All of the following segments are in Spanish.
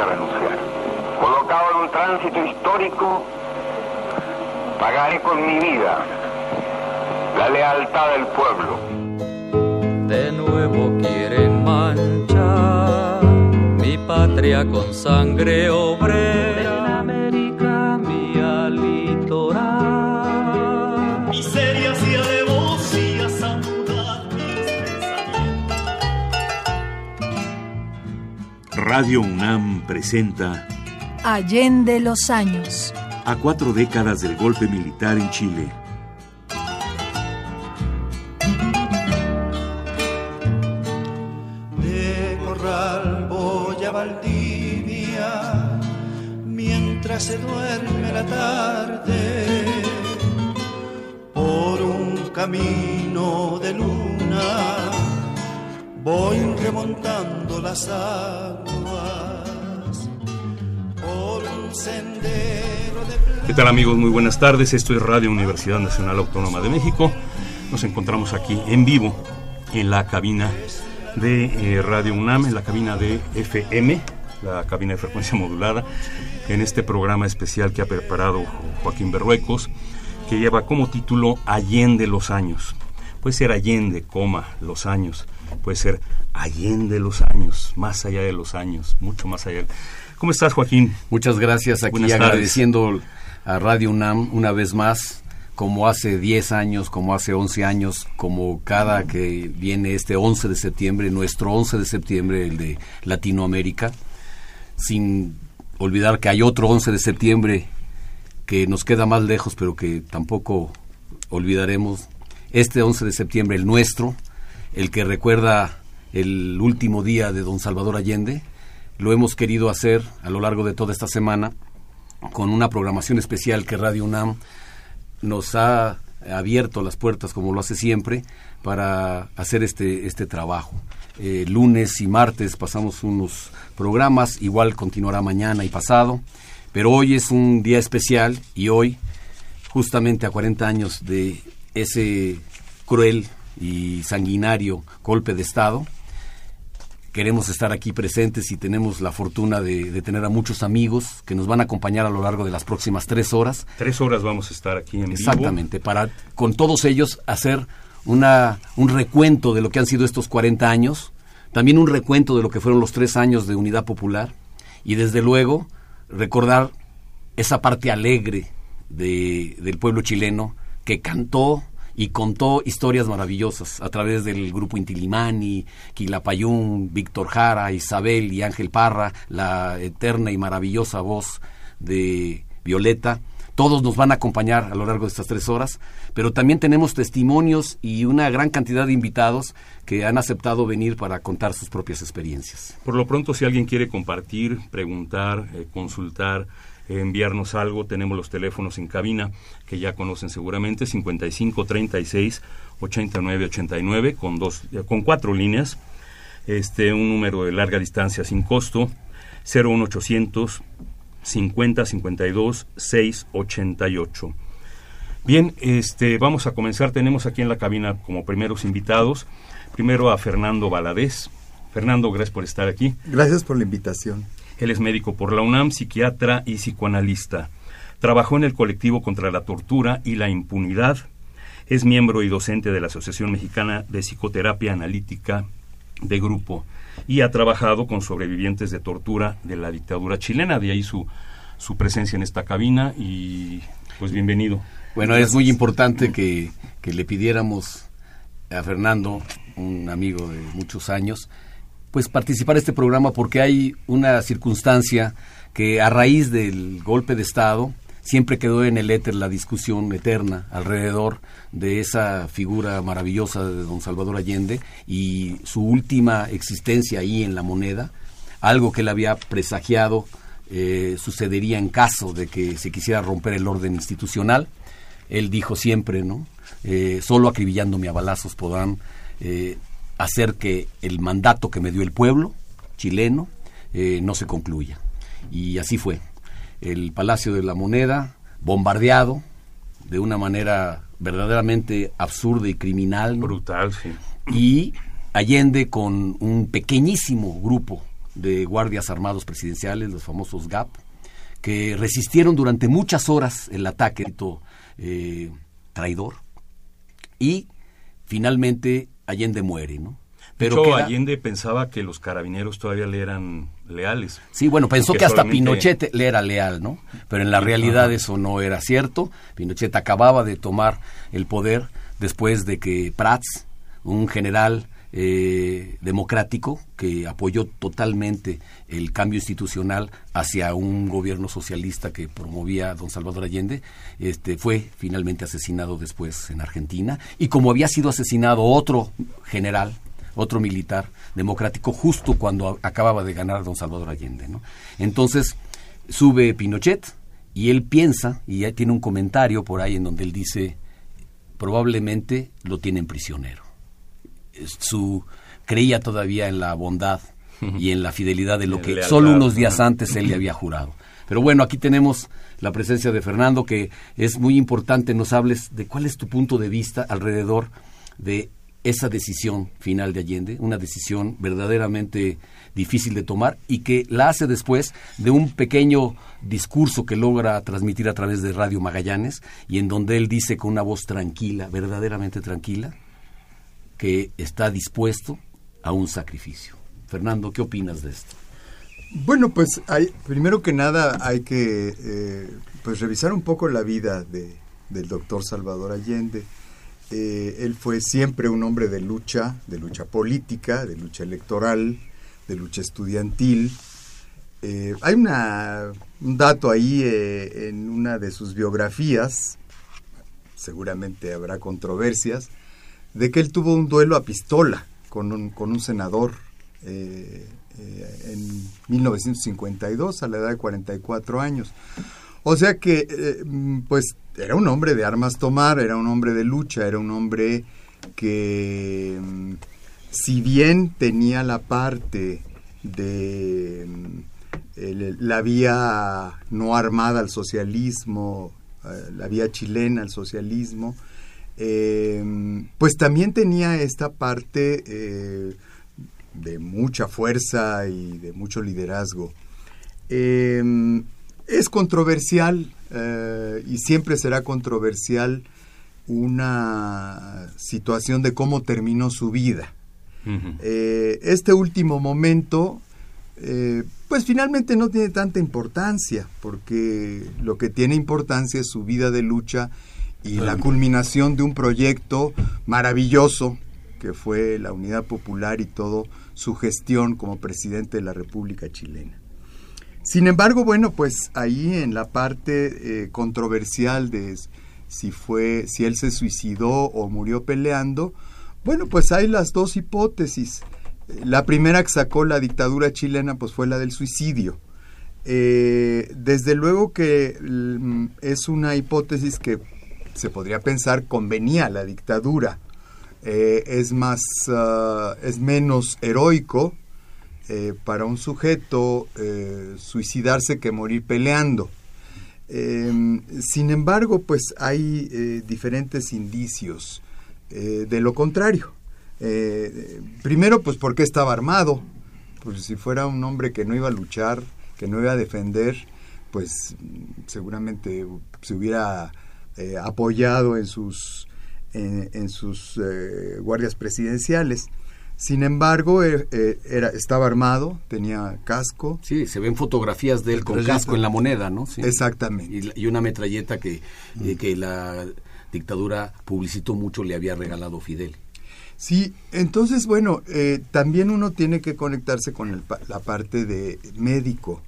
a renunciar. Colocado en un tránsito histórico, pagaré con mi vida la lealtad del pueblo. De nuevo quieren manchar mi patria con sangre obrera. Radio UNAM presenta Allende los años. A cuatro décadas del golpe militar en Chile. ¿Qué tal amigos? Muy buenas tardes. Esto es Radio Universidad Nacional Autónoma de México. Nos encontramos aquí en vivo en la cabina de eh, Radio UNAM, en la cabina de FM, la cabina de frecuencia modulada, en este programa especial que ha preparado Joaquín Berruecos, que lleva como título Allende los años. Puede ser Allende, coma, los años. Puede ser Allende los años, más allá de los años, mucho más allá. ¿Cómo estás, Joaquín? Muchas gracias. Aquí Buenas tardes. A Radio UNAM una vez más, como hace 10 años, como hace 11 años, como cada que viene este 11 de septiembre, nuestro 11 de septiembre, el de Latinoamérica, sin olvidar que hay otro 11 de septiembre que nos queda más lejos, pero que tampoco olvidaremos. Este 11 de septiembre, el nuestro, el que recuerda el último día de don Salvador Allende, lo hemos querido hacer a lo largo de toda esta semana con una programación especial que Radio UNAM nos ha abierto las puertas, como lo hace siempre, para hacer este, este trabajo. Eh, lunes y martes pasamos unos programas, igual continuará mañana y pasado, pero hoy es un día especial y hoy, justamente a 40 años de ese cruel y sanguinario golpe de Estado, queremos estar aquí presentes y tenemos la fortuna de, de, tener a muchos amigos que nos van a acompañar a lo largo de las próximas tres horas. Tres horas vamos a estar aquí en Exactamente, vivo. para con todos ellos hacer una, un recuento de lo que han sido estos 40 años, también un recuento de lo que fueron los tres años de Unidad Popular y desde luego recordar esa parte alegre de, del pueblo chileno que cantó y contó historias maravillosas a través del grupo Intilimani, Quilapayún, Víctor Jara, Isabel y Ángel Parra, la eterna y maravillosa voz de Violeta. Todos nos van a acompañar a lo largo de estas tres horas, pero también tenemos testimonios y una gran cantidad de invitados que han aceptado venir para contar sus propias experiencias. Por lo pronto, si alguien quiere compartir, preguntar, eh, consultar, enviarnos algo, tenemos los teléfonos en cabina que ya conocen seguramente, 55 36 89 89 con dos con cuatro líneas. Este un número de larga distancia sin costo 01800 50 52 688. Bien, este vamos a comenzar, tenemos aquí en la cabina como primeros invitados, primero a Fernando Valadez. Fernando, gracias por estar aquí. Gracias por la invitación. Él es médico por la UNAM, psiquiatra y psicoanalista. Trabajó en el colectivo contra la tortura y la impunidad. Es miembro y docente de la Asociación Mexicana de Psicoterapia Analítica de Grupo y ha trabajado con sobrevivientes de tortura de la dictadura chilena. De ahí su, su presencia en esta cabina y pues bienvenido. Bueno, es muy importante que, que le pidiéramos a Fernando, un amigo de muchos años, pues participar en este programa porque hay una circunstancia que a raíz del golpe de Estado siempre quedó en el éter la discusión eterna alrededor de esa figura maravillosa de don Salvador Allende y su última existencia ahí en la moneda, algo que le había presagiado eh, sucedería en caso de que se quisiera romper el orden institucional. Él dijo siempre, ¿no? Eh, solo acribillándome a balazos podrán eh, hacer que el mandato que me dio el pueblo chileno eh, no se concluya. Y así fue. El Palacio de la Moneda, bombardeado de una manera verdaderamente absurda y criminal. ¿no? Brutal, sí. Y Allende con un pequeñísimo grupo de guardias armados presidenciales, los famosos GAP, que resistieron durante muchas horas el ataque eh, traidor y finalmente Allende muere, ¿no? Pero Allende pensaba que los carabineros todavía le eran leales. Sí, bueno, pensó que, hasta Pinochet le era leal, ¿no? Pero en la realidad eso no era cierto. Pinochet acababa de tomar el poder después de que Prats, un general eh, democrático que apoyó totalmente el cambio institucional hacia un gobierno socialista que promovía don Salvador Allende, este, fue finalmente asesinado después en Argentina y como había sido asesinado otro general, otro militar democrático justo cuando acababa de ganar don Salvador Allende. Entonces sube Pinochet y él piensa, y tiene un comentario por ahí en donde él dice, probablemente lo tienen prisionero su creía todavía en la bondad y en la fidelidad de lo que solo unos días antes él le había jurado. Pero bueno, aquí tenemos la presencia de Fernando, que es muy importante, nos hables de cuál es tu punto de vista alrededor de esa decisión final de Allende, una decisión verdaderamente difícil de tomar y que la hace después de un pequeño discurso que logra transmitir a través de Radio Magallanes y en donde él dice con una voz tranquila, verdaderamente tranquila, que está dispuesto a un sacrificio. Fernando, ¿qué opinas de esto? Bueno, pues primero que nada hay que eh, pues revisar un poco la vida de, del doctor Salvador Allende. Eh, él fue siempre un hombre de lucha, de lucha política, de lucha electoral, de lucha estudiantil. Eh, hay una, un dato ahí en una de sus biografías, seguramente habrá controversias, de que él tuvo un duelo a pistola con un, con un senador eh, eh, en 1952 a la edad de 44 años. O sea que, eh, pues, era un hombre de armas tomar, era un hombre de lucha, era un hombre que, mm, si bien tenía la parte de mm, la vía no armada al socialismo, la vía chilena al socialismo, eh, pues también tenía esta parte eh, de mucha fuerza y de mucho liderazgo. Em, es controversial eh, y siempre será controversial una situación de cómo terminó su vida. Eh, este último momento, pues finalmente no tiene tanta importancia, porque lo que tiene importancia es su vida de lucha y la culminación de un proyecto maravilloso que fue la Unidad Popular y todo su gestión como presidente de la República Chilena. Sin embargo, bueno, pues ahí en la parte eh, controversial de si fue, si él se suicidó o murió peleando, bueno, pues hay las dos hipótesis. La primera que sacó la dictadura chilena, pues fue la del suicidio. Eh, desde luego que mm, es una hipótesis que se podría pensar convenía la dictadura. Eh, es más, ah, es menos heroico eh, para un sujeto eh, suicidarse que morir peleando. Em, sin embargo, pues hay diferentes indicios de lo contrario. primero, pues porque estaba armado. Pues si fuera un hombre que no iba a luchar, que no iba a defender, pues seguramente se hubiera eh, apoyado en sus, en, sus eh, guardias presidenciales. Sin embargo, er, eh, era, estaba armado, tenía casco. Sí, se ven fotografías de él con casco en la moneda, ¿no? Exactamente. Y, una metralleta que, mm. que la dictadura publicitó mucho le había regalado Fidel. Sí, entonces, bueno, también uno tiene que conectarse con la parte de médico.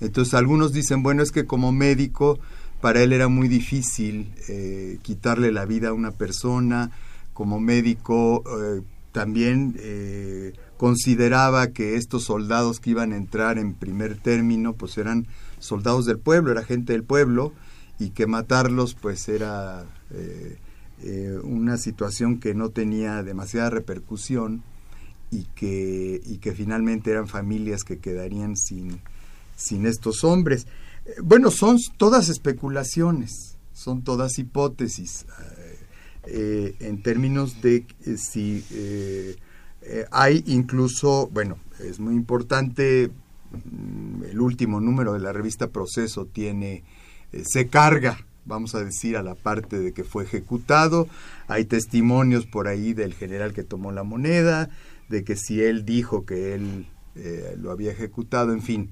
Entonces, algunos dicen, bueno, es que como médico para él era muy difícil eh, quitarle la vida a una persona. Como médico eh, también eh, consideraba que estos soldados que iban a entrar en primer término pues eran soldados del pueblo, era gente del pueblo y que matarlos pues era una situación que no tenía demasiada repercusión y que, y que finalmente eran familias que quedarían sin, sin estos hombres. Bueno, son todas especulaciones, son todas hipótesis. Eh, en términos de eh, si Eh, hay incluso, bueno, es muy importante, mm, el último número de la revista Proceso tiene, eh, se carga, vamos a decir, a la parte de que fue ejecutado. Hay testimonios por ahí del general que tomó la moneda, de que si él dijo que él eh, lo había ejecutado, en fin.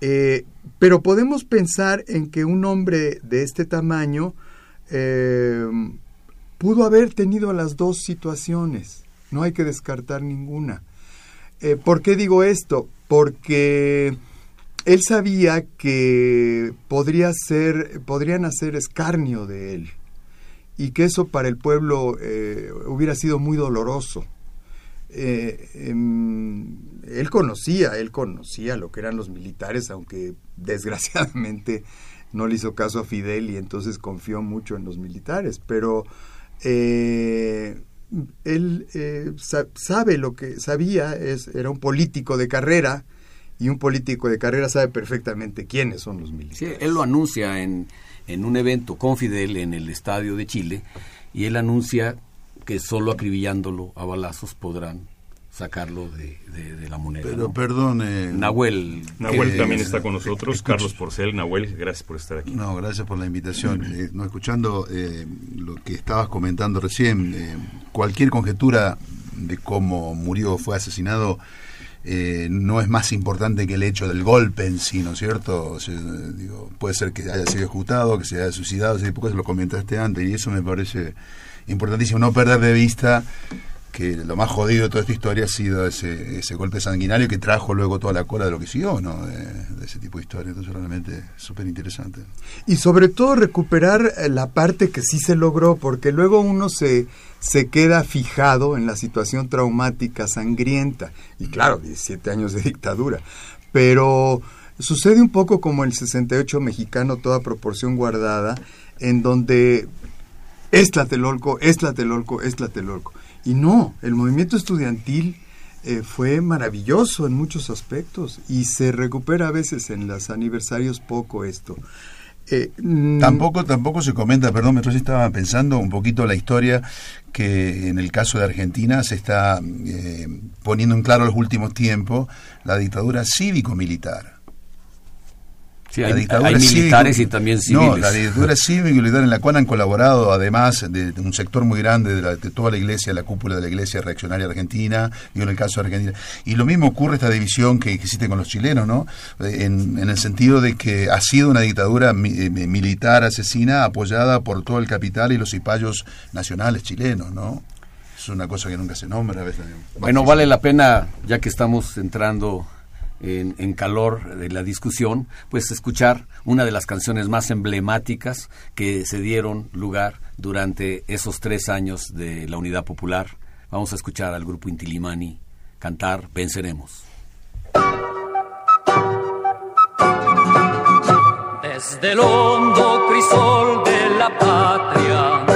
Eh, pero podemos pensar en que un hombre de este tamaño eh, pudo haber tenido las dos situaciones. No hay que descartar ninguna. Eh, ¿Por qué digo esto? Porque él sabía que podría ser, podrían hacer escarnio de él y que eso para el pueblo hubiera sido muy doloroso. Em, él conocía, él conocía lo que eran los militares, aunque desgraciadamente no le hizo caso a Fidel y entonces confió mucho en los militares, pero eh, él eh, sa- sabe lo que sabía, es, era un político de carrera y un político de carrera sabe perfectamente quiénes son los Sí, militares. él lo anuncia en, en un evento con Fidel en el estadio de Chile y él anuncia que solo acribillándolo a balazos podrán sacarlo de, de- de la moneda. Pero ¿no? perdón. eh, Nahuel. Nahuel que- también está con nosotros, escucha- Carlos Porcel. Nahuel, gracias por estar aquí. No, gracias por la invitación. Eh, no, escuchando eh, lo que estabas comentando recién, eh, cualquier conjetura de cómo murió o fue asesinado eh, no es más importante que el hecho del golpe en sí, ¿no es cierto? O sea, digo, puede ser que haya sido ejecutado, que se haya suicidado, ese tipo de cosas lo comentaste antes, y eso me parece importantísimo, no perder de vista que lo más jodido de toda esta historia ha sido ese, ese golpe sanguinario que trajo luego toda la cola de lo que siguió, ¿no? De, ese tipo de historia. Entonces, realmente súper interesante. Y sobre todo recuperar eh, la parte que sí se logró, porque luego uno se, se queda fijado en la situación traumática, sangrienta. Y claro, 17 años de dictadura. Pero sucede un poco como el 68 mexicano, toda proporción guardada, en donde es Tlatelolco, es Tlatelolco, es Tlatelolco. Y no, el movimiento estudiantil eh, fue maravilloso en muchos aspectos y se recupera a veces en los aniversarios poco esto. Eh, Tampoco, tampoco se comenta, perdón, me recién estaba pensando un poquito la historia que en el caso de Argentina se está eh, poniendo en claro los últimos tiempos la dictadura cívico-militar. Sí, La hay, dictadura hay militares cívico- y también civiles. No, la dictadura cívico y militar en la cual han colaborado, además de, de un sector muy grande de, la- de toda la iglesia, la cúpula de la iglesia reaccionaria argentina, digo en el caso de Argentina. Y lo mismo ocurre esta división que existe con los chilenos, ¿no? En, en el sentido de que ha sido una dictadura mi- eh, militar asesina apoyada por todo el capital y los cipayos nacionales chilenos, ¿no? Es una cosa que nunca se nombra a veces. Bueno, vale la pena, ya que estamos entrando en, calor de la discusión, pues escuchar una de las canciones más emblemáticas que se dieron lugar durante esos tres años de la Unidad Popular. Vamos a escuchar al grupo Intilimani cantar Venceremos. Desde el hondo crisol de la patria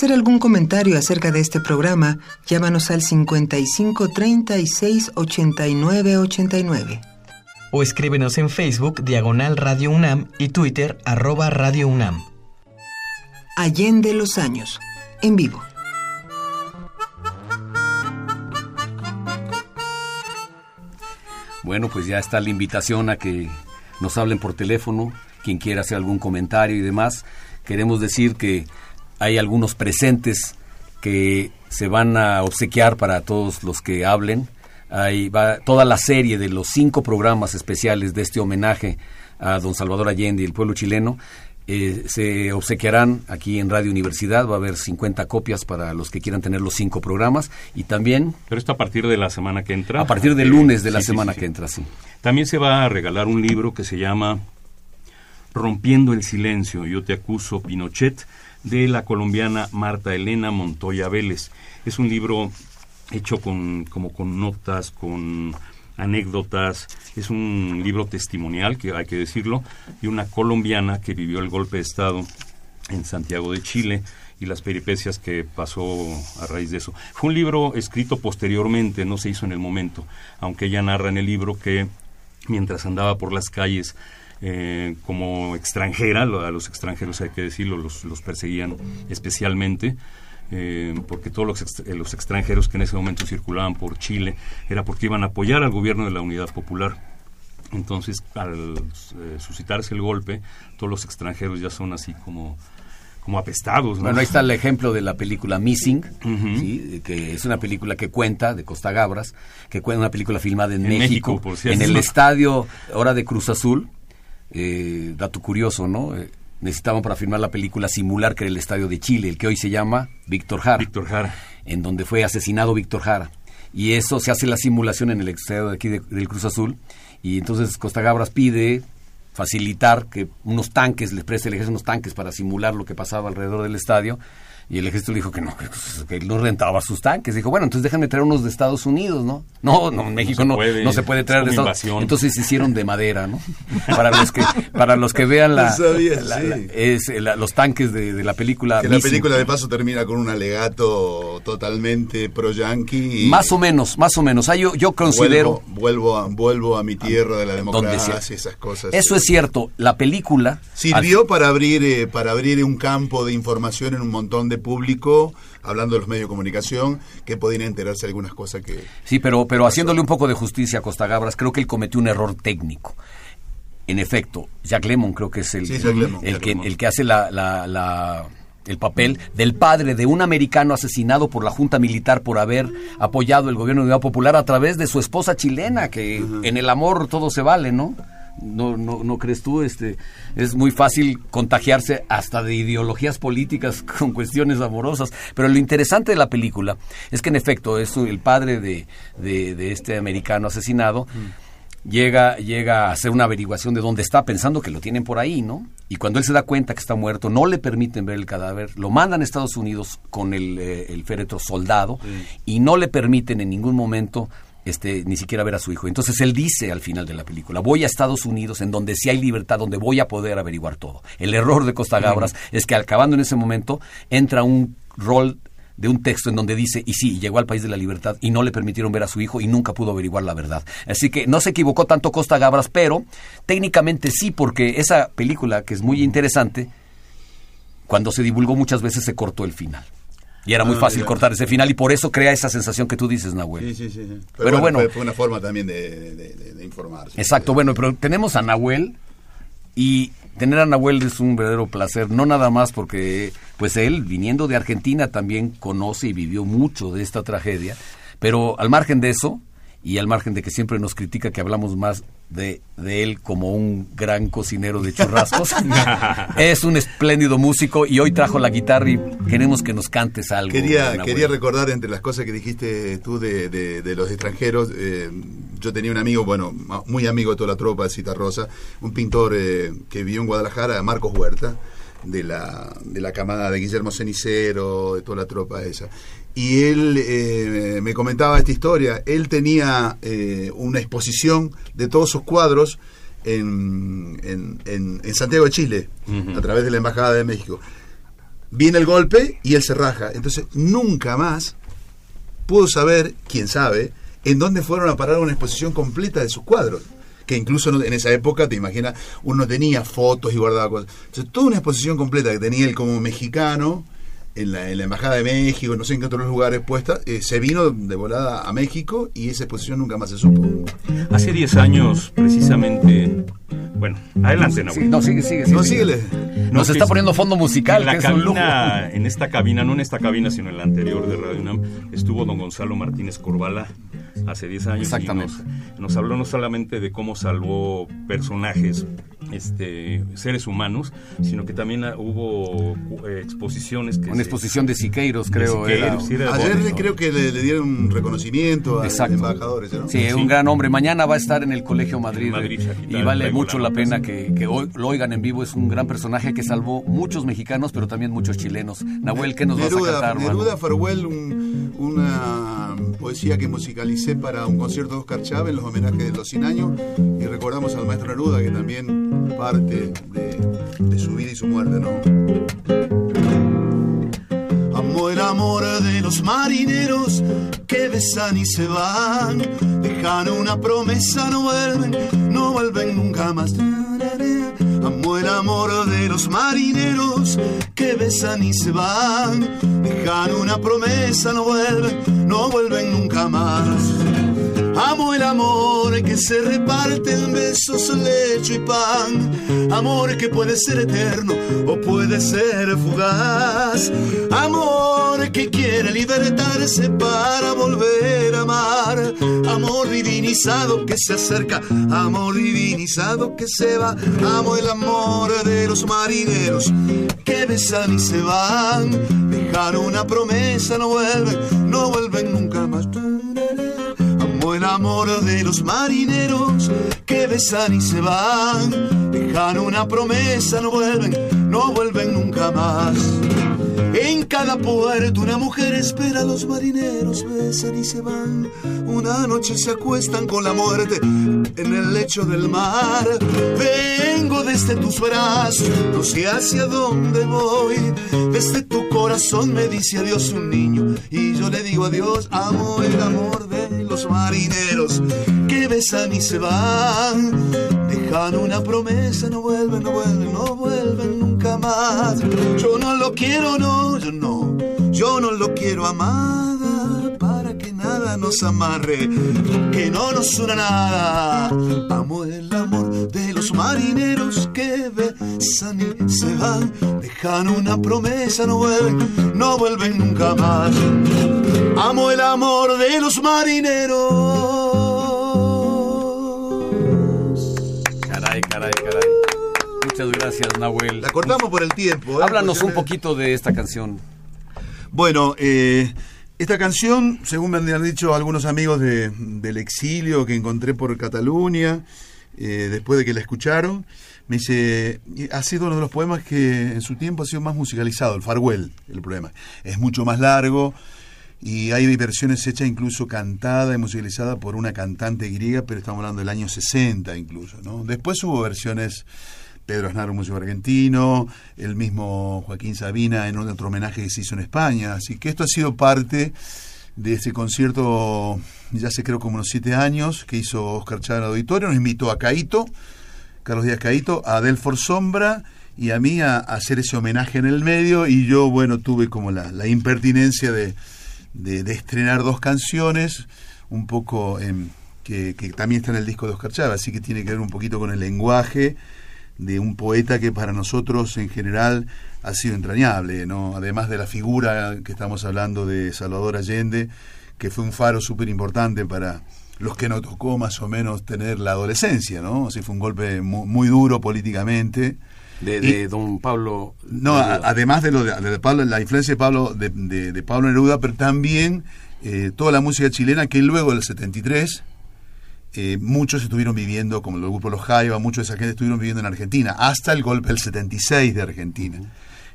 hacer algún comentario acerca de este programa, llámanos al 55 36 89 89. O escríbenos en Facebook Diagonal Radio UNAM y Twitter arroba Radio UNAM. Allende los años, en vivo. Bueno, pues ya está la invitación a que nos hablen por teléfono, quien quiera hacer algún comentario y demás. Queremos decir que hay algunos presentes que se van a obsequiar para todos los que hablen. Ahí va toda la serie de los cinco programas especiales de este homenaje a don Salvador Allende y el pueblo chileno. eh, se obsequiarán aquí en Radio Universidad, va a haber 50 copias para los que quieran tener los cinco programas y también Pero esto a partir de la semana que entra. a partir del lunes de la sí, semana sí, sí. que entra, sí. También se va a regalar un libro que se llama Rompiendo el Silencio, yo te acuso, Pinochet, de la colombiana Marta Elena Montoya Vélez. Es un libro hecho con, como con notas, con anécdotas, es un libro testimonial, que hay que decirlo, de una colombiana que vivió el golpe de Estado en Santiago de Chile y las peripecias que pasó a raíz de eso. Fue un libro escrito posteriormente, no se hizo en el momento, aunque ella narra en el libro que mientras andaba por las calles eh, como extranjera, a los extranjeros hay que decirlo, los, los perseguían especialmente, eh, porque todos los, ex- eh, los extranjeros que en ese momento circulaban por Chile era porque iban a apoyar al gobierno de la Unidad Popular. Entonces, al eh, suscitarse el golpe, todos los extranjeros ya son así como, como apestados. ¿no? Bueno, ahí está el ejemplo de la película Missing. ¿sí? que es una película que cuenta, de Costa Gabras, que cuenta una película filmada en, En México, México, por cierto. en el estadio, ahora de Cruz Azul. Eh, dato curioso, ¿no? Eh, necesitaban para filmar la película simular que era el estadio de Chile, el que hoy se llama Víctor Jara. Víctor Jara. En donde fue asesinado Víctor Jara. Y eso se hace la simulación en el estadio de aquí de- del Cruz Azul. Y entonces Costa Gabras pide facilitar que unos tanques, les preste el ejército unos tanques para simular lo que pasaba alrededor del estadio. Y el ejército le dijo que no, que, pues, que él no rentaba sus tanques. Dijo, bueno, entonces déjame traer unos de Estados Unidos, ¿no? No, no, México se no, puede, no se puede es traer de Estados invasión. Entonces se hicieron de madera, ¿no? Para los que, para los que vean la, No sabía, la- sí. la- es, eh, la- los tanques de, de la película. Que la película de paso termina con un alegato totalmente pro-yankee. Más o menos, más o menos. Ah, yo, yo considero... Vuelvo, vuelvo, a, vuelvo a mi tierra de la Donde democracia y esas cosas. Eso es cierto. La película... Sirvió para abrir eh, para abrir un campo de información en un montón de público, hablando de los medios de comunicación, que podían enterarse de algunas cosas que... Sí, pero, pero haciéndole un poco de justicia a Costa Gabras, creo que él cometió un error técnico. En efecto, Jack Lemmon creo que es el, Sí, el, que, el que hace la, la- la- el papel del padre de un americano asesinado por la Junta Militar por haber apoyado el gobierno de Unidad Popular a través de su esposa chilena, que en el amor todo se vale, ¿no? No, no, no crees tú, este, es muy fácil contagiarse hasta de ideologías políticas con cuestiones amorosas. Pero lo interesante de la película es que en efecto es el padre de, de- de este americano asesinado llega, llega a hacer una averiguación de dónde está, pensando que lo tienen por ahí, ¿no? Y cuando él se da cuenta que está muerto, no le permiten ver el cadáver, lo mandan a Estados Unidos con el, eh, el féretro soldado y no le permiten en ningún momento este, ni siquiera ver a su hijo. Entonces él dice al final de la película, voy a Estados Unidos en donde sí hay libertad, donde voy a poder averiguar todo. El error de Costa Gabras es que acabando en ese momento entra un rol de un texto en donde dice, y sí, llegó al país de la libertad y no le permitieron ver a su hijo y nunca pudo averiguar la verdad. Así que no se equivocó tanto Costa Gabras, pero técnicamente sí, porque esa película, que es muy interesante, cuando se divulgó muchas veces se cortó el final. Y era muy Ah, fácil ya. cortar ese final y por eso crea esa sensación que tú dices, Nahuel. Sí, sí, sí. sí. Pero bueno, fue, fue una forma también de, de, de- de informarse. Exacto, bueno, pero tenemos a Nahuel y tener a Nahuel es un verdadero placer, no nada más porque pues él viniendo de Argentina también conoce y vivió mucho de esta tragedia, pero al margen de eso y al margen de que siempre nos critica que hablamos más de, de él como un gran cocinero de churrascos. es un espléndido músico y hoy trajo la guitarra y queremos que nos cantes algo. Quería, quería recordar entre las cosas que dijiste tú de, de- de los extranjeros, eh, yo tenía un amigo, bueno, muy amigo de toda la tropa de Cita Rosa, un pintor eh, que vivió en Guadalajara, Marcos Huerta, de la, de la camada de Guillermo Cenicero, de toda la tropa esa. Y él eh, me comentaba esta historia, él tenía eh, una exposición de todos sus cuadros en, en- en- en Santiago de Chile, a través de la Embajada de México viene el golpe y él se raja. Entonces, nunca más pudo saber, quién sabe, en dónde fueron a parar una exposición completa de sus cuadros. Que incluso no- en esa época, te imaginas, uno tenía fotos y guardaba cosas. Entonces, toda una exposición completa que tenía él como mexicano en la, en la Embajada de México, no sé en qué otros lugares puesta, eh, se vino de volada a México y esa exposición nunca más se supo. Hace 10 años, precisamente. Bueno, adelante, Nahuel. Sí, no, sigue, sigue, sigue. No, síguele. Nos está es- poniendo fondo musical, En la que es un lujo. cabina, en esta cabina, no en esta cabina, sino en la anterior de Radio UNAM, estuvo don Gonzalo Martínez Corvala hace 10 años. y. Nos, nos habló no solamente de cómo salvó personajes, este, seres humanos, sino que también hubo eh, exposiciones que Una se- exposición de Siqueiros, de creo. Siqueiros, sí, era de Ayer creo que le, le dieron un reconocimiento a los embajadores. ¿no? Sí, un gran hombre. Mañana va a estar en el Colegio Madrid, En Madrid, aquí y vale mucho la pena sí. que, que hoy lo oigan en vivo. Es un gran personaje que salvó muchos mexicanos, pero también muchos chilenos. Nahuel, ¿qué nos vas a Neruda, cantar? Neruda Farewell, un- una poesía que musicalicé para un concierto de Oscar Chávez los homenajes de los 100 años y recordamos al maestro Neruda que también parte de, de su vida y su muerte, ¿no? Amo el amor de los marineros que besan y se van. Dejan una promesa, no vuelven, no vuelven nunca más. Amo el amor de los marineros que besan y se van. Dejan una promesa, no vuelven, no vuelven nunca más. Amo el amor que se reparte en besos, leche y pan. Amor que puede ser eterno o puede ser fugaz. Amor que quiere libertarse para volver a amar. Amor divinizado que se acerca. Amor divinizado que se va. Amo el amor de los marineros que besan y se van. Dejan una promesa, no vuelven, no vuelven nunca más. El amor de los marineros que besan y se van. Dejan una promesa, no vuelven, no vuelven nunca más. En cada puerto una mujer espera a los marineros, besan y se van. Una noche se acuestan con la muerte en el lecho del mar. Vengo desde tus brazos, no sé hacia dónde voy. Desde tu corazón me dice adiós un niño y yo le digo adiós. Amo el amor de los marineros que besan y se van. Dejan una promesa, no vuelven, no vuelven, no vuelven nunca más. Yo no quiero, no, yo no. Yo no lo quiero amada para que nada nos amarre, que no nos una nada. Amo el amor de los marineros que besan y se van. Dejan una promesa, no vuelven, no vuelven nunca más. Amo el amor de los marineros. Caray, caray, caray. Muchas gracias, Nahuel. La cortamos por el tiempo. ¿eh? Háblanos Porque un poquito de esta canción. Bueno, eh, esta canción, según me han dicho algunos amigos de- del exilio que encontré por Cataluña, eh, después de que la escucharon, me dice, ha sido uno de los poemas que en su tiempo ha sido más musicalizado, el Farwell, el poema. Es mucho más largo y hay versiones hechas incluso cantada y musicalizada por una cantante griega, pero estamos hablando del año 60 incluso, ¿no? Después hubo versiones Pedro Aznar, un músico argentino, el mismo Joaquín Sabina en otro homenaje que se hizo en España. Así que esto ha sido parte de este concierto, ya hace creo como unos siete años, que hizo Oscar Chávez en el auditorio. Nos invitó a Caito, Carlos Díaz Caito, a Delfor Sombra y a mí a, hacer ese homenaje en el medio. Y yo, bueno, tuve como la, la impertinencia de, de- estrenar dos canciones, un poco em, que, que también está en el disco de Oscar Chávez, así que tiene que ver un poquito con el lenguaje de un poeta que para nosotros en general ha sido entrañable, ¿no? Además de la figura que estamos hablando de Salvador Allende, que fue un faro súper importante para, los que nos tocó más o menos tener la adolescencia, ¿no? Así fue un golpe muy, muy duro políticamente. De, de don Pablo. No, además de, lo de, de, Pablo, la influencia de Pablo, de, de Pablo Neruda, pero también eh, toda la música chilena que luego del 73 eh, muchos estuvieron viviendo, como el grupo Los Jaiba, muchos de esa gente estuvieron viviendo en Argentina, hasta el golpe del 76 de Argentina.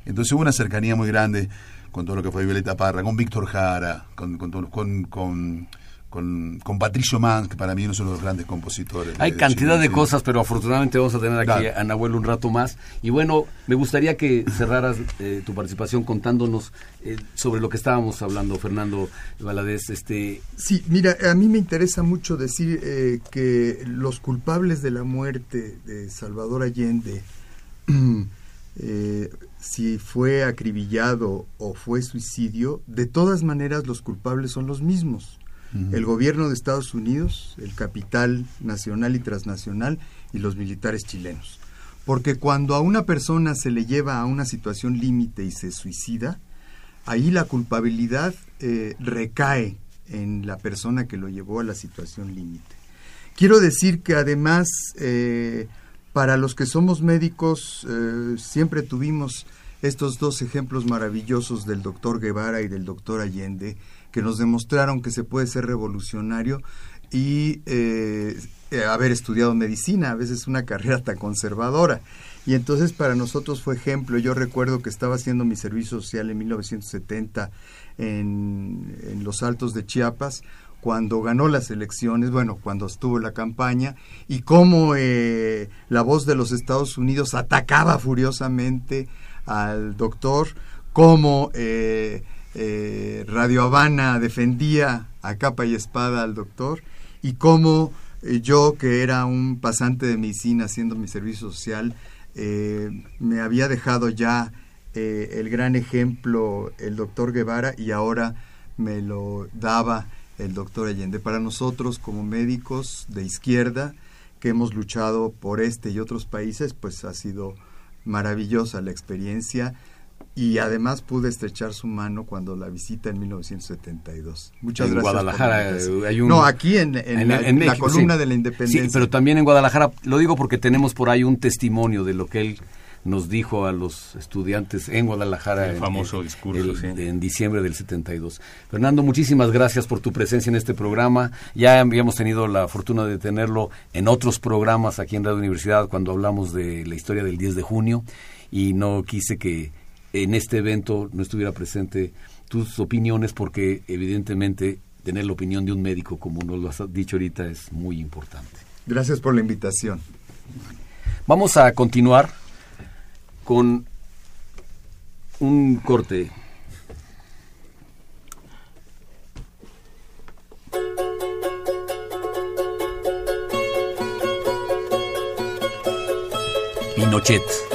Entonces hubo una cercanía muy grande con todo lo que fue Violeta Parra, con Víctor Jara, con, con, con, con con, con, Patricio Mann, que para mí es uno de los grandes compositores. Hay de cantidad Chile, de sí. cosas, pero afortunadamente vamos a tener aquí claro. a Nahuel un rato más. Y bueno, me gustaría que cerraras eh, tu participación contándonos eh, sobre lo que estábamos hablando, Fernando Valadez. Este... Sí, mira, a mí me interesa mucho decir eh, que los culpables de la muerte de Salvador Allende, eh, si fue acribillado o fue suicidio, de todas maneras los culpables son los mismos el gobierno de Estados Unidos, el capital nacional y transnacional y los militares chilenos. Porque cuando a una persona se le lleva a una situación límite y se suicida, ahí la culpabilidad eh, recae en la persona que lo llevó a la situación límite. Quiero decir que además, eh, para los que somos médicos, eh, siempre tuvimos estos dos ejemplos maravillosos del doctor Guevara y del doctor Allende, que nos demostraron que se puede ser revolucionario y eh, haber estudiado medicina, a veces una carrera tan conservadora. Y entonces para nosotros fue ejemplo. Yo recuerdo que estaba haciendo mi servicio social en 1970 en, los Altos de Chiapas, cuando ganó las elecciones, bueno, cuando estuvo la campaña, y cómo eh, la voz de los Estados Unidos atacaba furiosamente al doctor, cómo eh, eh, Radio Habana defendía a capa y espada al doctor y cómo eh, yo, que era un pasante de medicina haciendo mi servicio social, eh, me había dejado ya eh, el gran ejemplo el doctor Guevara y ahora me lo daba el doctor Allende. Para nosotros como médicos de izquierda que hemos luchado por este y otros países, pues ha sido maravillosa la experiencia y además pude estrechar su mano cuando la visita en 1972. Muchas en gracias. Guadalajara hay un... No, aquí en, en, en, la, en México, la, columna sí. de la independencia. Sí, pero también en Guadalajara, lo digo porque tenemos por ahí un testimonio de lo que él nos dijo a los estudiantes en Guadalajara. El famoso discurso, el, sí. En diciembre del 72. Fernando, muchísimas gracias por tu presencia en este programa. Ya habíamos tenido la fortuna de tenerlo en otros programas aquí en Radio Universidad cuando hablamos de la historia del 10 de junio y no quise que en este evento no estuviera presente tus opiniones porque evidentemente tener la opinión de un médico como nos lo has dicho ahorita es muy importante. Gracias por la invitación. Vamos a continuar con un corte. Pinochet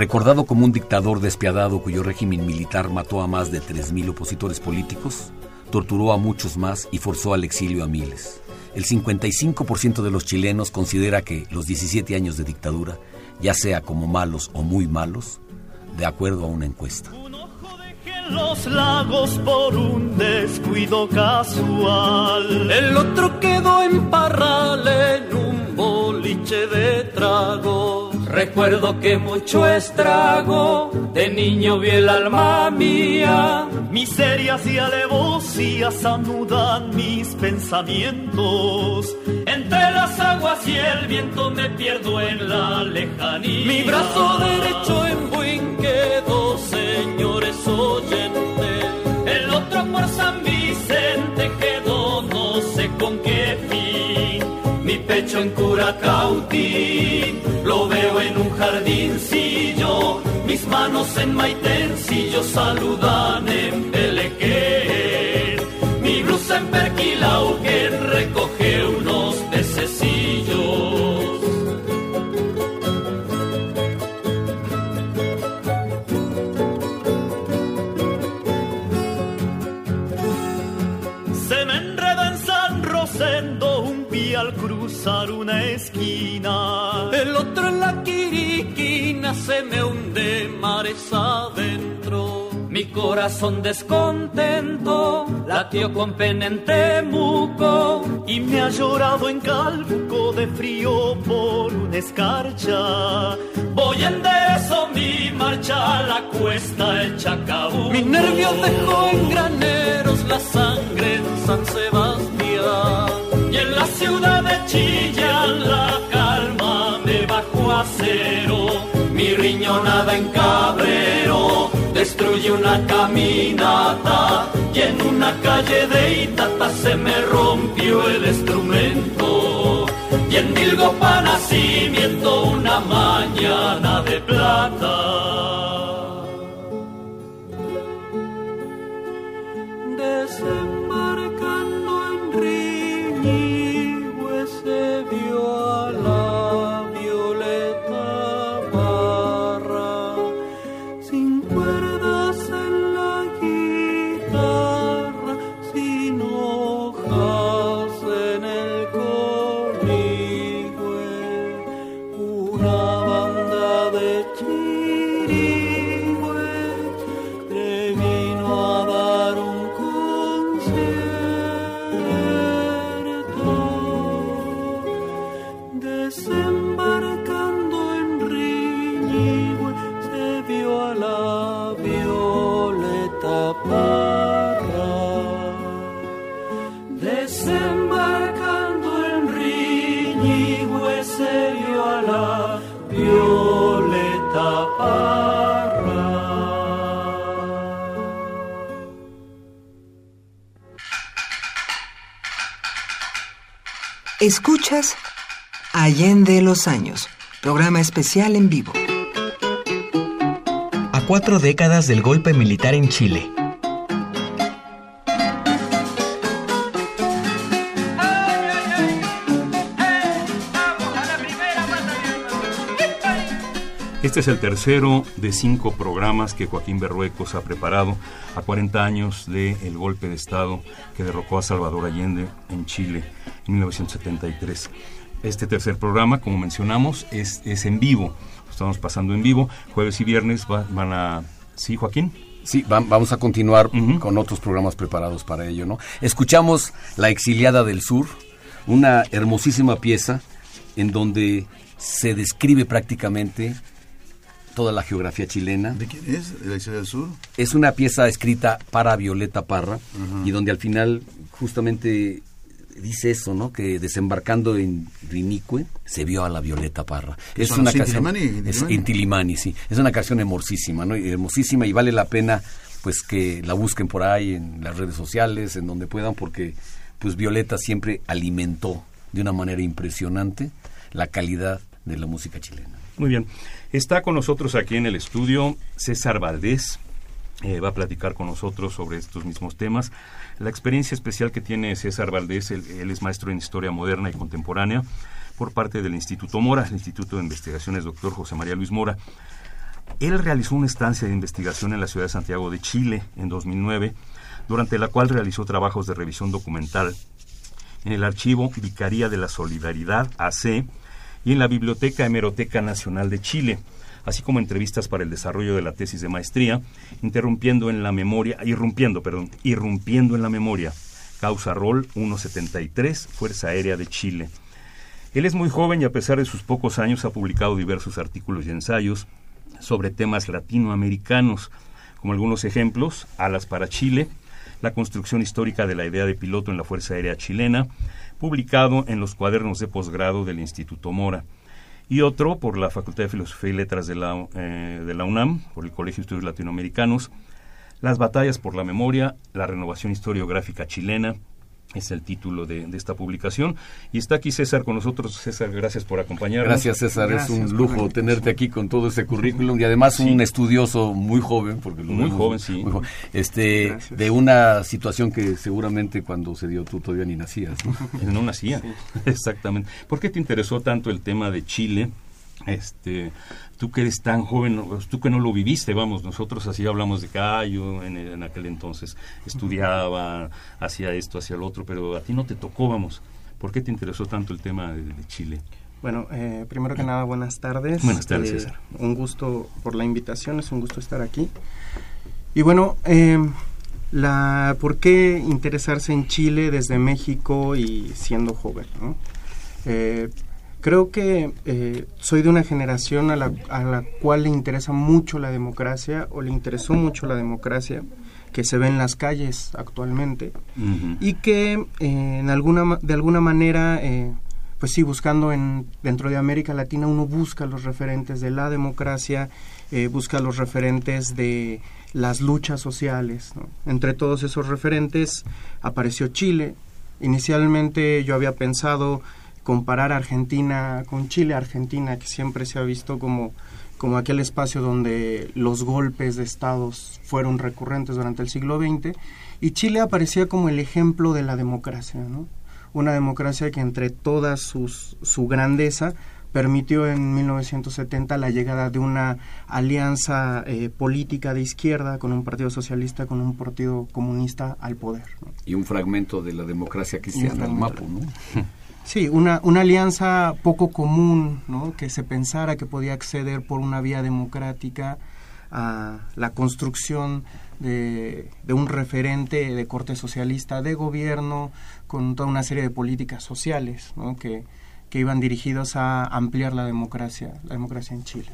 recordado como un dictador despiadado cuyo régimen militar mató a más de 3.000 opositores políticos, torturó a muchos más y forzó al exilio a miles. El 55% de los chilenos considera que los 17 años de dictadura, ya sea como malos o muy malos, de acuerdo a una encuesta. Un ojo los lagos por un descuido casual. El otro quedó en parral en un boliche de tragos. Recuerdo que mucho estrago de niño vi el alma mía. Miserias y alevosías anudan mis pensamientos. Entre las aguas y el viento me pierdo en la lejanía. Mi brazo derecho en buen quedó, señores oyentes. El otro por San Vicente Mi pecho en lo veo en un jardincillo, mis manos en maitencillo saludan en Pelequén. Mi blusa en Perquilauquén recoge cruzar una esquina. El otro en la quiriquina se me hunde mares adentro. Mi corazón descontento latió con pena en Temuco y me ha llorado en Calbuco de frío por una escarcha. Voy en eso mi marcha a la cuesta el Chacabuco. Mi nervio dejó en graneros la sangre en San Sebastián. Y en la ciudad de Chillán la calma me bajó a cero. Mi riñonada en Cabrero destruye una caminata y en una calle de Itata se me rompió el instrumento y en Milgopa nacimiento una mañana de plata. Escuchas Allende los Años, programa especial en vivo. A cuatro décadas del golpe militar en Chile. Este es el tercero de cinco programas que Joaquín Berruecos ha preparado a 40 años del golpe de Estado que derrocó a Salvador Allende en Chile 1973. Este tercer programa, como mencionamos, es, es en vivo. estamos pasando en vivo. Jueves y viernes van a... ¿Sí, Joaquín? Sí, vamos a continuar con otros programas preparados para ello, ¿no? Escuchamos La Exiliada del Sur, una hermosísima pieza en donde se describe prácticamente toda la geografía chilena. ¿De quién es? ¿La Exiliada del Sur? Es una pieza escrita para Violeta Parra y donde al final justamente dice eso, ¿no? Que desembarcando en Rinicue se vio a la Violeta Parra. Es una canción es Intilimani, sí. Es una canción hermosísima, ¿no? Hermosísima y vale la pena pues que la busquen por ahí en las redes sociales, en donde puedan porque pues Violeta siempre alimentó de una manera impresionante la calidad de la música chilena. Muy bien. Está con nosotros aquí en el estudio César Valdés. Eh, va a platicar con nosotros sobre estos mismos temas. La experiencia especial que tiene César Valdés, él, es maestro en Historia Moderna y Contemporánea por parte del Instituto Mora, el Instituto de Investigaciones Doctor José María Luis Mora. Él realizó una estancia de investigación en la ciudad de Santiago de Chile en 2009, durante la cual realizó trabajos de revisión documental en el archivo Vicaría de la Solidaridad AC y en la Biblioteca Hemeroteca Nacional de Chile así como entrevistas para el desarrollo de la tesis de maestría, interrumpiendo en la memoria, irrumpiendo, perdón, irrumpiendo en la memoria. Causa Rol 173, Fuerza Aérea de Chile. Él es muy joven y a pesar de sus pocos años ha publicado diversos artículos y ensayos sobre temas latinoamericanos, como algunos ejemplos, Alas para Chile, la construcción histórica de la idea de piloto en la Fuerza Aérea chilena, publicado en los cuadernos de posgrado del Instituto Mora y otro por la Facultad de Filosofía y Letras de la, eh, de la UNAM, por el Colegio de Estudios Latinoamericanos, Las batallas por la memoria, la renovación historiográfica chilena, es el título de, esta publicación. Y está aquí César con nosotros. César, gracias por acompañarnos. Gracias, César. es un lujo tenerte aquí con todo ese currículum y además un estudioso muy joven, porque muy joven, sí. este, de una situación que seguramente cuando se dio tú todavía ni nacías. No, no nacía, exactamente. ¿Por qué te interesó tanto el tema de Chile? Este, tú que eres tan joven, tú que no lo viviste, vamos, nosotros así hablamos de Cayo en, aquel entonces, estudiaba, hacía esto, hacía lo otro, pero a ti no te tocó, vamos. ¿Por qué te interesó tanto el tema de, Chile? Bueno, eh, primero que nada, buenas tardes. Buenas tardes, eh, Un gusto por la invitación, es un gusto estar aquí. Y bueno, eh, la, ¿por qué interesarse en Chile desde México y siendo joven? ¿no? Creo que eh, soy de una generación a la, a la cual le interesa mucho la democracia o le interesó mucho la democracia que se ve en las calles actualmente y que eh, en alguna de alguna manera eh, pues sí buscando en dentro de América Latina uno busca los referentes de la democracia eh, busca los referentes de las luchas sociales ¿no? entre todos esos referentes apareció Chile inicialmente yo había pensado comparar Argentina con Chile Argentina que siempre se ha visto como como aquel espacio donde los golpes de estados fueron recurrentes durante el siglo XX, y Chile aparecía como el ejemplo de la democracia, ¿no? una democracia que entre toda sus, su grandeza permitió en 1970 la llegada de una alianza eh, política de izquierda con un partido socialista, con un partido comunista al poder. ¿no? Y un fragmento de la democracia cristiana, el MAPO, ¿no? Sí, una, una alianza poco común, ¿no? que se pensara que podía acceder por una vía democrática a la construcción de, de, un referente de corte socialista de gobierno con toda una serie de políticas sociales ¿no? que, que iban dirigidos a ampliar la democracia, la democracia en Chile.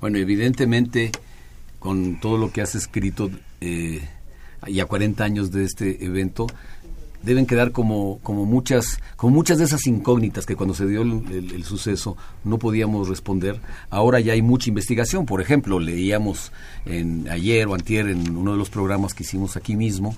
Bueno, evidentemente, con todo lo que has escrito eh, y a 40 años de este evento, deben quedar como, como, muchas, como muchas de esas incógnitas que cuando se dio el, el, el, suceso no podíamos responder. Ahora ya hay mucha investigación. Por ejemplo, leíamos en, ayer o antier en uno de los programas que hicimos aquí mismo,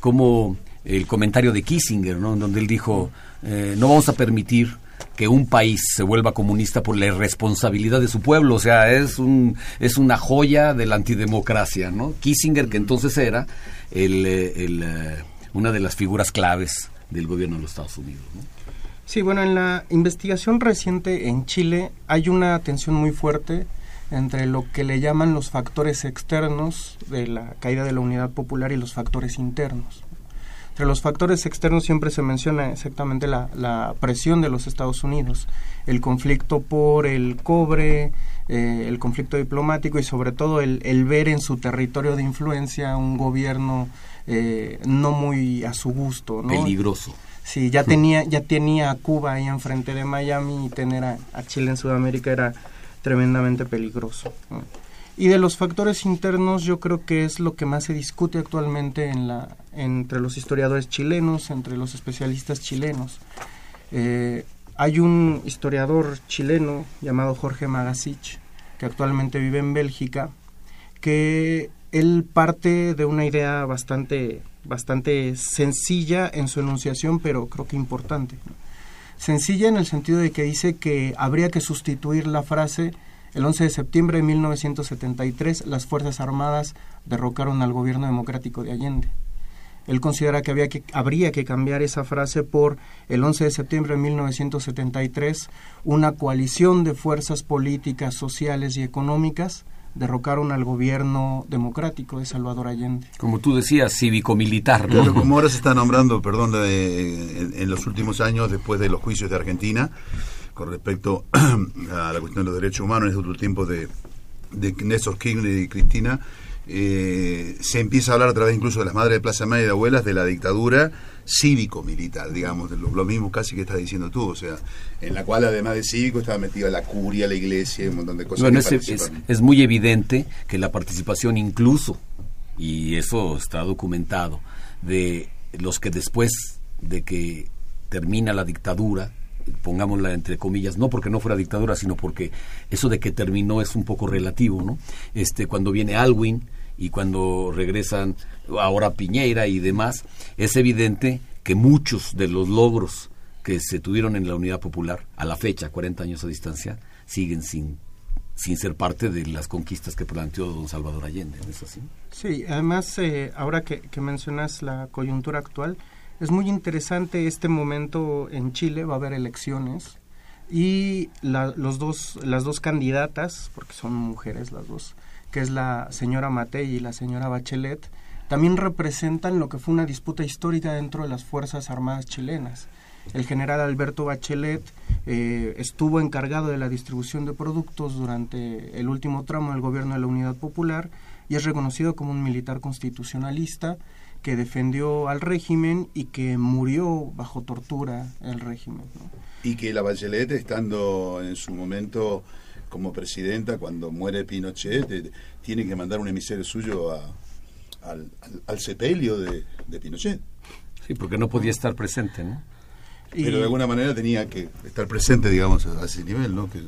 como el comentario de Kissinger, ¿no? en donde él dijo, eh, no vamos a permitir que un país se vuelva comunista por la irresponsabilidad de su pueblo, o sea, es un es una joya de la antidemocracia, ¿no? Kissinger que entonces era el, el, el una de las figuras claves del gobierno de los Estados Unidos. ¿no? Sí, bueno, en la investigación reciente en Chile hay una tensión muy fuerte entre lo que le llaman los factores externos de la caída de la unidad popular y los factores internos. Entre los factores externos siempre se menciona exactamente la, presión de los Estados Unidos, el conflicto por el cobre, eh, el conflicto diplomático y sobre todo el, ver en su territorio de influencia un gobierno eh, no muy a su gusto. ¿no? Peligroso. Sí, ya tenía, ya tenía a Cuba ahí enfrente de Miami y tener a, a Chile en Sudamérica era tremendamente peligroso. ¿no? Y de los factores internos yo creo que es lo que más se discute actualmente en la, entre los historiadores chilenos, entre los especialistas chilenos. Eh, hay un historiador chileno llamado Jorge Magasich, que actualmente vive en Bélgica, que él parte de una idea bastante, bastante sencilla en su enunciación, pero creo que importante. Sencilla en el sentido de que dice que habría que sustituir la frase el 11 de septiembre de 1973 las Fuerzas Armadas derrocaron al gobierno democrático de Allende. Él considera que, había que habría que cambiar esa frase por el 11 de septiembre de 1973 una coalición de fuerzas políticas, sociales y económicas derrocaron al gobierno democrático de Salvador Allende. Como tú decías, cívico-militar. ¿no? Claro, como ahora se está nombrando, perdón, de, en, en, los últimos años, después de los juicios de Argentina, con respecto a la cuestión de los derechos humanos en este otro tiempo de, de Néstor Kirchner y Cristina, eh, se empieza a hablar a través incluso de las madres de Plaza Mayo y de abuelas de la dictadura cívico-militar, digamos, lo, lo, mismo casi que estás diciendo tú, o sea, en la cual además de cívico estaba metida la curia, la iglesia, un montón de cosas. Bueno, es, es, es, muy evidente que la participación incluso, y eso está documentado, de los que después de que termina la dictadura, pongámosla entre comillas, no porque no fuera dictadura, sino porque eso de que terminó es un poco relativo, ¿no? Este, cuando viene Alwin, y cuando regresan ahora Piñeira y demás, es evidente que muchos de los logros que se tuvieron en la Unidad Popular a la fecha, 40 años a distancia, siguen sin sin ser parte de las conquistas que planteó don Salvador Allende, ¿no es así? Sí, además, eh, ahora que, que, mencionas la coyuntura actual, es muy interesante este momento en Chile, va a haber elecciones y la, los dos, las dos candidatas, porque son mujeres las dos, que es la señora Matei y la señora Bachelet, también representan lo que fue una disputa histórica dentro de las Fuerzas Armadas chilenas. El general Alberto Bachelet eh, estuvo encargado de la distribución de productos durante el último tramo del gobierno de la Unidad Popular, y es reconocido como un militar constitucionalista que defendió al régimen y que murió bajo tortura el régimen. Y que la Bachelet, estando en su momento como presidenta, cuando muere Pinochet, eh, tiene que mandar un emisario suyo al, al, sepelio de, Pinochet. Sí, porque no podía estar presente, ¿no? Pero de alguna manera tenía que estar presente, digamos, a ese nivel, ¿no? Que,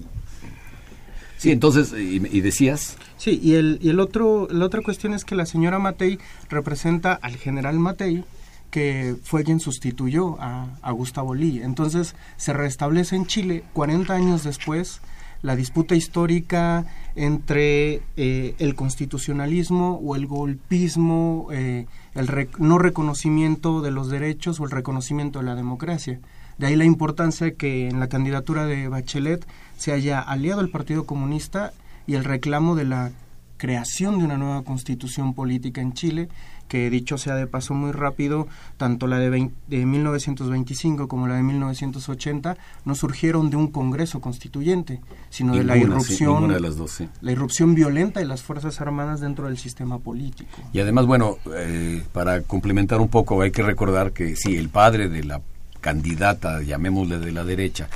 Sí, entonces, y, decías. Sí, y, el, y el otro, la otra cuestión es que la señora Matei representa al general Matei, que fue quien sustituyó a, Gustavo Lee. Entonces, se restablece en Chile 40 años después la disputa histórica entre eh, el constitucionalismo o el golpismo, eh, el no reconocimiento de los derechos o el reconocimiento de la democracia. De ahí la importancia que en la candidatura de Bachelet se haya aliado el Partido Comunista y el reclamo de la creación de una nueva constitución política en Chile, que dicho sea de paso muy rápido, tanto la de, 1925 como la de 1980 no surgieron de un Congreso constituyente, sino de la irrupción, de las dos, la irrupción violenta de las fuerzas armadas dentro del sistema político. Y además, bueno, eh, para complementar un poco, hay que recordar que sí, el padre de la candidata, llamémosle de la derecha,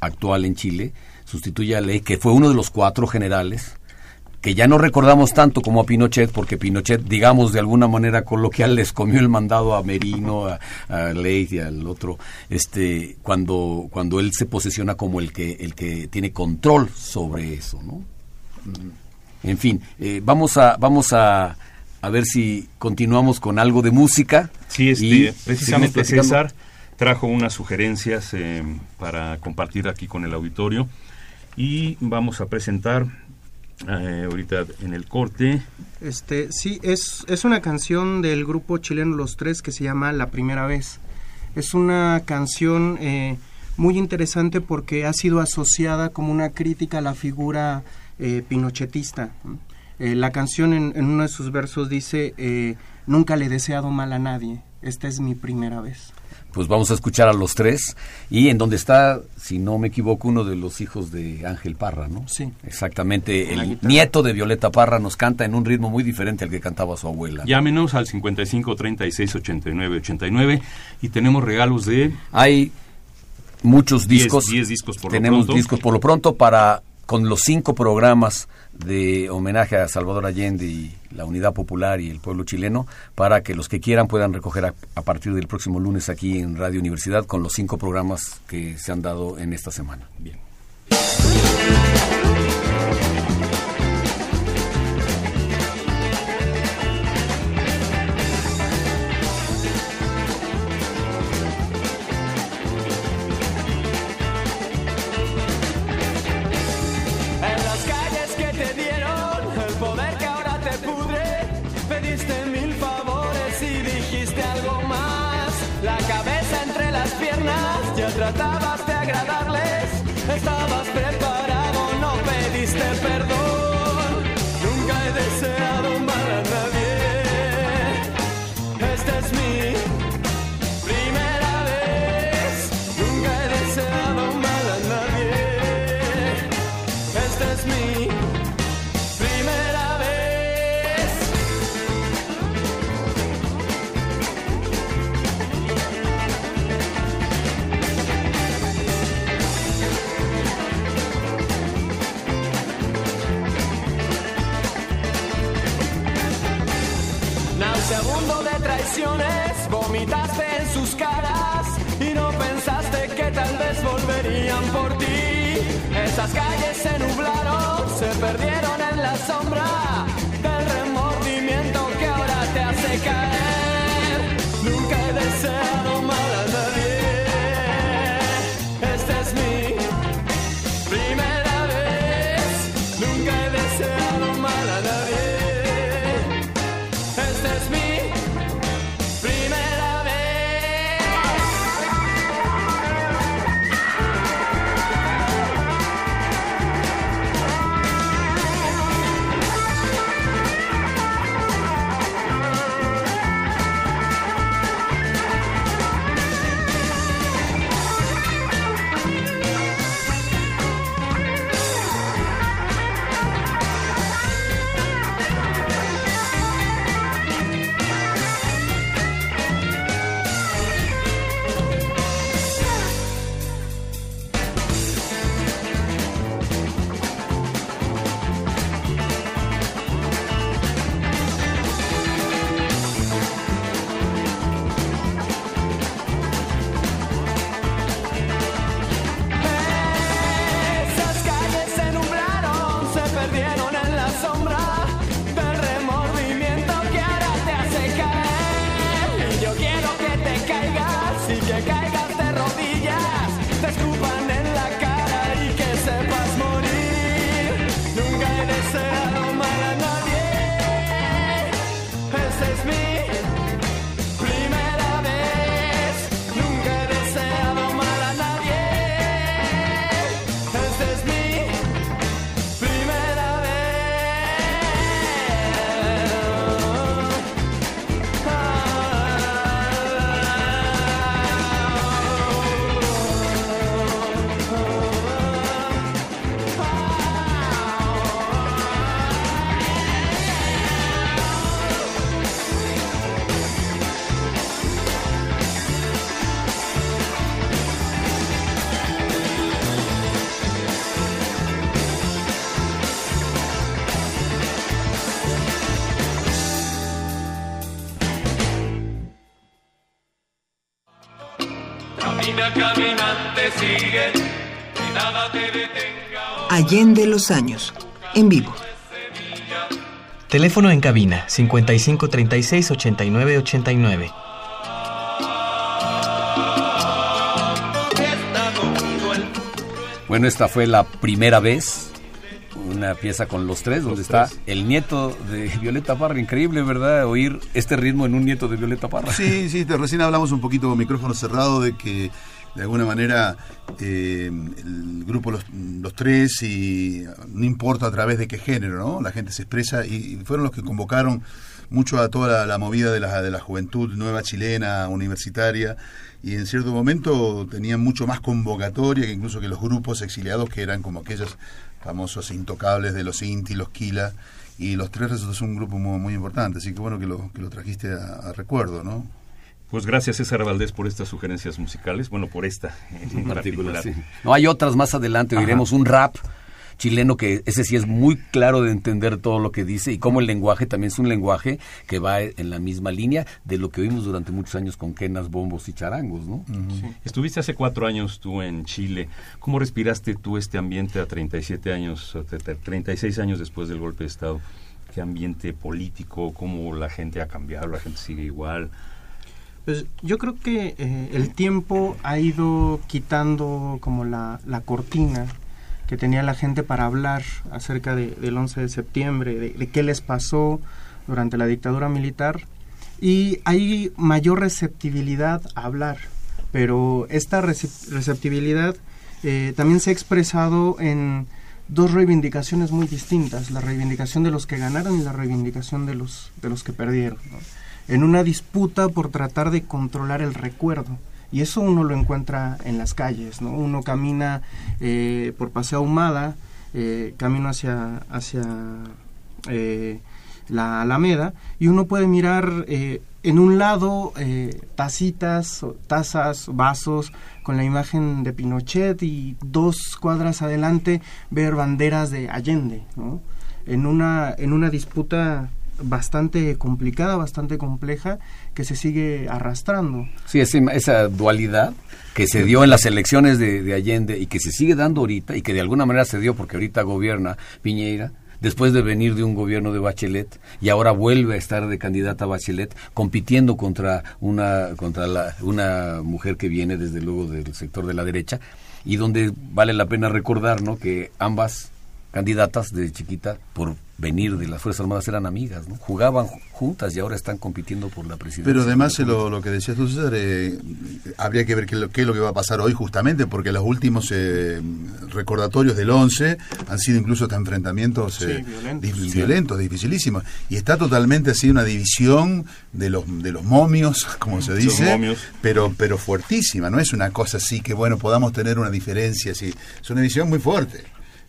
actual en Chile, sustituye a Ley, que fue uno de los cuatro generales, que ya no recordamos tanto como a Pinochet, porque Pinochet, digamos de alguna manera coloquial, les comió el mandado a Merino, a, Ley y al otro, este, cuando, cuando él se posesiona como el que, el que tiene control sobre eso, ¿no? En fin, eh, vamos a, vamos a, a ver si continuamos con algo de música. Sí, este, precisamente César trajo unas sugerencias eh, para compartir aquí con el auditorio y vamos a presentar eh, ahorita en el corte. Este, sí, es, es una canción del grupo chileno Los Tres que se llama La Primera Vez. Es una canción eh, muy interesante porque ha sido asociada como una crítica a la figura eh, pinochetista. la canción en, en, uno de sus versos dice, nunca le he deseado mal a nadie, esta es mi primera vez pues vamos a escuchar a los tres y en donde está, si no me equivoco, uno de los hijos de Ángel Parra, ¿no? Sí. Exactamente, el nieto de Violeta Parra nos canta en un ritmo muy diferente al que cantaba su abuela. Llámenos al 55 36 89 89 y tenemos regalos de... Hay muchos discos. 10 discos por Tenemos lo pronto. discos por lo pronto para con los cinco programas de homenaje a Salvador Allende y la Unidad Popular y el pueblo chileno, para que los que quieran puedan recoger a, partir del próximo lunes aquí en Radio Universidad con los cinco programas que se han dado en esta semana. Bien. Allende los años, en vivo. Teléfono en cabina 5536 89 89. Bueno, esta fue la primera vez, una pieza con los tres, donde está el nieto de Violeta Parra. Increíble, ¿verdad? Oír este ritmo en un nieto de Violeta Parra. Sí, sí, te, recién hablamos un poquito con micrófono cerrado de que de alguna manera eh, el grupo los, los, Tres y no importa a través de qué género, ¿no? La gente se expresa y, fueron los que convocaron mucho a toda la, movida de la, de la juventud nueva chilena, universitaria, y en cierto momento tenían mucho más convocatoria que incluso que los grupos exiliados que eran como aquellos famosos intocables de los Inti, los Kila, y los tres resultó un grupo muy, muy importante, así que bueno que lo, que lo trajiste a, a recuerdo, ¿no? Pues gracias César Valdés por estas sugerencias musicales, bueno, por esta en particular. No, hay otras más adelante, oiremos un rap chileno que ese sí es muy claro de entender todo lo que dice y cómo el lenguaje también es un lenguaje que va en la misma línea de lo que oímos durante muchos años con quenas, bombos y charangos, ¿no? Estuviste hace cuatro años tú en Chile. ¿Cómo respiraste tú este ambiente a 37 años, 36 años después del golpe de Estado? ¿Qué ambiente político? ¿Cómo la gente ha cambiado? ¿La gente sigue igual? Pues yo creo que eh, el tiempo ha ido quitando como la, la, cortina que tenía la gente para hablar acerca de, del 11 de septiembre, de, qué les pasó durante la dictadura militar y hay mayor receptibilidad a hablar, pero esta receptibilidad eh, también se ha expresado en dos reivindicaciones muy distintas, la reivindicación de los que ganaron y la reivindicación de los, de los que perdieron. En una disputa por tratar de controlar el recuerdo. Y eso uno lo encuentra en las calles, ¿no? Uno camina eh, por Paseo Ahumada, eh, camino hacia, hacia eh, la Alameda, y uno puede mirar en un lado tacitas, tazas, vasos con la imagen de Pinochet y dos cuadras adelante ver banderas de Allende, ¿no? En una, en una disputa bastante complicada, bastante compleja, que se sigue arrastrando. Sí, esa dualidad que se dio en las elecciones de, Allende y que se sigue dando ahorita y que de alguna manera se dio porque ahorita gobierna Piñeira, después de venir de un gobierno de Bachelet y ahora vuelve a estar de candidata a Bachelet compitiendo contra una contra la, una mujer que viene desde luego del sector de la derecha y donde vale la pena recordar ¿no? que ambas candidatas de chiquita por venir de las Fuerzas Armadas eran amigas, ¿no? Jugaban juntas y ahora están compitiendo por la presidencia. Pero además lo, lo, que decías tú, César, eh, habría que ver qué, qué, es lo que va a pasar hoy justamente, porque los últimos eh, recordatorios del 11 han sido incluso hasta enfrentamientos eh, violentos, violentos dificilísimos. Y está totalmente así una división de los, de los momios, como se dice, pero, pero fuertísima, no es una cosa así que, bueno, podamos tener una diferencia así. Es una división muy fuerte.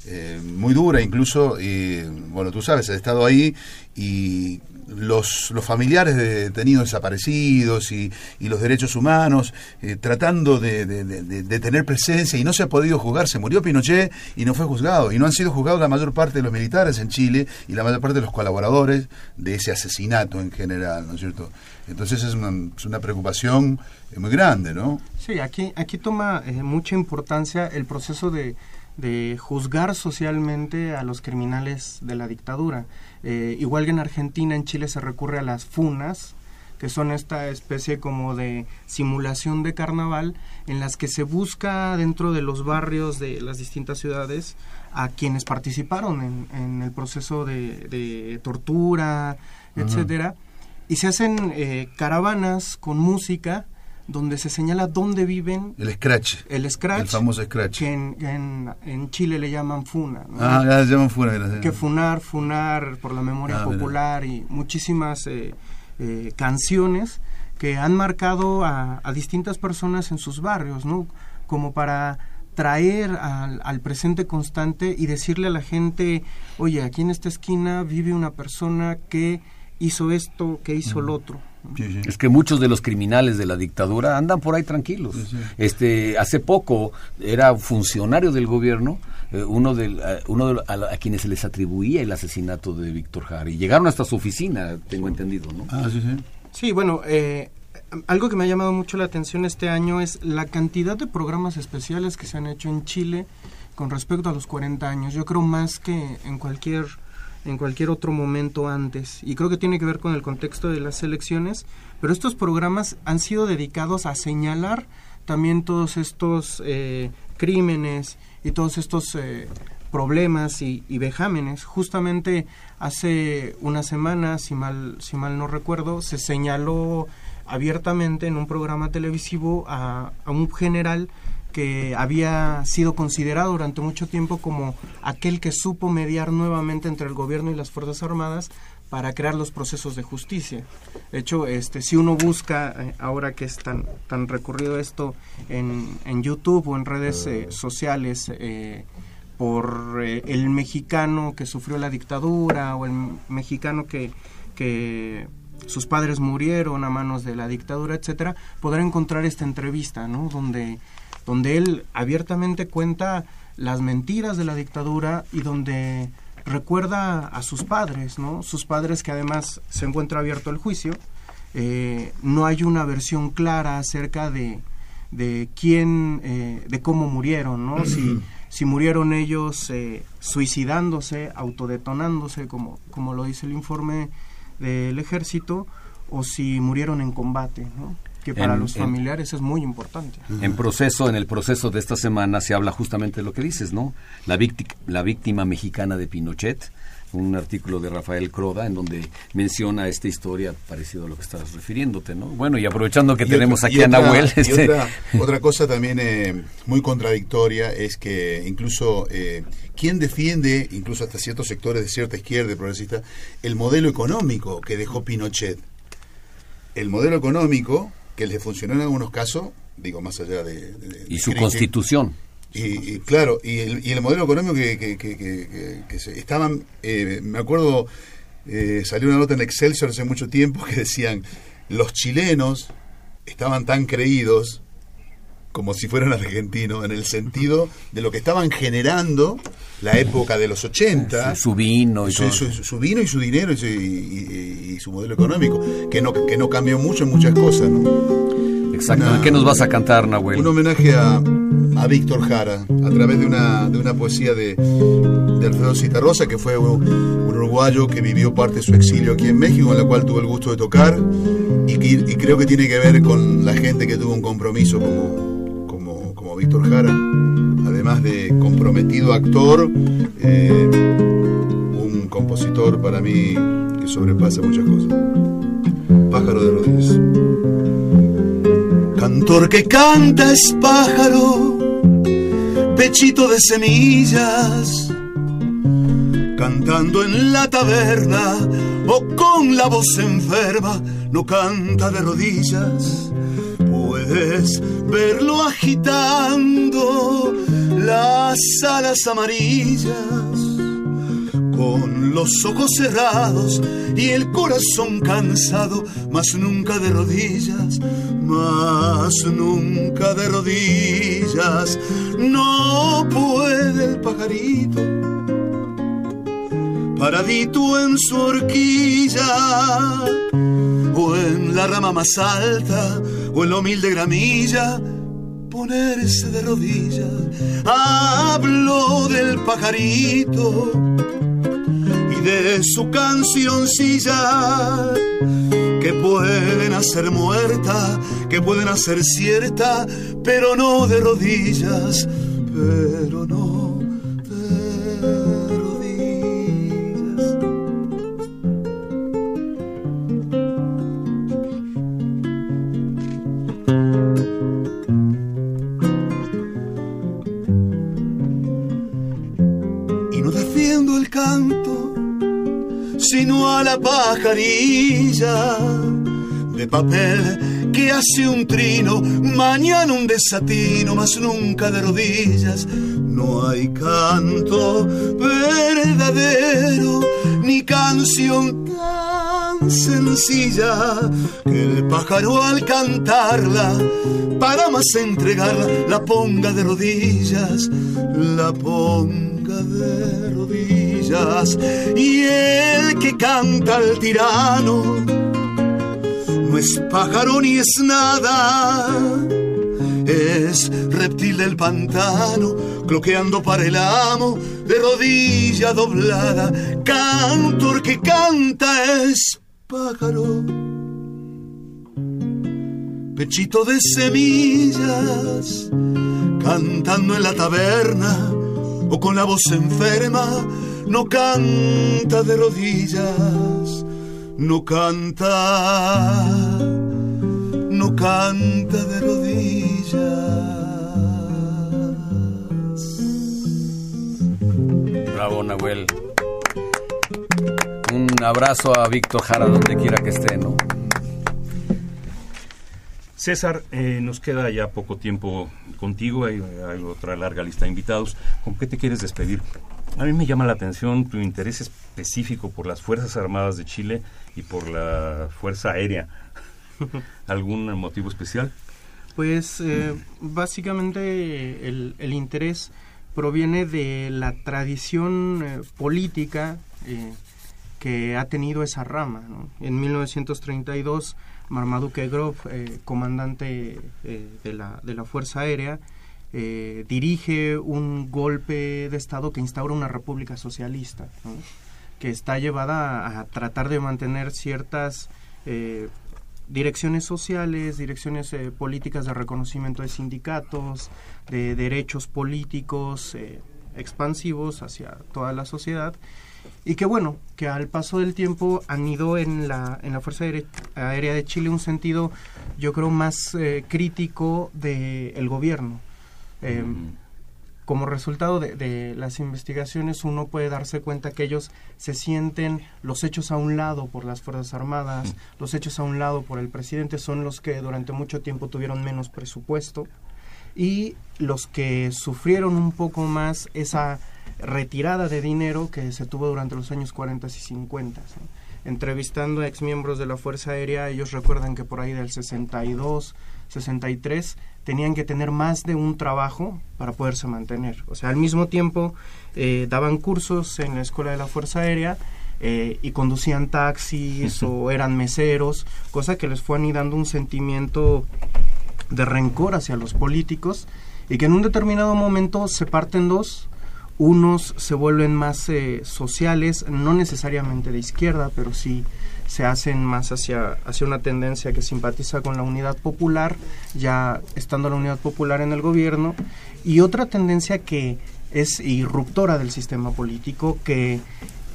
Eh, muy dura incluso, y bueno, tú sabes, he estado ahí y los, los familiares de detenidos desaparecidos y, y los derechos humanos eh, tratando de, de, tener presencia y no se ha podido juzgar. Se murió Pinochet y no fue juzgado. Y no han sido juzgados la mayor parte de los militares en Chile y la mayor parte de los colaboradores de ese asesinato en general, ¿no es cierto? Entonces es una, es una preocupación muy grande, ¿no? Sí, aquí, aquí toma eh, mucha importancia el proceso de de juzgar socialmente a los criminales de la dictadura. Eh, igual que en Argentina, en Chile se recurre a las funas, que son esta especie como de simulación de carnaval en las que se busca dentro de los barrios de las distintas ciudades a quienes participaron en, el proceso de, tortura, etcétera, y se hacen eh, caravanas con música donde se señala dónde viven. El scratch. El scratch. El famoso scratch. Que en, en, Chile le llaman funa. Ah, ya llaman funa. Que funar, funar por la memoria ah, popular y muchísimas eh, eh, canciones que han marcado a, a, distintas personas en sus barrios, ¿no? Como para traer al, al, presente constante y decirle a la gente, oye, aquí en esta esquina vive una persona que hizo esto, que hizo lo otro. Es que muchos de los criminales de la dictadura andan por ahí tranquilos. Este, hace poco era funcionario del gobierno, eh, uno, del, eh, uno a, quienes se les atribuía el asesinato de Víctor Jara y llegaron hasta su oficina, tengo entendido, ¿no? Ah, sí, sí. Sí, bueno, eh, algo que me ha llamado mucho la atención este año es la cantidad de programas especiales que se han hecho en Chile con respecto a los 40 años. Yo creo más que en cualquier en cualquier otro momento antes. Y creo que tiene que ver con el contexto de las elecciones, pero estos programas han sido dedicados a señalar también todos estos eh, crímenes y todos estos eh, problemas y, vejámenes. Justamente hace una semana, si mal, si mal no recuerdo, se señaló abiertamente en un programa televisivo a, a un general que había sido considerado durante mucho tiempo como aquel que supo mediar nuevamente entre el gobierno y las Fuerzas Armadas para crear los procesos de justicia. De hecho, este, si uno busca, eh, ahora que es tan, tan recurrido esto en, en YouTube o en redes eh, sociales, eh, por el mexicano que sufrió la dictadura o el mexicano que, que sus padres murieron a manos de la dictadura, etcétera, podrá encontrar esta entrevista, ¿no? Donde donde él abiertamente cuenta las mentiras de la dictadura y donde recuerda a sus padres, ¿no? Sus padres que además se encuentra abierto el juicio. Eh, no hay una versión clara acerca de, de quién, eh, de cómo murieron, ¿no? Si, si murieron ellos eh, suicidándose, autodetonándose, como, como lo dice el informe del ejército, o si murieron en combate, ¿no? Que para los familiares es muy importante. En proceso, en el proceso de esta semana se habla justamente de lo que dices, ¿no? La, la víctima mexicana de Pinochet, un artículo de Rafael Croda en donde menciona esta historia parecido a lo que estás refiriéndote, ¿no? Bueno, y aprovechando que tenemos aquí a Nahuel... Este... Otra, cosa también eh, muy contradictoria es que incluso eh, quien defiende, incluso hasta ciertos sectores de cierta izquierda progresista, el modelo económico que dejó Pinochet. El modelo económico que le funcionó en algunos casos, digo, más allá de... y su constitución. Y, claro, y el, modelo económico que, que, se, estaban, eh, me acuerdo, eh, salió una nota en Excelsior hace mucho tiempo que decían, los chilenos estaban tan creídos como si fueran argentinos, en el sentido de lo que estaban generando la época de los 80. su vino y su, su, vino y su dinero y, su modelo económico, que no, que no cambió mucho en muchas cosas. ¿no? Exacto. ¿Qué nos vas a cantar, Nahuel? Un homenaje a, a Víctor Jara, a través de una, de una poesía de, de Alfredo Citarrosa, que fue un, uruguayo que vivió parte de su exilio aquí en México, en la cual tuve el gusto de tocar, y, y creo que tiene que ver con la gente que tuvo un compromiso como Víctor Jara, además de comprometido actor, eh, un compositor para mí que sobrepasa muchas cosas. Pájaro de rodillas. Cantor que canta es pájaro, pechito de semillas, cantando en la taberna o con la voz enferma, no canta de rodillas verlo agitando las alas amarillas con los ojos cerrados y el corazón cansado, mas nunca de rodillas, más nunca de rodillas. No puede el pajarito, paradito en su horquilla o en la rama más alta o en la humilde gramilla ponerse de rodillas. Hablo del pajarito y de su cancioncilla que pueden hacer muerta, que pueden hacer cierta, pero no de rodillas, pero no sino a la pajarilla de papel que hace un trino, mañana un desatino, más nunca de rodillas. No hay canto verdadero, ni canción tan sencilla que el pájaro al cantarla, para más entregarla, la ponga de rodillas, la ponga de rodillas. Y el que canta al tirano, no es pájaro ni es nada, es reptil del pantano, cloqueando para el amo, de rodilla doblada, cantor que canta es pájaro, pechito de semillas, cantando en la taberna o con la voz enferma, no canta de rodillas no canta, no canta de rodillas. Bravo, Nahuel. Un abrazo a Víctor Jara donde quiera que esté, ¿no? César, eh, nos queda ya poco tiempo contigo, hay, hay otra larga lista de invitados. ¿Con qué te quieres despedir? A mí me llama la atención tu interés específico por las Fuerzas Armadas de Chile y por la Fuerza Aérea. ¿Algún motivo especial? Pues eh, básicamente el, el, interés proviene de la tradición eh, política eh, que ha tenido esa rama. ¿no? En 1932, Marmaduke Grove, comandante de, la, de la Fuerza Aérea, eh, dirige un golpe de Estado que instaura una república socialista, que está llevada a, tratar de mantener ciertas eh, direcciones sociales, direcciones eh, políticas de reconocimiento de sindicatos, de derechos políticos expansivos hacia toda la sociedad y que bueno, que al paso del tiempo han ido en la, en la Fuerza Aérea de Chile un sentido yo creo más crítico del el gobierno eh, como resultado de, de, las investigaciones uno puede darse cuenta que ellos se sienten los hechos a un lado por las Fuerzas Armadas, los hechos a un lado por el presidente son los que durante mucho tiempo tuvieron menos presupuesto y los que sufrieron un poco más esa retirada de dinero que se tuvo durante los años 40 y 50. ¿sí? Entrevistando a exmiembros de la Fuerza Aérea, ellos recuerdan que por ahí del 62, 63 tenían que tener más de un trabajo para poderse mantener. O sea, al mismo tiempo eh, daban cursos en la Escuela de la Fuerza Aérea eh, y conducían taxis o eran meseros, cosa que les fue anidando un sentimiento de rencor hacia los políticos y que en un determinado momento se parten dos. Unos se vuelven más eh, sociales, no necesariamente de izquierda, pero sí se hacen más hacia, hacia una tendencia que simpatiza con la unidad popular, ya estando la unidad popular en el gobierno, y otra tendencia que es irruptora del sistema político, que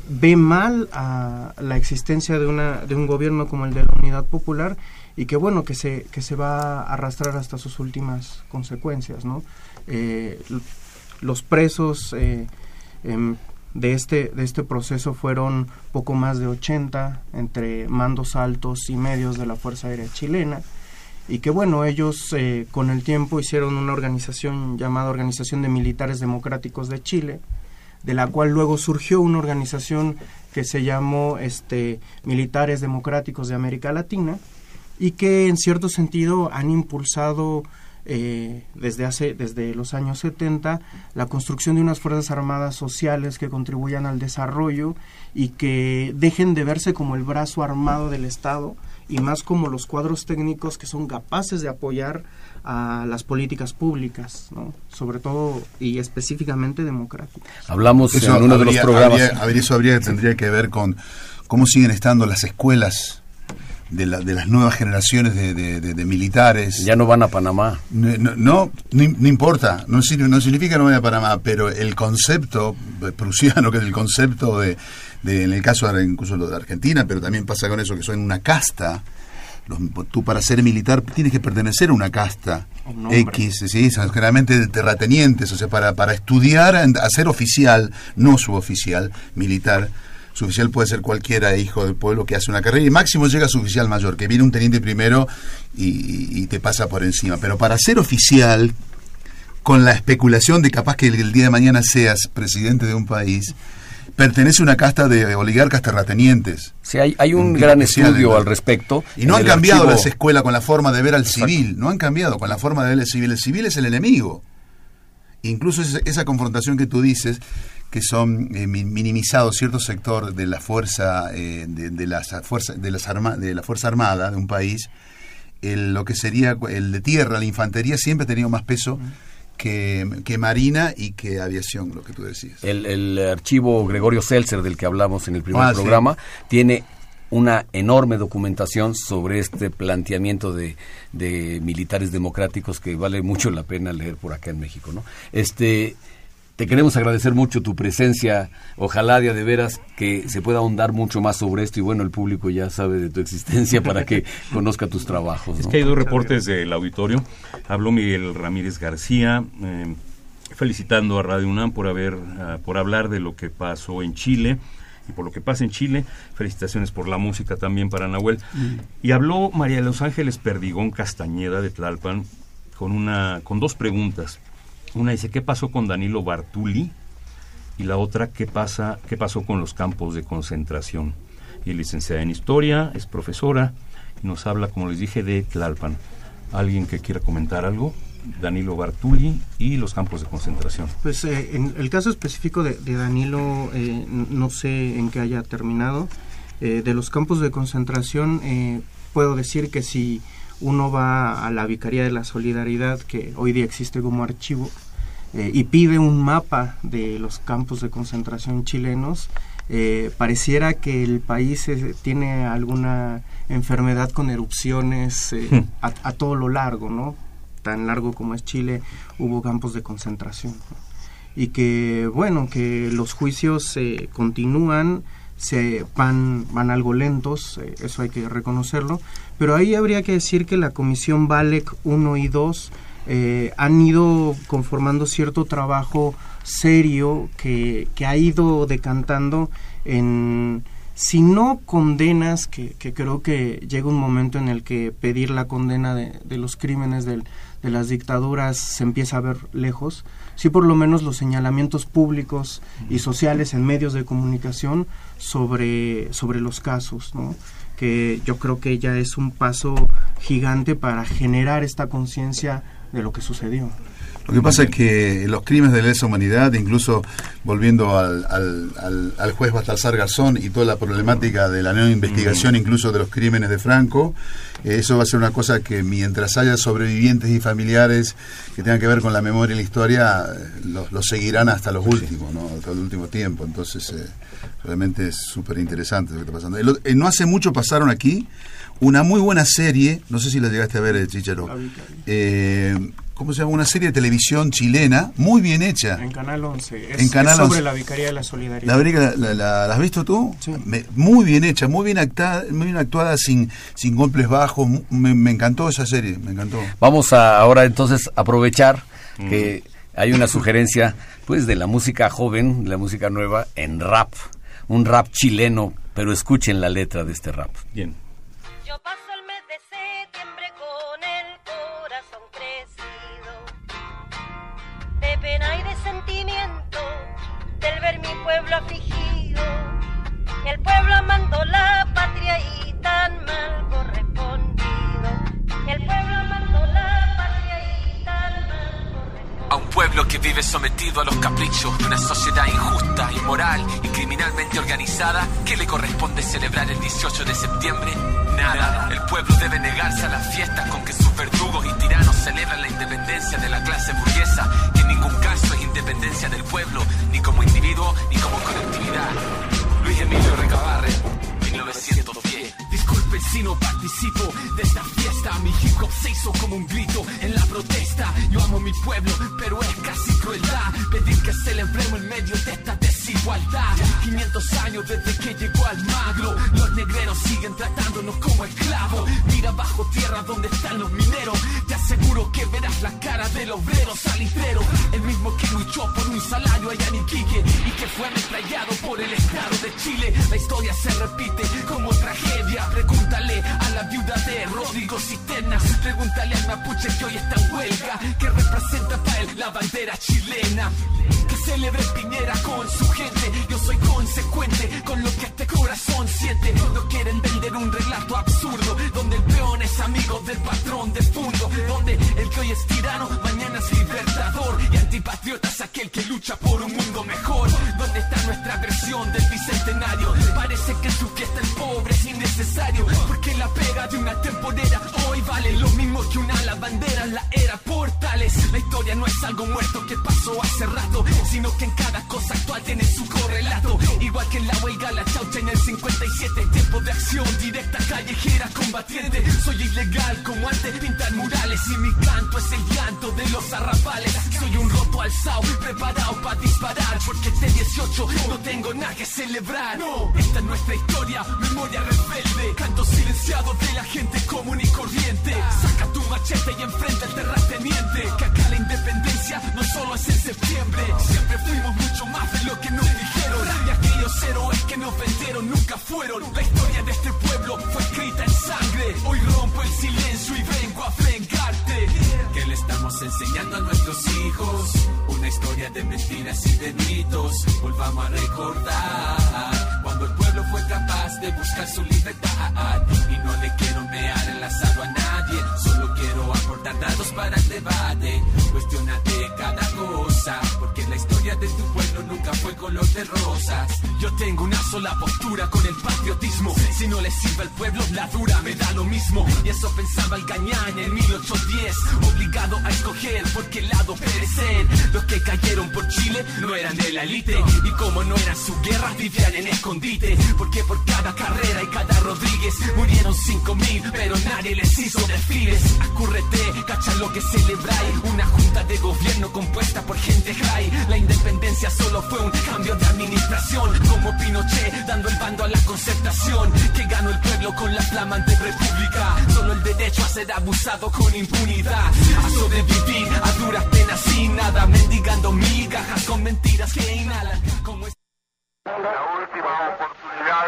ve mal a la existencia de, una, de un gobierno como el de la unidad popular y que bueno, que se, que se va a arrastrar hasta sus últimas consecuencias, ¿no? Eh, los presos eh, eh, de este, de este proceso fueron poco más de 80 entre mandos altos y medios de la Fuerza Aérea Chilena y que bueno, ellos eh, con el tiempo hicieron una organización llamada Organización de Militares Democráticos de Chile, de la cual luego surgió una organización que se llamó este, Militares Democráticos de América Latina y que en cierto sentido han impulsado eh, desde hace desde los años 70 la construcción de unas fuerzas armadas sociales que contribuyan al desarrollo y que dejen de verse como el brazo armado del Estado y más como los cuadros técnicos que son capaces de apoyar a las políticas públicas, ¿no? sobre todo y específicamente democráticas. Hablamos eso en uno habría, de los programas. Habría, habría, eso habría, tendría que ver con cómo siguen estando las escuelas de, la- de las nuevas generaciones de, de- de- de militares. Ya no van a Panamá. No, no, no, importa, no, no significa que no vaya a Panamá, pero el concepto eh, prusiano, que es el concepto de, de- en el caso de, incluso lo de Argentina, pero también pasa con eso, que son una casta. Los- tú para ser militar tienes que pertenecer a una casta Un. X, ¿sí? son generalmente de terratenientes, o sea, para, para estudiar, a ser oficial, no suboficial, militar. Suboficial puede ser cualquiera hijo del pueblo que hace una carrera y máximo llega a suboficial mayor, que viene un teniente primero y, te pasa por encima. Pero para ser oficial, con la especulación de capaz que el, día de mañana seas presidente de un país, pertenece a una casta de oligarcas terratenientes. Sí, hay, hay un gran estudio al respecto. Y no han cambiado archivo- las escuelas con la forma de ver al civil, no han cambiado con la forma de ver al civil. El civil es el enemigo. Incluso esa, esa confrontación que tú dices, que son eh, mi- minimizados cierto sector de la fuerza, eh, de, de las fuerzas, de las arma, de la fuerza armada de un país, el- lo que sería el de tierra, la infantería siempre ha tenido más peso que, que marina y que aviación, lo que tú decías. El, el archivo Gregorio Seltzer, del que hablamos en el primer Ah, sí. programa, tiene una enorme documentación sobre este planteamiento de, de militares democráticos que vale mucho la pena leer por acá en México. ¿no? Este, te queremos agradecer mucho tu presencia. Ojalá de, veras que se pueda ahondar mucho más sobre esto y bueno, el público ya sabe de tu existencia para que conozca tus trabajos. Es que hay dos reportes del auditorio. Habló Miguel Ramírez García, eh, felicitando a Radio UNAM por haber, ah, por hablar de lo que pasó en Chile y por lo que pasa en Chile. Felicitaciones por la música también para Nahuel. Y habló María de Los Ángeles Perdigón Castañeda de Tlalpan con una, con dos preguntas. Una dice ¿qué pasó con Danilo Bartuli? Y la otra ¿qué pasa, qué pasó con los campos de concentración? Y es licenciada en historia, es profesora y nos habla, como les dije, de Tlalpan. ¿Alguien que quiera comentar algo? Danilo Bartuli y los campos de concentración. Pues eh, en el caso específico de, de Danilo, eh, no sé en qué haya terminado. Eh, de los campos de concentración, eh, puedo decir que si uno va a la Vicaría de la Solidaridad, que hoy día existe como archivo, eh, y pide un mapa de los campos de concentración chilenos, eh, pareciera que el país eh, tiene alguna enfermedad con erupciones eh, Hmm. a, a todo lo largo, ¿no? Tan largo como es Chile, hubo campos de concentración. Y que, bueno, que los juicios eh, continúan, se van, van algo lentos, eh, eso hay que reconocerlo, pero ahí habría que decir que la comisión VALEC 1 y 2 eh, han ido conformando cierto trabajo serio que, que ha ido decantando en, si no condenas, que, que creo que llega un momento en el que pedir la condena de, de los crímenes del- de las dictaduras se empieza a ver lejos, sí por lo menos los señalamientos públicos y sociales en medios de comunicación sobre, sobre los casos, ¿no? que yo creo que ya es un paso gigante para generar esta conciencia de lo que sucedió. Lo que pasa es que los crímenes de lesa humanidad, incluso volviendo al, al, al- al juez Baltasar Garzón y toda la problemática de la nueva investigación, incluso de los crímenes de Franco, eh, eso va a ser una cosa que mientras haya sobrevivientes y familiares que tengan que ver con la memoria y la historia, eh, los lo seguirán hasta los últimos, ¿no? hasta el último tiempo. Entonces, eh, realmente es súper interesante lo que está pasando. El eh, no hace mucho pasaron aquí una muy buena serie, no sé si la llegaste a ver, Chicharo. Eh, ¿Cómo se llama? Una serie de televisión chilena, muy bien hecha. En Canal 11. Es, En Canal es sobre 11. la Vicaría de la Solidaridad. ¿La, la, la- la has visto tú? Me- muy bien hecha, muy bien actuada, muy bien actuada sin, sin golpes bajos. Me, me encantó esa serie, me encantó. Vamos a ahora entonces aprovechar que hay una sugerencia pues de la música joven, de la música nueva en rap, un rap chileno, pero escuchen la letra de este rap. Bien. Yo paso de pena y de sentimiento, del ver mi pueblo afligido, el pueblo amando la patria y tan mal correspondido, el pueblo pueblo que vive sometido a los caprichos de una sociedad injusta, inmoral y criminalmente organizada, ¿qué le corresponde celebrar el 18 de septiembre? Nada. El pueblo debe negarse a las fiestas con que sus verdugos y tiranos celebran la independencia de la clase burguesa, que en ningún caso es independencia del pueblo, ni como individuo ni como colectividad. Luis Emilio Recabarre, 1910. Campesino participo de esta fiesta. Mi hip hop se hizo como un grito en la protesta. Yo amo mi pueblo, pero es casi crueldad pedir que celebremos en medio de esta desigualdad. 500 años desde que llegó al magro, los negreros siguen tratándonos como esclavos. Mira bajo tierra donde están los mineros. Te aseguro que verás la cara del obrero salitrero, el mismo que luchó por un salario allá en Iquique y que fue ametrallado por el Estado de Chile. La historia se repite como tragedia. Pregúntale a la viuda de Rodrigo Cisterna, pregúntale al mapuche que hoy está en huelga, que representa para él la bandera chilena. Que celebre Piñera con su gente. Yo soy consecuente con lo que este corazón siente. No quieren vender un relato absurdo, donde el peón es amigo del patrón de fondo, donde el que hoy es tirano, mañana es libertador y antipatriota es aquel que lucha por un mundo mejor. ¿Dónde está nuestra versión del bicentenario? Parece que su fiesta es pobre es innecesario, porque la pega de una temporera hoy vale lo mismo que una lavandera en la era portales. La historia no es algo muerto que pasó hace rato, sino que en cada cosa actual tiene su correlato. Igual que en la huelga, la chaucha en el 57, tiempo de acción directa, callejera, combatiente. Soy ilegal como antes pintar murales y mi canto es el llanto de los arrabales. Soy un roto alzado, preparado para disparar, porque este 18 no tengo nada que celebrar. No, esta es nuestra historia, memoria rebelde, silenciado de la gente común y corriente. Saca tu machete y enfrenta al terrateniente, que acá la independencia no solo es en septiembre, siempre fuimos mucho más de lo que nos dijeron. Y aquellos héroes que nos vendieron nunca fueron. La historia de este pueblo fue escrita en sangre. Hoy rompo el silencio y vengo a vengarte. Que le estamos enseñando a nuestros hijos una historia de mentiras y de mitos. Volvamos a recordar pueblo fue capaz de buscar su libertad. Y no le quiero mear el asado a nadie, solo quiero aportar datos para el debate. Cuestionate cada cosa, porque la historia de tu pueblo nunca fue color de rosas. Yo tengo una sola postura con el patriotismo. Si no le sirve al pueblo, la dura me da lo mismo. Y eso pensaba el Gañán en 1810. Obligado a escoger por qué lado perecer. Los que cayeron por Chile no eran de la élite. Y como no eran su guerra, vivían en escondite. Porque por cada carrera y cada Rodríguez murieron cinco mil, pero nadie les hizo desfiles. Acúrrete, cacha lo que celebráis. Una junta de gobierno compuesta por gente high. La independencia solo fue un cambio de administración. Como Pinochet dando el bando a la concertación. Que ganó el pueblo con la flamante república. Solo el derecho a ser abusado con impunidad. A sobrevivir a duras penas sin nada. Mendigando migajas con mentiras que inhalan. Como es- La última oportunidad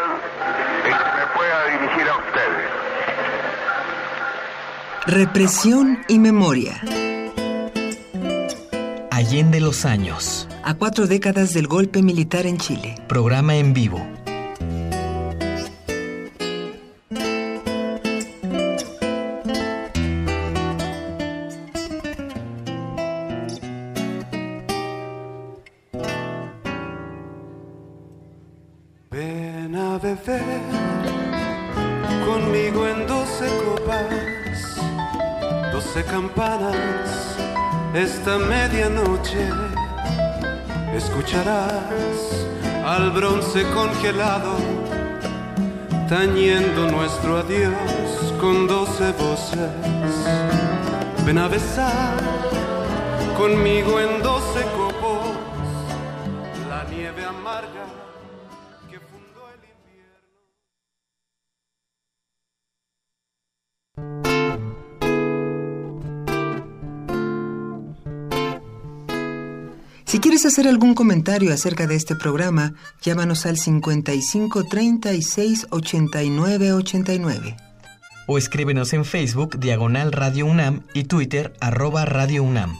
de que me pueda dirigir a ustedes. Represión y memoria. Allende los años. A cuatro décadas del golpe militar en Chile. Programa en vivo. Esta medianoche escucharás al bronce congelado tañendo nuestro adiós con doce voces. Ven a besar conmigo en Si quieres hacer algún comentario acerca de este programa, llámanos al 55 36 89 89. O escríbenos en Facebook Diagonal Radio UNAM y Twitter arroba Radio UNAM.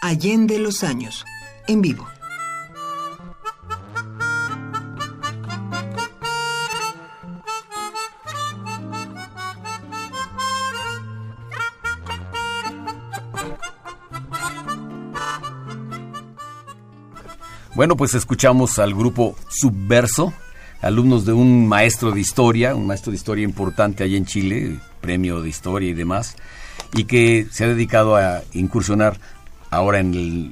Allende los años, en vivo. Bueno, pues escuchamos al grupo Subverso, alumnos de un maestro de historia, un maestro de historia importante allá en Chile, premio de historia y demás, y que se ha dedicado a incursionar ahora en el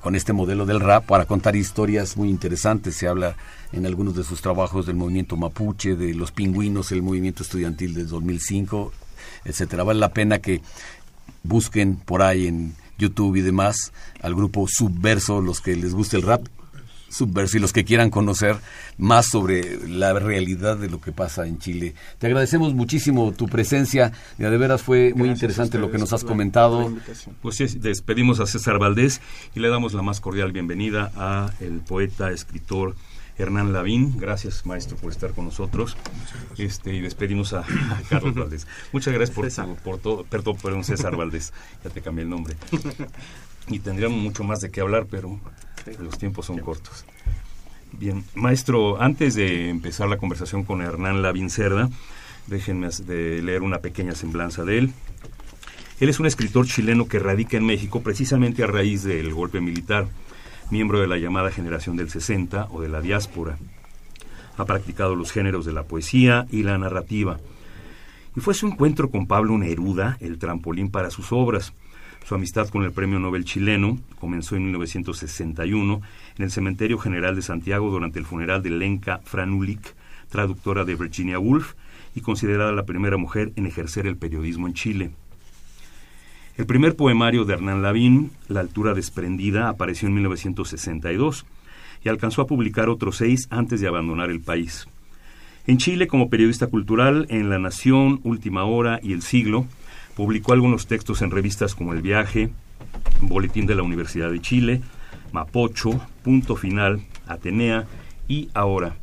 con este modelo del rap para contar historias muy interesantes. Se habla en algunos de sus trabajos del movimiento mapuche, de los pingüinos, el movimiento estudiantil del 2005, etcétera. Vale la pena que busquen por ahí en YouTube y demás al grupo Subverso, los que les guste el rap, Subverso y los que quieran conocer más sobre la realidad de lo que pasa en Chile. Te agradecemos muchísimo tu presencia, de veras fue muy interesante lo que nos has comentado. Pues sí, despedimos a César Valdés y le damos la más cordial bienvenida a el poeta, escritor, Hernán Lavín. Gracias, maestro, por estar con nosotros. Este, y despedimos a, Carlos Valdés. Muchas gracias por, por todo. Perdón, perdón, César Valdés. Ya te cambié el nombre. Y tendríamos mucho más de qué hablar, pero los tiempos son cortos. Bien, maestro, antes de empezar la conversación con Hernán Lavín Cerda, déjenme de leer una pequeña semblanza de él. Él es un escritor chileno que radica en México precisamente a raíz del golpe militar, miembro de la llamada generación del 60 o de la diáspora. Ha practicado los géneros de la poesía y la narrativa. Y fue su encuentro con Pablo Neruda el trampolín para sus obras su amistad con el Premio Nobel chileno comenzó en 1961 en el Cementerio General de Santiago durante el funeral de Lenka Franulik, traductora de Virginia Woolf y considerada la primera mujer en ejercer el periodismo en Chile. El primer poemario de Hernán Lavín, La altura desprendida, apareció en 1962 y alcanzó a publicar otros seis antes de abandonar el país. En Chile, como periodista cultural, en La Nación, Última Hora y El Siglo, Publicó algunos textos en revistas como El Viaje, Boletín de la Universidad de Chile, Mapocho, Punto Final, Atenea y Ahora.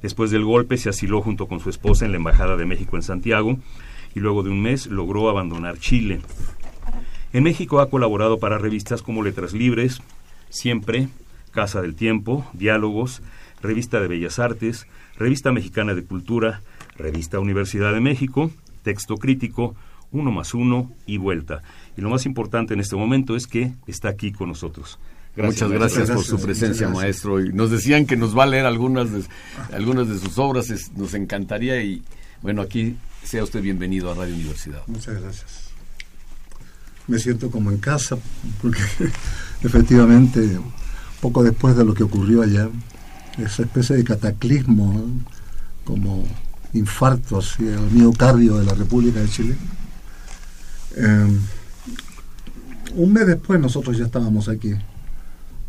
Después del golpe se asiló junto con su esposa en la Embajada de México en Santiago y luego de un mes logró abandonar Chile. En México ha colaborado para revistas como Letras Libres, Siempre, Casa del Tiempo, Diálogos, Revista de Bellas Artes, Revista Mexicana de Cultura, Revista Universidad de México, Texto Crítico, uno más uno y vuelta. Y lo más importante en este momento es que está aquí con nosotros. Muchas gracias, por su presencia, maestro. Y nos decían que nos va a leer algunas de, algunas de sus obras, nos encantaría y bueno, aquí sea usted bienvenido a Radio Universidad. Muchas gracias. Me siento como en casa, porque efectivamente, poco después de lo que ocurrió allá, esa especie de cataclismo, como infarto hacia el miocardio de la República de Chile, Em, un mes después nosotros ya estábamos aquí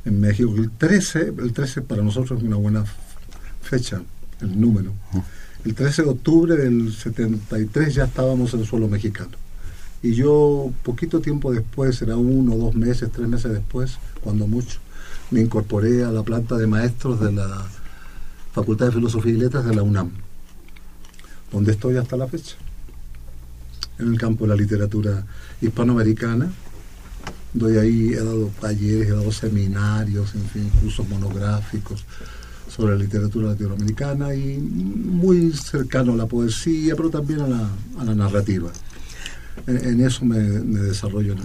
en México. El 13, el 13 para nosotros es una buena fecha, el número. El 13 de octubre del 73 ya estábamos en el suelo mexicano. Y yo, poquito tiempo después, será uno, dos meses, tres meses después, cuando mucho, me incorporé a la planta de maestros de la Facultad de Filosofía y Letras de la UNAM, donde estoy hasta la fecha en el campo de la literatura hispanoamericana. Doy ahí, he dado talleres, he dado seminarios, en fin, cursos monográficos sobre la literatura latinoamericana y muy cercano a la poesía, pero también a la, a la narrativa. En, eso me, desarrollo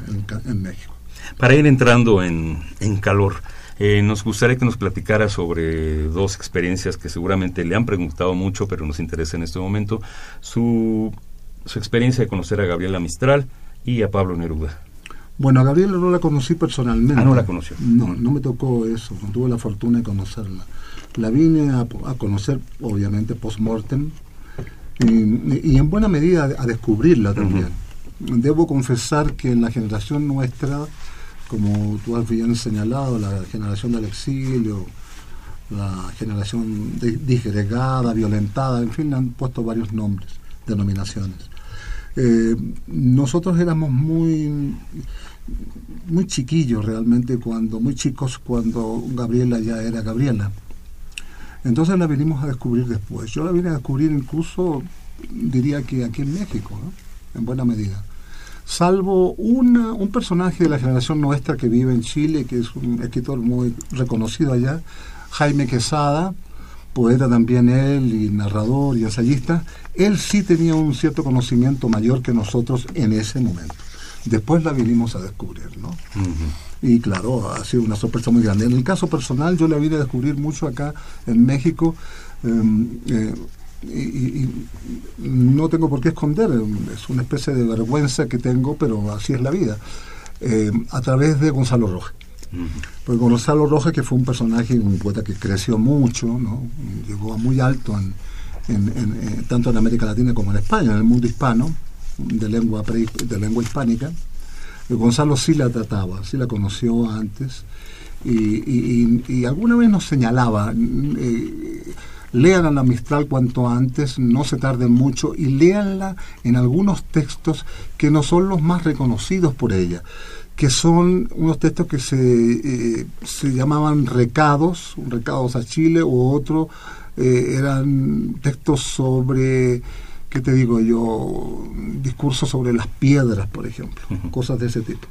en, México. Para ir entrando en, en calor, eh, nos gustaría que nos platicara sobre dos experiencias que seguramente le han preguntado mucho, pero nos interesa en este momento. Su su experiencia de conocer a Gabriela Mistral y a Pablo Neruda. Bueno, a Gabriela no la conocí personalmente. Ah, no la conoció. No, no me tocó eso, no tuve la fortuna de conocerla. La vine a, conocer, obviamente, post-mortem y, en buena medida a descubrirla también. Debo confesar que en la generación nuestra, como tú has bien señalado, la generación del exilio, la generación disgregada, violentada, en fin, han puesto varios nombres, denominaciones. Eh, nosotros éramos muy muy chiquillos realmente cuando muy chicos cuando Gabriela ya era Gabriela. Entonces la vinimos a descubrir después. Yo la vine a descubrir incluso diría que aquí en México en buena medida salvo una, un personaje de la generación nuestra que vive en Chile que es un escritor muy reconocido allá Jaime Quesada poeta también él y narrador y ensayista, él sí tenía un cierto conocimiento mayor que nosotros en ese momento. Después la vinimos a descubrir, ¿no? Y claro, ha sido una sorpresa muy grande. En el caso personal, yo la vine a descubrir mucho acá en México. Em, eh, y, no tengo por qué esconder, es una especie de vergüenza que tengo, pero así es la vida. Em, a través de Gonzalo Rojas. Pues Gonzalo Rojas, que fue un personaje, un poeta que creció mucho, ¿no? llegó a muy alto en, en- en- eh, tanto en América Latina como en España, en el mundo hispano, de lengua, pre- de lengua hispánica. Eh, Gonzalo sí la trataba, sí la conoció antes, y, alguna vez nos señalaba, eh, lean a la Mistral cuanto antes, no se tarden mucho, y léanla en algunos textos que no son los más reconocidos por ella que son unos textos que se, eh, se llamaban recados, recados a Chile, o otro eh, eran textos sobre, ¿qué te digo yo? Discursos sobre las piedras, por ejemplo, cosas de ese tipo.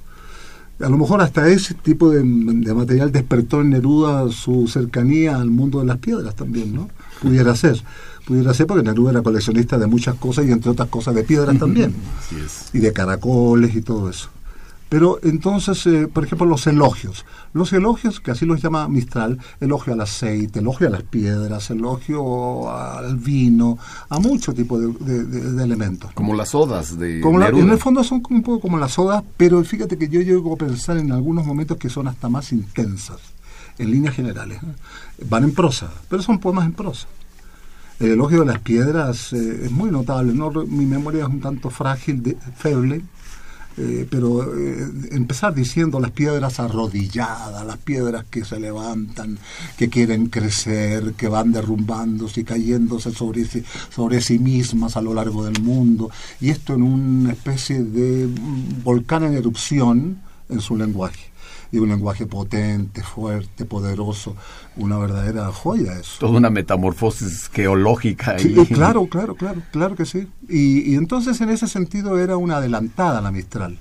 A lo mejor hasta ese tipo de, de material despertó en Neruda su cercanía al mundo de las piedras también, ¿no? Pudiera ser. Pudiera ser porque Neruda era coleccionista de muchas cosas y entre otras cosas de piedras también. Así es. Y de caracoles y todo eso. Pero entonces, eh, por ejemplo, los elogios. Los elogios, que así los llama Mistral, elogio al aceite, elogio a las piedras, elogio al vino, a mucho tipo de, de- de- de elementos. Como las odas de Como la- Neruda. en el fondo son como un poco como las sodas, pero fíjate que yo llego a pensar en algunos momentos que son hasta más intensas, en líneas generales. ¿eh? Van en prosa, pero son poemas en prosa. El elogio de las piedras eh, es muy notable. ¿no? Mi memoria es un tanto frágil, de, feble, eh, pero empezar diciendo las piedras arrodilladas, las piedras que se levantan, que quieren crecer, que van derrumbándose y cayéndose sobre sí, sobre sí mismas a lo largo del mundo, y esto en una especie de mm, volcán en erupción en su lenguaje. Y un lenguaje potente, fuerte, poderoso, una verdadera joya eso. Toda una metamorfosis geológica. Sí, ahí. claro, claro, claro, claro que sí. Y, y entonces en ese sentido era una adelantada la Mistral.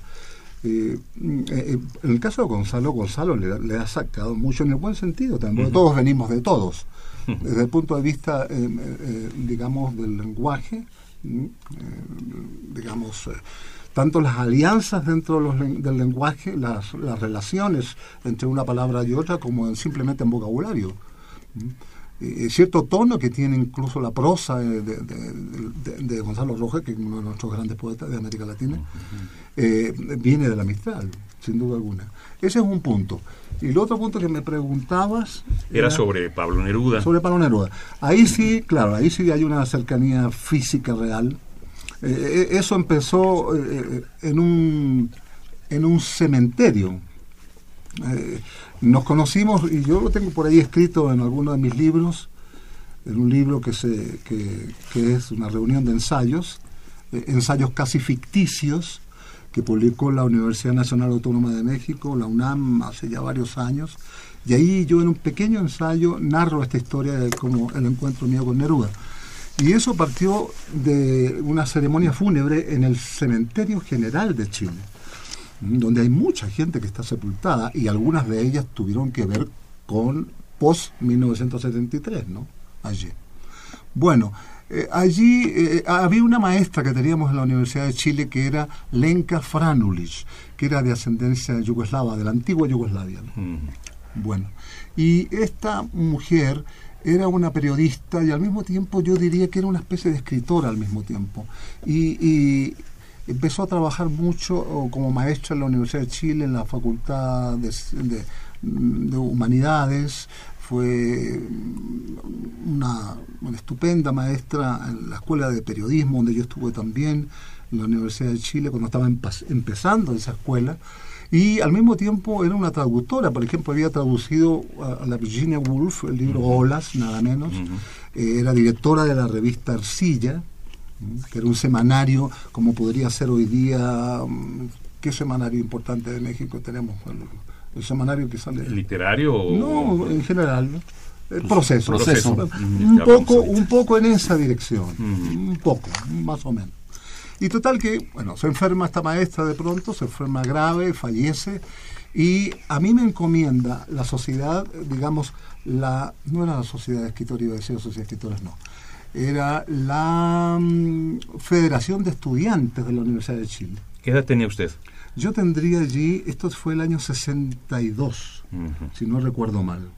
Eh, mm, eh, en el caso de Gonzalo, Gonzalo le, le ha sacado mucho en el buen sentido también, todos venimos de todos. Desde el punto de vista, eh, eh, digamos, del lenguaje, mm, eh, digamos, eh, tanto las alianzas dentro de los del lenguaje, las, las relaciones entre una palabra y otra, como en- simplemente en vocabulario. ¿Mm? Eh, cierto tono que tiene incluso la prosa de, de- de- de- Gonzalo Rojas, que es uno de nuestros grandes poetas de América Latina, eh, viene de la Mistral, sin duda alguna. Ese es un punto. Y el otro punto que me preguntabas Era sobre Pablo Neruda. sobre Pablo Neruda. Ahí sí, claro, ahí sí hay una cercanía física real. Eh, eh, eso empezó eh, en un en un cementerio. Eh, nos conocimos y yo lo tengo por ahí escrito en alguno de mis libros, en un libro que que, es una reunión de ensayos, ensayos casi ficticios que publicó la Universidad Nacional Autónoma de México, la UNAM, hace ya varios años. Y ahí yo en un pequeño ensayo narro esta historia de cómo el encuentro mío con Neruda. Y eso partió de una ceremonia fúnebre en el Cementerio General de Chile, donde hay mucha gente que está sepultada y algunas de ellas tuvieron que ver con post-1973, ¿no? Allí. Bueno, eh, allí eh, había una maestra que teníamos en la Universidad de Chile que era Lenka Franulich, que era de ascendencia yugoslava, de la antigua Yugoslavia. ¿no? Bueno, y esta mujer era una periodista y al mismo tiempo yo diría que era una especie de escritora al mismo tiempo. Y, empezó a trabajar mucho como maestra en la Universidad de Chile, en la Facultad de, de- de Humanidades. Fue una, estupenda maestra en la Escuela de Periodismo, donde yo estuve también, en la Universidad de Chile, cuando estaba empezando esa escuela. Y al mismo tiempo era una traductora, por ejemplo, había traducido a, la Virginia Woolf el libro Olas, nada menos. Eh, era directora de la revista Arcilla, que era un semanario como podría ser hoy día. mm, ¿Qué semanario importante de México tenemos? El, el semanario que sale. ¿Literario o...? No, en general. ¿no? El proceso. Proceso. Un poco, un poco en esa dirección. Un poco, más o menos. Y total que, bueno, se enferma esta maestra de pronto, se enferma grave, fallece, y a mí me encomienda la sociedad, digamos, la no era la sociedad de escritores, iba a decir sociedad de escritores, no. Era la mm, Federación de Estudiantes de la Universidad de Chile. ¿Qué edad tenía usted? Yo tendría allí, esto fue el año 62, si no recuerdo mal.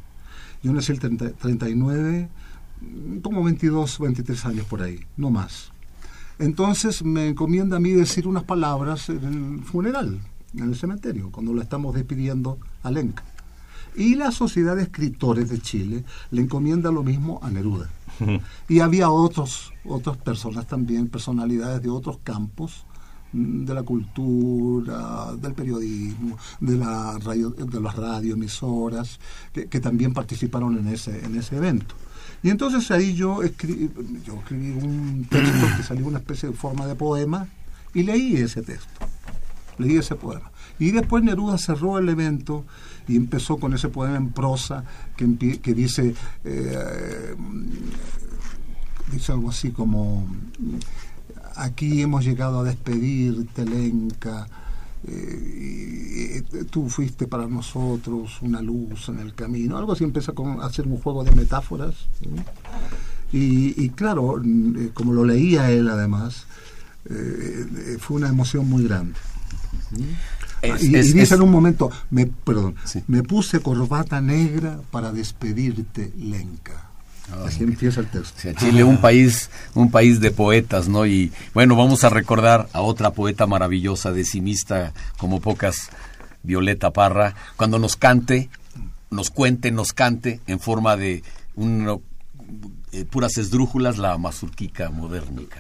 Yo nací el 30 39, mm, como 22, 23 años por ahí, no más. Entonces me encomienda a mí decir unas palabras en el funeral, en el cementerio, cuando la estamos despidiendo a Lenca. Y la Sociedad de Escritores de Chile le encomienda lo mismo a Neruda. Y había otros, otras personas también, personalidades de otros campos mm, de la cultura, del periodismo, de, la radio, de las radioemisoras, que, que también participaron en ese, en ese evento. Y entonces ahí yo escribí, yo escribí un texto que salió una especie de forma de poema y leí ese texto, leí ese poema. Y después Neruda cerró el evento y empezó con ese poema en prosa que, que dice, eh, dice algo así como, aquí hemos llegado a despedirte, Lenca, eh, tú fuiste para nosotros una luz en el camino, algo así empieza con, a hacer un juego de metáforas. Y, claro, mm, eh, como lo leía él además, eh, eh, fue una emoción muy grande. Y, dice en un momento, me, perdón, me puse corbata negra para despedirte, Lenca. Así empieza el texto. sea, Chile, un país, un país de poetas, ¿no? Y bueno, vamos a recordar a otra poeta maravillosa, decimista como pocas, Violeta Parra, cuando nos cante, nos cuente, nos cante en forma de un, eh, puras esdrújulas la mazurquica modernica.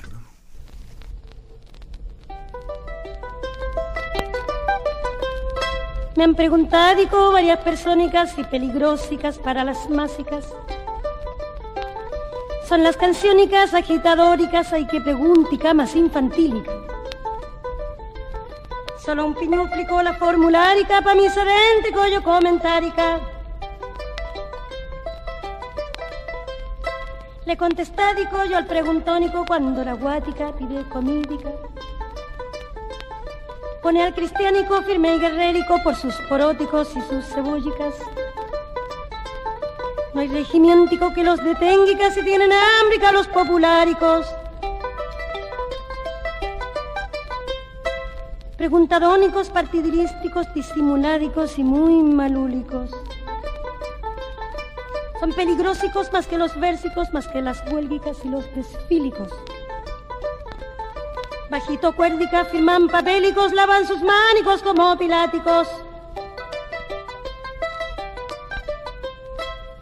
Me han preguntado varias persónicas y peligrosicas para las másicas. Son las canciónicas agitadóricas, hay que preguntica más infantílica. Solo un piñúplico la formulárica, pa' mi sedéntico yo comentárica. Le contestádico yo al preguntónico cuando la guática pide comídica. Pone al cristiánico firme y guerrérico por sus poróticos y sus cebollicas. No hay regimientico que los detenga y casi tienen hambrica los populáricos. Preguntadónicos, partidirísticos, disimuládicos y muy malúlicos. Son peligrosicos más que los versicos, más que las huélgicas y los desfílicos. Bajito cuérdica firman papélicos, lavan sus mánicos como piláticos.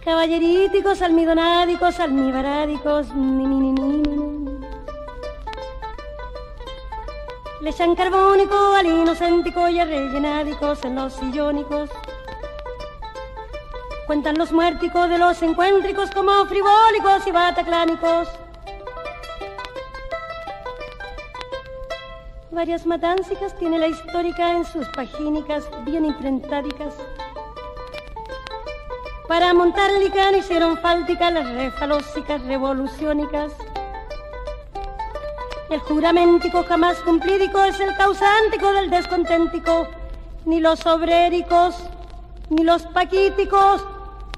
Caballeríticos, almidonádicos, almibarádicos, ni, ni, ni, ni, ni, ni. Le echan carbónico al inocéntico y a rellenádicos en los sillónicos. Cuentan los muérticos de los encuéntricos como frivólicos y bataclánicos. Varias matáncicas tiene la histórica en sus pagínicas bien imprentádicas. Para montar licán hicieron fáltica las refalósicas revoluciónicas. El juramentico jamás cumplídico es el causántico del desconténtico. Ni los obréricos, ni los paquíticos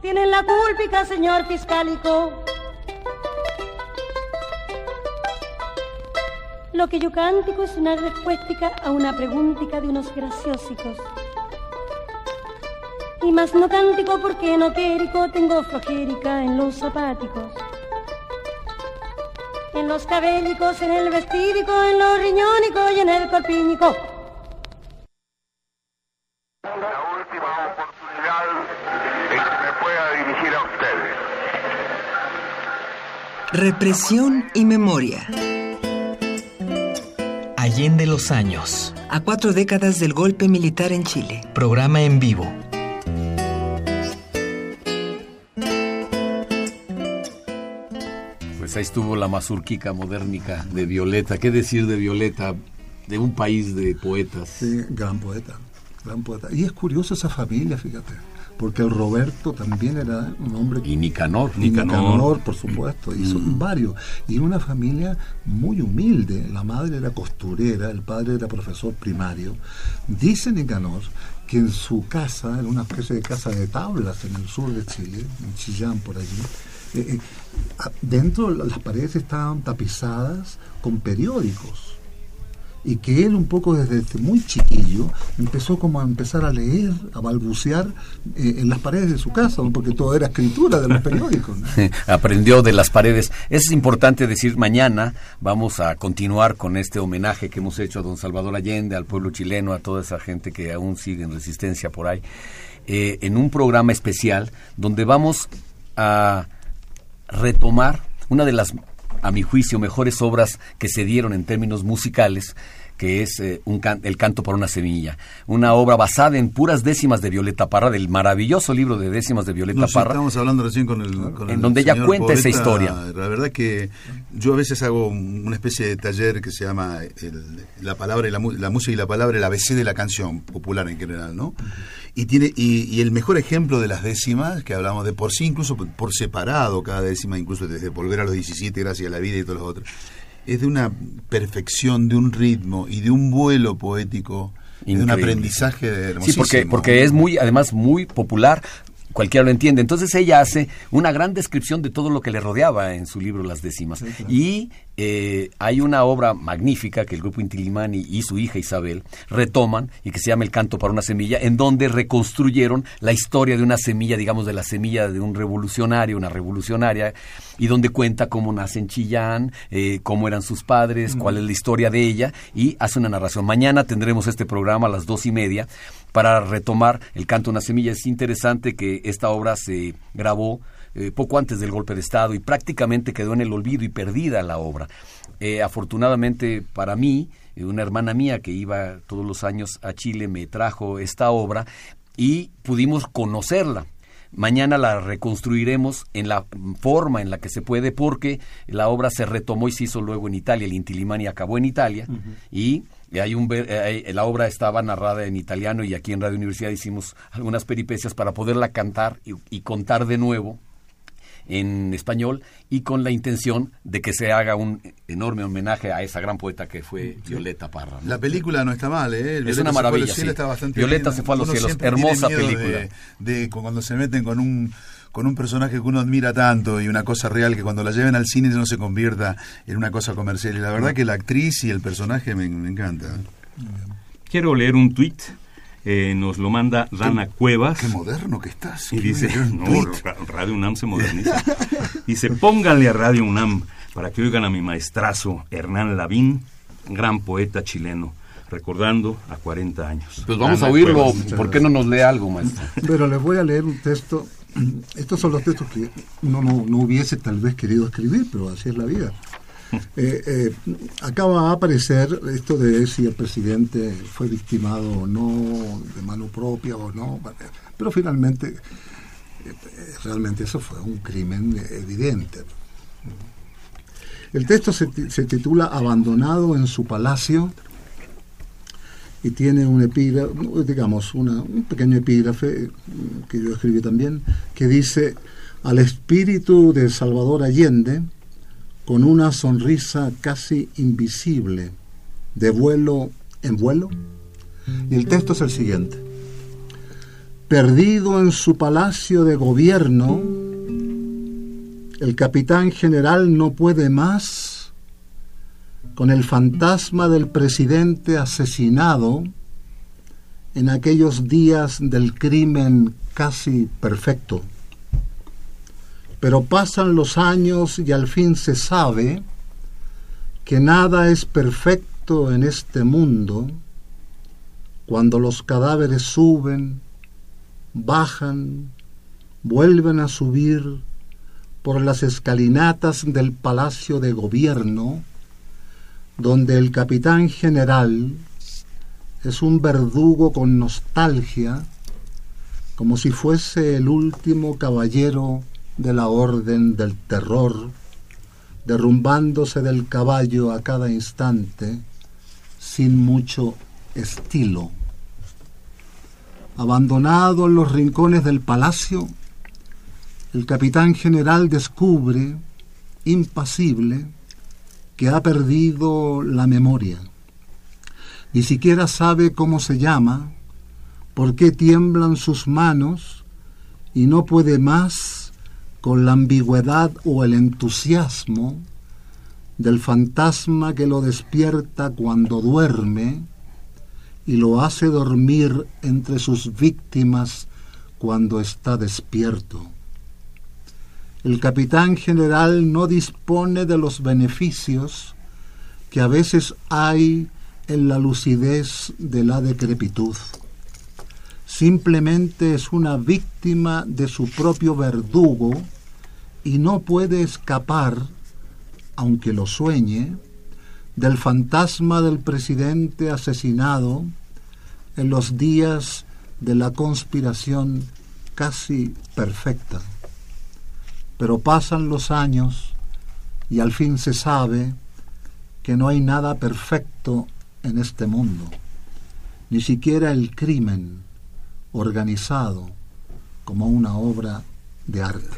tienen la cúlpica, señor fiscálico. Lo que yo cántico es una respuesta a una preguntica de unos graciosicos. Y más no cántico porque no quérico tengo flojérica en los zapáticos. En los cabellicos, en el vestídico, en los riñónicos y en el corpínico. La última oportunidad de que me pueda dirigir a ustedes. Represión y memoria. Allende los años. A cuatro décadas del golpe militar en Chile. Programa en vivo. Pues ahí estuvo la mazurquica modernica de Violeta. ¿Qué decir de Violeta? De un país de poetas. Sí, gran poeta, gran poeta. Y es curioso esa familia, fíjate, porque el Roberto también era un hombre... Y Nicanor. Nicanor, Nicanor. por supuesto, y son varios. Y una familia muy humilde. La madre era costurera, el padre era profesor primario. Dice Nicanor que en su casa, en una especie de casa de tablas en el sur de Chile, en Chillán por allí, eh, eh, dentro la- las paredes estaban tapizadas con periódicos y que él un poco desde muy chiquillo empezó como a empezar a leer, a balbucear eh, en las paredes de su casa, porque todo era escritura de los periódicos. Aprendió de las paredes. Es importante decir, mañana vamos a continuar con este homenaje que hemos hecho a don Salvador Allende, al pueblo chileno, a toda esa gente que aún sigue en resistencia por ahí, eh, en un programa especial donde vamos a retomar una de las a mi juicio, mejores obras que se dieron en términos musicales, que es eh, un El canto por una semilla, una obra basada en puras décimas de Violeta Parra, del maravilloso libro de décimas de Violeta Parra. Estamos hablando recién con el... Con en donde ella cuenta esa historia. La verdad que yo a veces hago una especie de taller que se llama la palabra y la, la, música y la palabra, el ABC de la canción popular en general, ¿no? Y, tiene, y, el mejor ejemplo de las décimas, que hablamos de por sí, incluso por, separado, cada décima, incluso desde volver a los 17, gracias a la vida y todos los otros, es de una perfección, de un ritmo y de un vuelo poético, de un aprendizaje hermosísimo. Sí, porque, porque es muy, además, muy popular cualquiera lo entiende. Entonces ella hace una gran descripción de todo lo que le rodeaba en su libro Las décimas. Y eh, hay una obra magnífica que el grupo Intilimani y su hija Isabel retoman y que se llama El canto para una semilla, en donde reconstruyeron la historia de una semilla, digamos, de la semilla de un revolucionario, una revolucionaria, y donde cuenta cómo nace en Chillán, eh, cómo eran sus padres, cuál es la historia de ella, y hace una narración. Mañana tendremos este programa a las dos y media para retomar el canto una semilla. Es interesante que esta obra se grabó eh, poco antes del golpe de Estado y prácticamente quedó en el olvido y perdida la obra. Eh, afortunadamente para mí, eh, una hermana mía que iba todos los años a Chile me trajo esta obra y pudimos conocerla. Mañana la reconstruiremos en la forma en la que se puede porque la obra se retomó y se hizo luego en Italia. El Intilimani acabó en Italia y hay un, la obra estaba narrada en italiano y aquí en Radio Universidad hicimos algunas peripecias para poderla cantar y, contar de nuevo en español y con la intención de que se haga un enorme homenaje a esa gran poeta que fue Violeta Parra. La película no está mal, ¿eh? es una maravilla. Violeta se fue a los cielos, hermosa película. de, cuando se meten con un con un personaje que uno admira tanto y una cosa real que cuando la lleven al cine no se convierta en una cosa comercial. Y la verdad que la actriz y el personaje me, encanta. Quiero leer un tuit. Eh, nos lo manda Rana Cuevas. Qué moderno que estás. Y dice, no, Radio UNAM se moderniza. dice, pónganle a Radio UNAM para que oigan a mi maestrazo Hernán Lavín, gran poeta chileno recordando a 40 años. Pues vamos a oírlo, ¿por qué no nos lee algo, maestro? Pero les voy a leer un texto estos son los textos que uno no, hubiese tal vez querido escribir, pero así es la vida. Eh, eh, acaba a aparecer esto de si el presidente fue victimado o no, de mano propia o no, pero finalmente, eh, realmente eso fue un crimen evidente. El texto se, titula Abandonado en su palacio y tiene un epígrafe, digamos, un pequeño epígrafe que yo escribí también, que dice, al espíritu de Salvador Allende, con una sonrisa casi invisible, de vuelo en vuelo. Y el texto es el siguiente. Perdido en su palacio de gobierno, el capitán general no puede más con el fantasma del presidente asesinado en aquellos días del crimen casi perfecto. Pero pasan los años y al fin se sabe que nada es perfecto en este mundo cuando los cadáveres suben, bajan, vuelven a subir por las escalinatas del palacio de gobierno, donde el capitán general es un verdugo con nostalgia, como si fuese el último caballero de la orden del terror, derrumbándose del caballo a cada instante, sin mucho estilo. Abandonado en los rincones del palacio, el capitán general descubre, impasible, que ha perdido la memoria. Ni siquiera sabe cómo se llama, por qué tiemblan sus manos y no puede más con la ambigüedad o el entusiasmo del fantasma que lo despierta cuando duerme y lo hace dormir entre sus víctimas cuando está despierto. El capitán general no dispone de los beneficios que a veces hay en la lucidez de la decrepitud. Simplemente es una víctima de su propio verdugo y no puede escapar, aunque lo sueñe, del fantasma del presidente asesinado en los días de la conspiración casi perfecta. Pero pasan los años y al fin se sabe que no hay nada perfecto en este mundo, ni siquiera el crimen organizado como una obra de arte.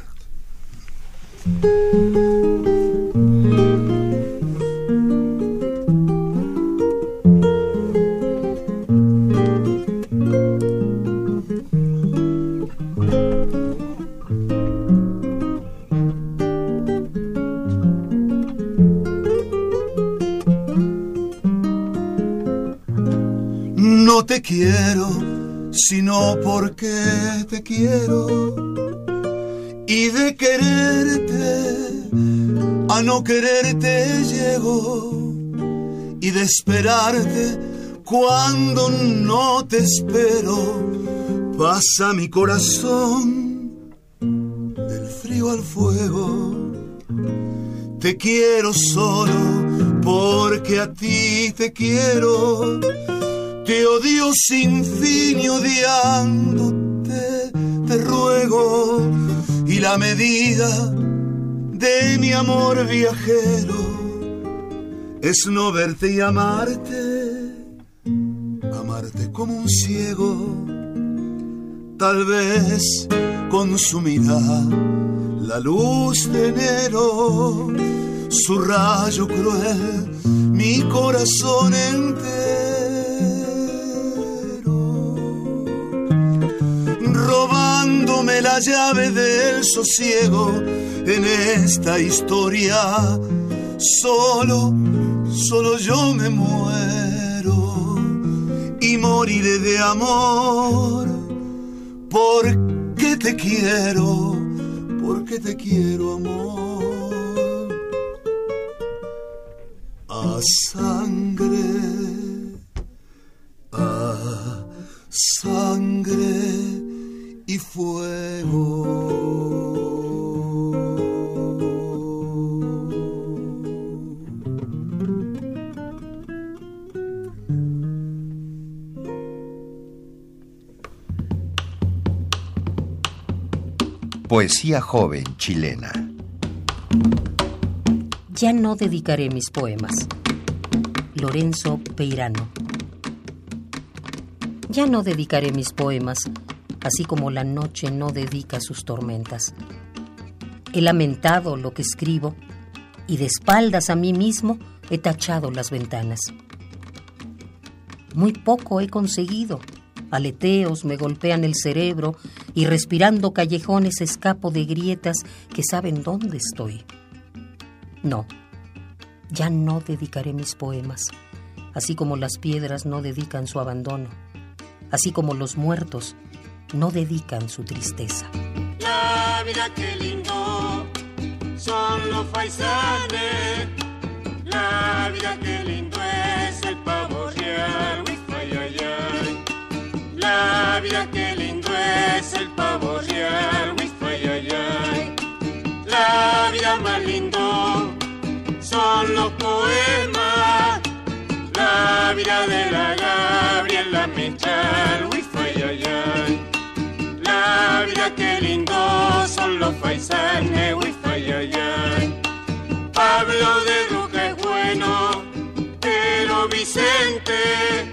No te quiero, sino porque te quiero. Y de quererte a no quererte llego. Y de esperarte cuando no te espero. Pasa mi corazón del frío al fuego. Te quiero solo porque a ti te quiero. Te odio sin fin odiándote te ruego. Y la medida de mi amor viajero es no verte y amarte, amarte como un ciego. Tal vez consumirá la luz de enero, su rayo cruel, mi corazón entero, robándome la llave del sosiego en esta historia. Solo, solo yo me muero y moriré de amor porque te quiero, porque te quiero amor. A sangre, a sangre y fuego. Poesía joven chilena. Ya no dedicaré mis poemas. Lorenzo Peirano. Ya no dedicaré mis poemas, así como la noche no dedica sus tormentas. He lamentado lo que escribo y de espaldas a mí mismo he tachado las ventanas. Muy poco he conseguido. Aleteos me golpean el cerebro y respirando callejones escapo de grietas que saben dónde estoy. No, ya no dedicaré mis poemas, así como las piedras no dedican su abandono, así como los muertos no dedican su tristeza. La vida que lindo son los faisanes. La vida que lindo es el pavo real. La vida que lindo es el pavo real. La vida más lindo son los poemas. La vida de la Gabriela Mechal. Uy, ay, ay, ay. La vida que lindo son los paisanes, uy, ay, ay, ay. Pablo de Duque es bueno, pero Vicente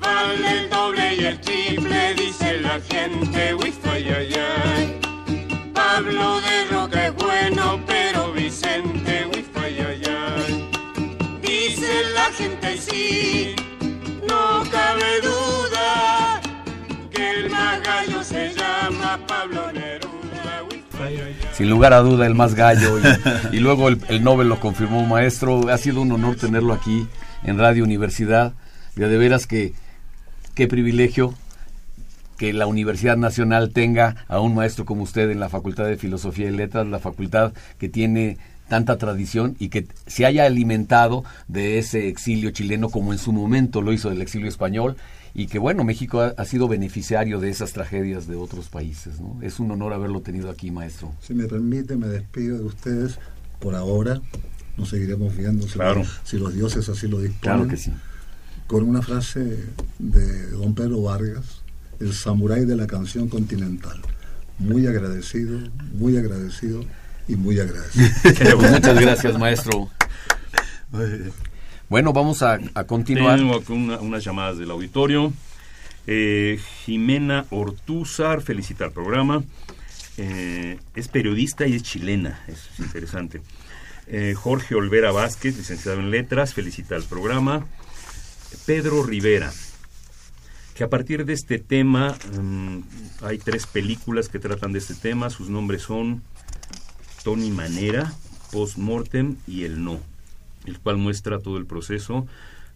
vale el doble y el triple, dice la gente, uy, ay, ay, ay. Pablo de Roca es bueno, pero Vicente, uy, ay, ay, ay. Dice la gente sí, no cabe duda el más gallo se llama Pablo Neruda. sin lugar a duda el más gallo y, y luego el, el, Nobel lo confirmó maestro. Ha sido un honor tenerlo aquí en Radio Universidad. Ya de veras que qué privilegio que la Universidad Nacional tenga a un maestro como usted en la Facultad de Filosofía y Letras, la facultad que tiene tanta tradición y que se haya alimentado de ese exilio chileno como en su momento lo hizo del exilio español y que bueno, México ha, ha, sido beneficiario de esas tragedias de otros países. ¿no? Es un honor haberlo tenido aquí, maestro. Si me permite, me despido de ustedes por ahora. Nos seguiremos viendo si, claro. los, si los dioses así lo disponen. Claro que sí. Con una frase de don Pedro Vargas, el samurái de la canción continental. Muy agradecido, muy agradecido y muy agradecido. Muchas gracias, maestro. Bueno, vamos a, continuar. Tengo una, unas llamadas del auditorio. Eh, Jimena Ortúzar felicita al programa. Eh, es periodista y es chilena, es interesante. Eh, Jorge Olvera Vázquez, licenciado en Letras, felicita al programa. Pedro Rivera, que a partir de este tema um, hay tres películas que tratan de este tema. Sus nombres son Tony Manera, Post Mortem y El No el cual muestra todo el proceso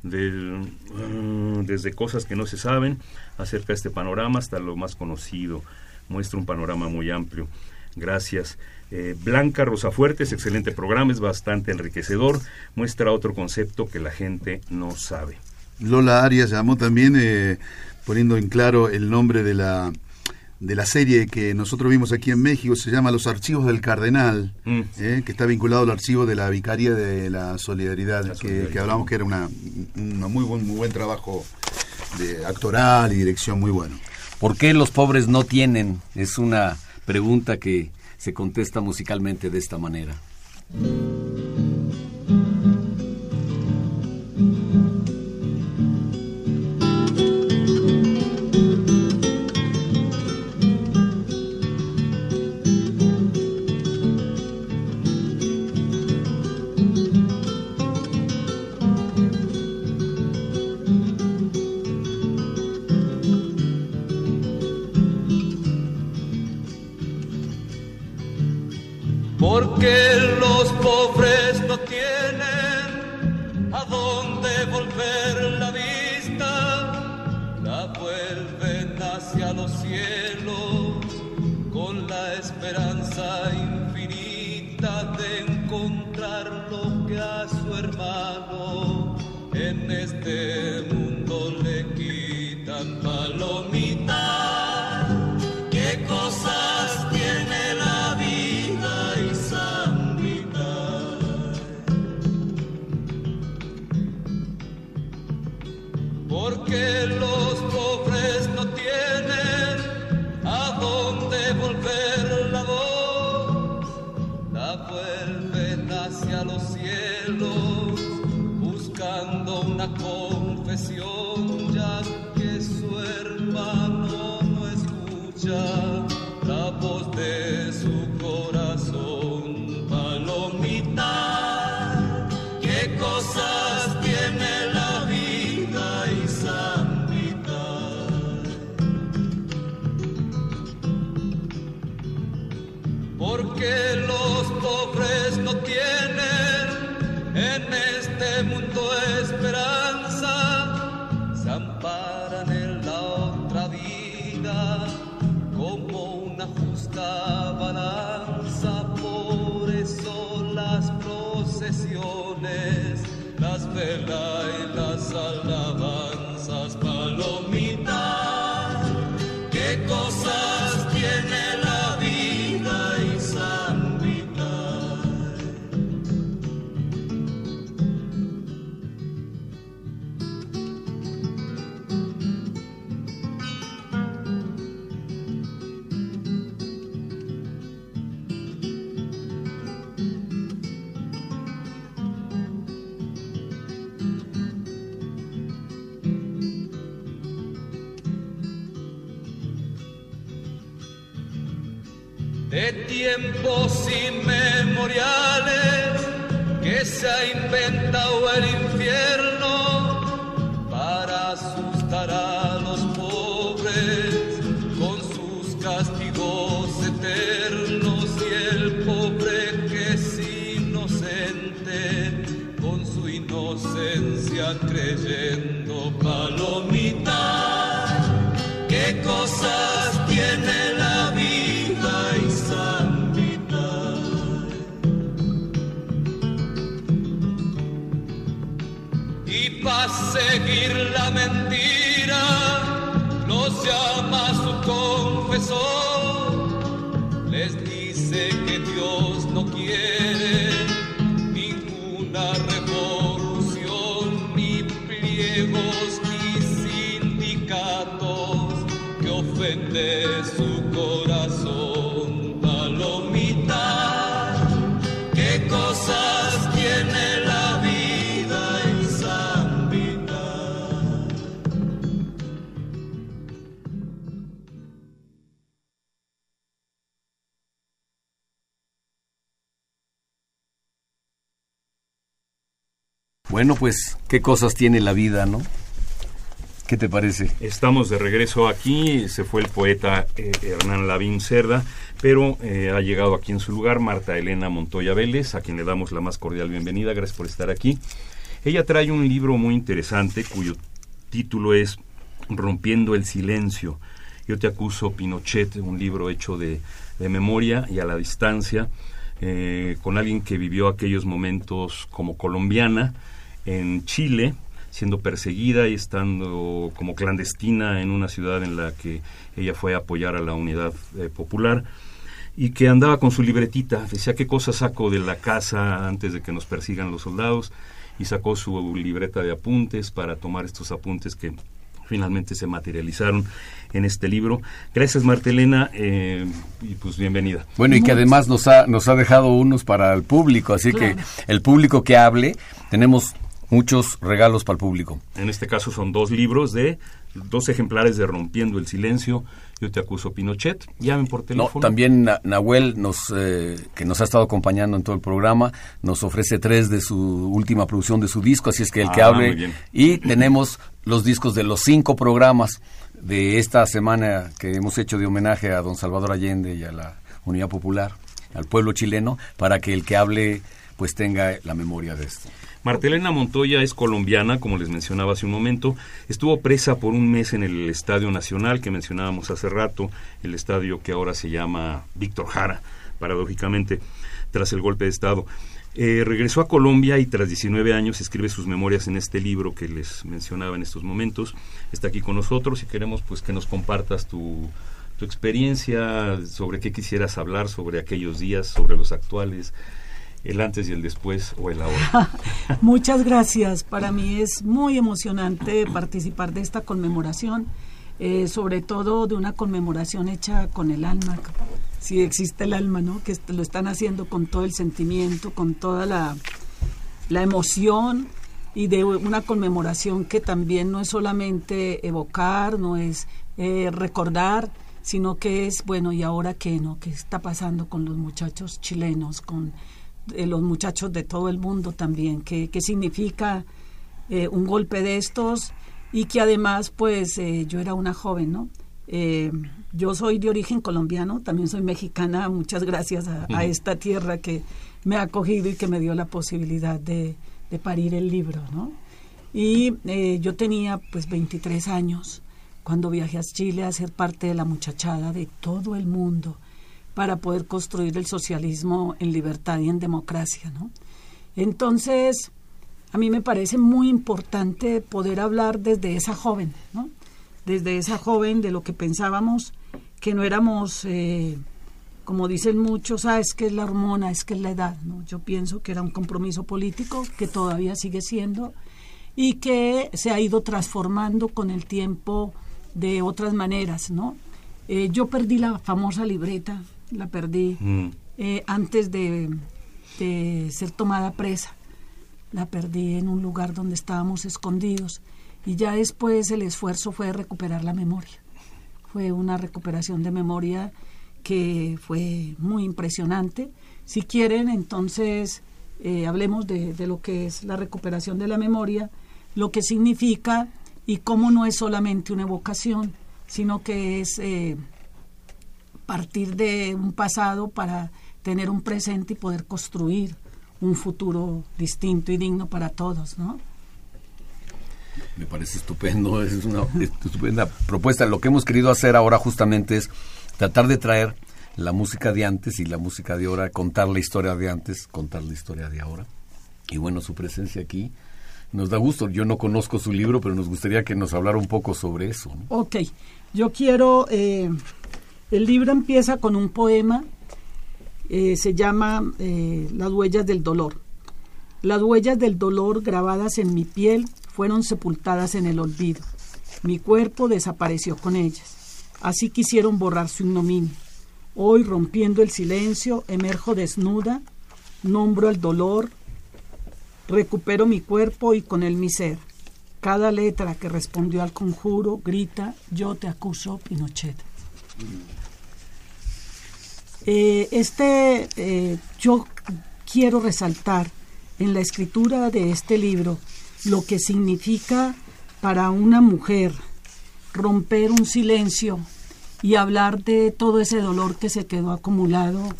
del, uh, desde cosas que no se saben acerca de este panorama hasta lo más conocido. Muestra un panorama muy amplio. Gracias. Eh, Blanca Rosafuertes, excelente programa, es bastante enriquecedor. Muestra otro concepto que la gente no sabe. Lola Arias llamó también eh, poniendo en claro el nombre de la de la serie que nosotros vimos aquí en México, se llama Los Archivos del Cardenal, mm. eh, que está vinculado al archivo de la Vicaría de la Solidaridad, la solidaridad. Que, que, hablamos que era una, una muy, buen, muy buen trabajo de actoral y dirección muy bueno. ¿Por qué los pobres no tienen? Es una pregunta que se contesta musicalmente de esta manera. Porque los pobres no tienen a dónde volver la vista, la vuelven hacia los cielos con la esperanza infinita de encontrar lo que a su hermano en este mundo este mundo esperanza se amparan en la otra vida como una justa balanza. Por eso las procesiones las velas tiempos inmemoriales que se ha mentira, los llama su confesor, Bueno, pues, ¿qué cosas tiene la vida, no? ¿Qué te parece? Estamos de regreso aquí, se fue el poeta eh, Hernán Lavín Cerda, pero eh, ha llegado aquí en su lugar Marta Elena Montoya Vélez, a quien le damos la más cordial bienvenida, gracias por estar aquí. Ella trae un libro muy interesante cuyo título es Rompiendo el Silencio. Yo te acuso Pinochet, un libro hecho de, de memoria y a la distancia, eh, con alguien que vivió aquellos momentos como colombiana en Chile, siendo perseguida y estando como clandestina en una ciudad en la que ella fue a apoyar a la unidad eh, popular y que andaba con su libretita, decía qué cosas saco de la casa antes de que nos persigan los soldados y sacó su libreta de apuntes para tomar estos apuntes que finalmente se materializaron en este libro. Gracias Martelena eh, y pues bienvenida. Bueno, y que además nos ha, nos ha dejado unos para el público, así Claro. que el público que hable, tenemos muchos regalos para el público. En este caso son dos libros de dos ejemplares de Rompiendo el Silencio. Yo te acuso Pinochet. Llamen por No, teléfono. también Na- Nahuel, nos, eh, que nos ha estado acompañando en todo el programa, nos ofrece tres de su última producción de su disco, así es que el que Ah, hable. muy bien. Y tenemos los discos de los cinco programas de esta semana que hemos hecho de homenaje a don Salvador Allende y a la Unidad Popular, al pueblo chileno, para que el que hable pues tenga la memoria de esto. Martelena Montoya es colombiana, como les mencionaba hace un momento. Estuvo presa por un mes en el Estadio Nacional que mencionábamos hace rato, el estadio que ahora se llama Víctor Jara, paradójicamente, tras el golpe de Estado. Eh, regresó a Colombia y tras 19 años escribe sus memorias en este libro que les mencionaba en estos momentos. Está aquí con nosotros y queremos pues que nos compartas tu, tu experiencia, sobre qué quisieras hablar, sobre aquellos días, sobre los actuales, el antes y el después o el ahora. Muchas gracias. Para mí es muy emocionante participar de esta conmemoración, eh, sobre todo de una conmemoración hecha con el alma, si existe el alma, ¿no? Que lo están haciendo con todo el sentimiento, con toda la, la emoción y de una conmemoración que también no es solamente evocar, no es eh, recordar, sino que es, bueno, ¿y ahora qué, no? ¿Qué está pasando con los muchachos chilenos, con eh, los muchachos de todo el mundo también? ¿Qué, qué significa eh, un golpe de estos? Y que además, pues, eh, yo era una joven, ¿no? Eh, yo soy de origen colombiano, también soy mexicana, muchas gracias a, a esta tierra que me ha acogido y que me dio la posibilidad de, de parir el libro, ¿no? Y yo tenía pues 23 años cuando viajé a Chile a ser parte de la muchachada de todo el mundo para poder construir el socialismo en libertad y en democracia, ¿no? Entonces, a mí me parece muy importante poder hablar desde esa joven, ¿no? Desde esa joven de lo que pensábamos que no éramos, eh, como dicen muchos, ah, es que es la hormona, es que es la edad, ¿no? Yo pienso que era un compromiso político que todavía sigue siendo y que se ha ido transformando con el tiempo de otras maneras, ¿no? Eh, yo perdí la famosa libreta, la perdí Mm. eh, antes de, de ser tomada presa. La perdí en un lugar donde estábamos escondidos y ya después el esfuerzo fue recuperar la memoria. Fue una recuperación de memoria que fue muy impresionante. Si quieren, entonces eh, hablemos de, de lo que es la recuperación de la memoria, lo que significa y cómo no es solamente una evocación, sino que es eh, partir de un pasado para tener un presente y poder construir un futuro distinto y digno para todos, ¿no? Me parece estupendo, es una estupenda propuesta. Lo que hemos querido hacer ahora justamente es tratar de traer la música de antes y la música de ahora, contar la historia de antes, contar la historia de ahora. Y bueno, su presencia aquí Nos da gusto. Yo no conozco su libro, pero nos gustaría que nos hablara un poco sobre eso. Ok, yo quiero... Eh, el libro empieza con un poema, eh, se llama eh, Las huellas del dolor. Las huellas del dolor grabadas en mi piel fueron sepultadas en el olvido. Mi cuerpo desapareció con ellas. Así quisieron borrar su ignominia. Hoy, rompiendo el silencio, emerjo desnuda, nombro el dolor, recupero mi cuerpo y con él mi ser. Cada letra que respondió al conjuro grita, yo te acuso, Pinochet. Eh, este, eh, yo quiero resaltar en la escritura de este libro lo que significa para una mujer romper un silencio y hablar de todo ese dolor que se quedó acumulado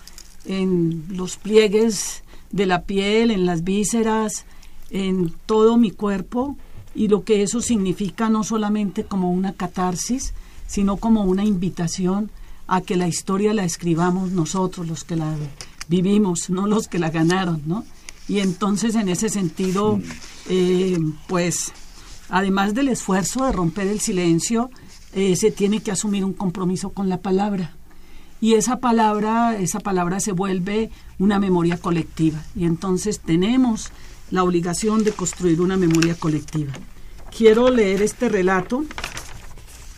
en los pliegues de la piel, en las vísceras, en todo mi cuerpo y lo que eso significa no solamente como una catarsis, sino como una invitación a que la historia la escribamos nosotros, los que la vivimos, no los que la ganaron, ¿no? Y entonces en ese sentido, eh, pues, además del esfuerzo de romper el silencio, eh, se tiene que asumir un compromiso con la palabra. Y esa palabra, esa palabra se vuelve una memoria colectiva. Y entonces tenemos la obligación de construir una memoria colectiva. Quiero leer este relato.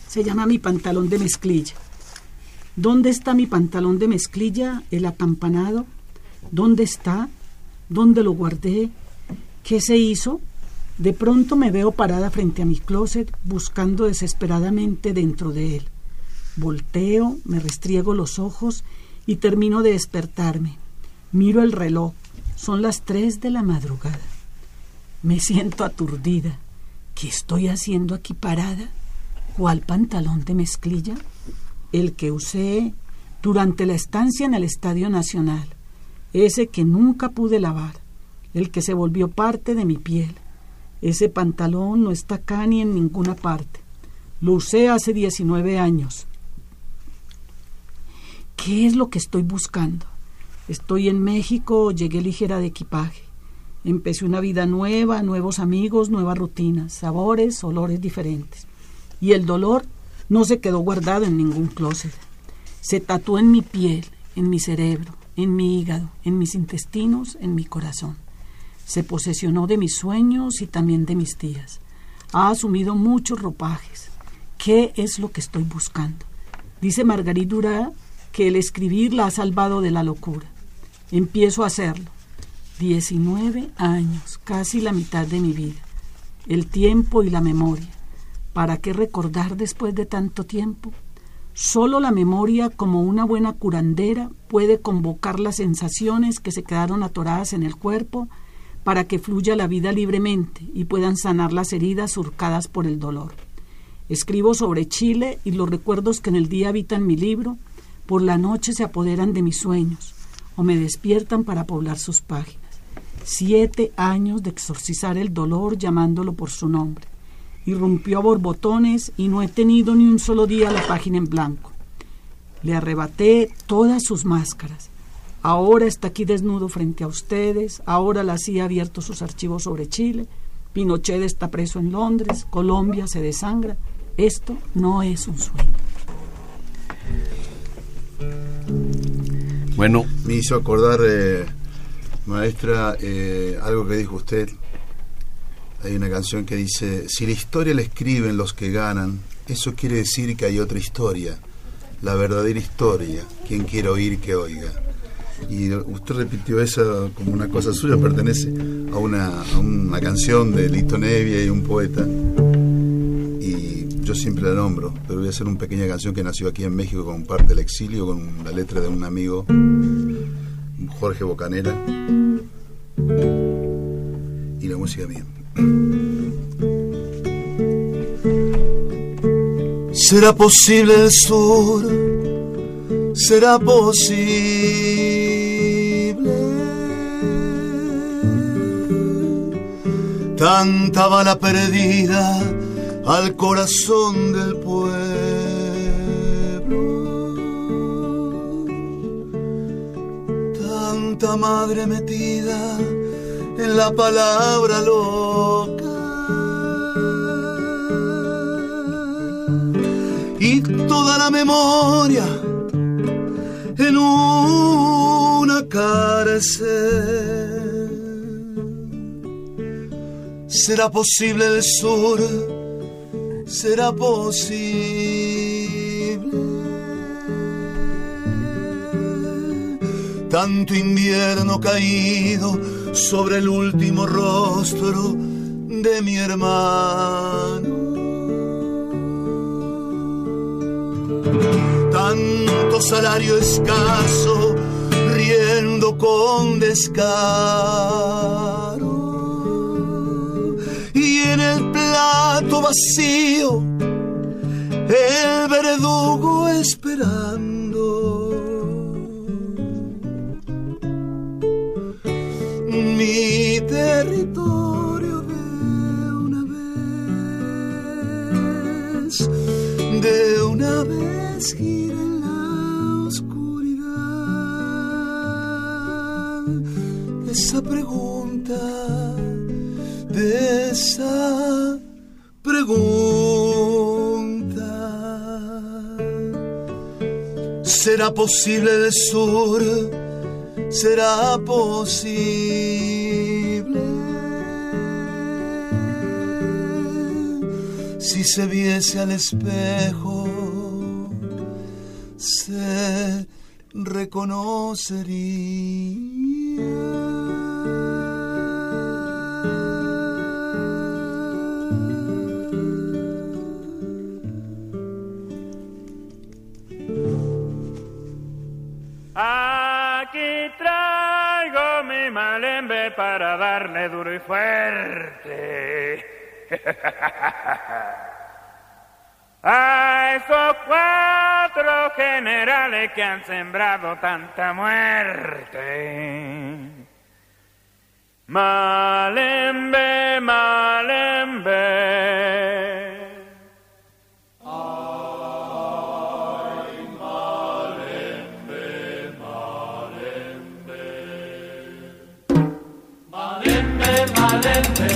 Se llama Mi pantalón de mezclilla. ¿Dónde está mi pantalón de mezclilla, el acampanado? ¿Dónde está? ¿Dónde lo guardé? ¿Qué se hizo? De pronto me veo parada frente a mi closet buscando desesperadamente dentro de él. Volteo, me restriego los ojos y termino de despertarme. Miro el reloj. Son las tres de la madrugada. Me siento aturdida. ¿Qué estoy haciendo aquí parada? ¿Cuál pantalón de mezclilla? El que usé durante la estancia en el Estadio Nacional, ese que nunca pude lavar, el que se volvió parte de mi piel. Ese pantalón no está acá ni en ninguna parte. Lo usé hace 19 años. ¿Qué es lo que estoy buscando? Estoy en México, llegué ligera de equipaje. Empecé una vida nueva, nuevos amigos, nuevas rutinas, sabores, olores diferentes. Y el dolor no se quedó guardado en ningún closet. Se tatuó en mi piel, en mi cerebro, en mi hígado, en mis intestinos, en mi corazón. Se posesionó de mis sueños y también de mis días. Ha asumido muchos ropajes. ¿Qué es lo que estoy buscando? Dice Margarita Durá que el escribir la ha salvado de la locura. Empiezo a hacerlo. 19 años, casi la mitad de mi vida. El tiempo y la memoria. ¿Para qué recordar después de tanto tiempo? Solo la memoria, como una buena curandera, puede convocar las sensaciones que se quedaron atoradas en el cuerpo para que fluya la vida libremente y puedan sanar las heridas surcadas por el dolor. Escribo sobre Chile y los recuerdos que en el día habitan mi libro, por la noche se apoderan de mis sueños o me despiertan para poblar sus páginas. Siete años de exorcizar el dolor llamándolo por su nombre irrumpió a borbotones y no he tenido ni un solo día la página en blanco. Le arrebaté todas sus máscaras. Ahora está aquí desnudo frente a ustedes, ahora la CIA ha abierto sus archivos sobre Chile, Pinochet está preso en Londres, Colombia se desangra. Esto no es un sueño. Bueno, me hizo acordar, eh, maestra, eh, algo que dijo usted hay una canción que dice, si la historia la escriben los que ganan, eso quiere decir que hay otra historia, la verdadera historia, quien quiera oír que oiga. Y usted repitió eso como una cosa suya, pertenece a una, a una canción de Lito Nevia y un poeta. Y yo siempre la nombro, pero voy a hacer una pequeña canción que nació aquí en México con parte del exilio, con la letra de un amigo, Jorge Bocanera, y la música mía. ¿Será posible el sur? ¿Será posible? Tanta bala perdida al corazón del pueblo. Tanta madre metida en la palabra loca. Y toda la memoria en una cárcel. ¿Será posible el sur? ¿Será posible? Tanto invierno caído sobre el último rostro de mi hermano. Tanto salario escaso, riendo con descaro. Y en el plato vacío, el verdugo esperando. Mi territorio de una vez, de una vez gira en la oscuridad. Esa pregunta, de esa pregunta. ¿Será posible el sur? ¿Será posible? Si se viese al espejo, se reconocería. Para darle duro y fuerte. A esos cuatro generales que han sembrado tanta muerte. Malembe, malembe. Malembe.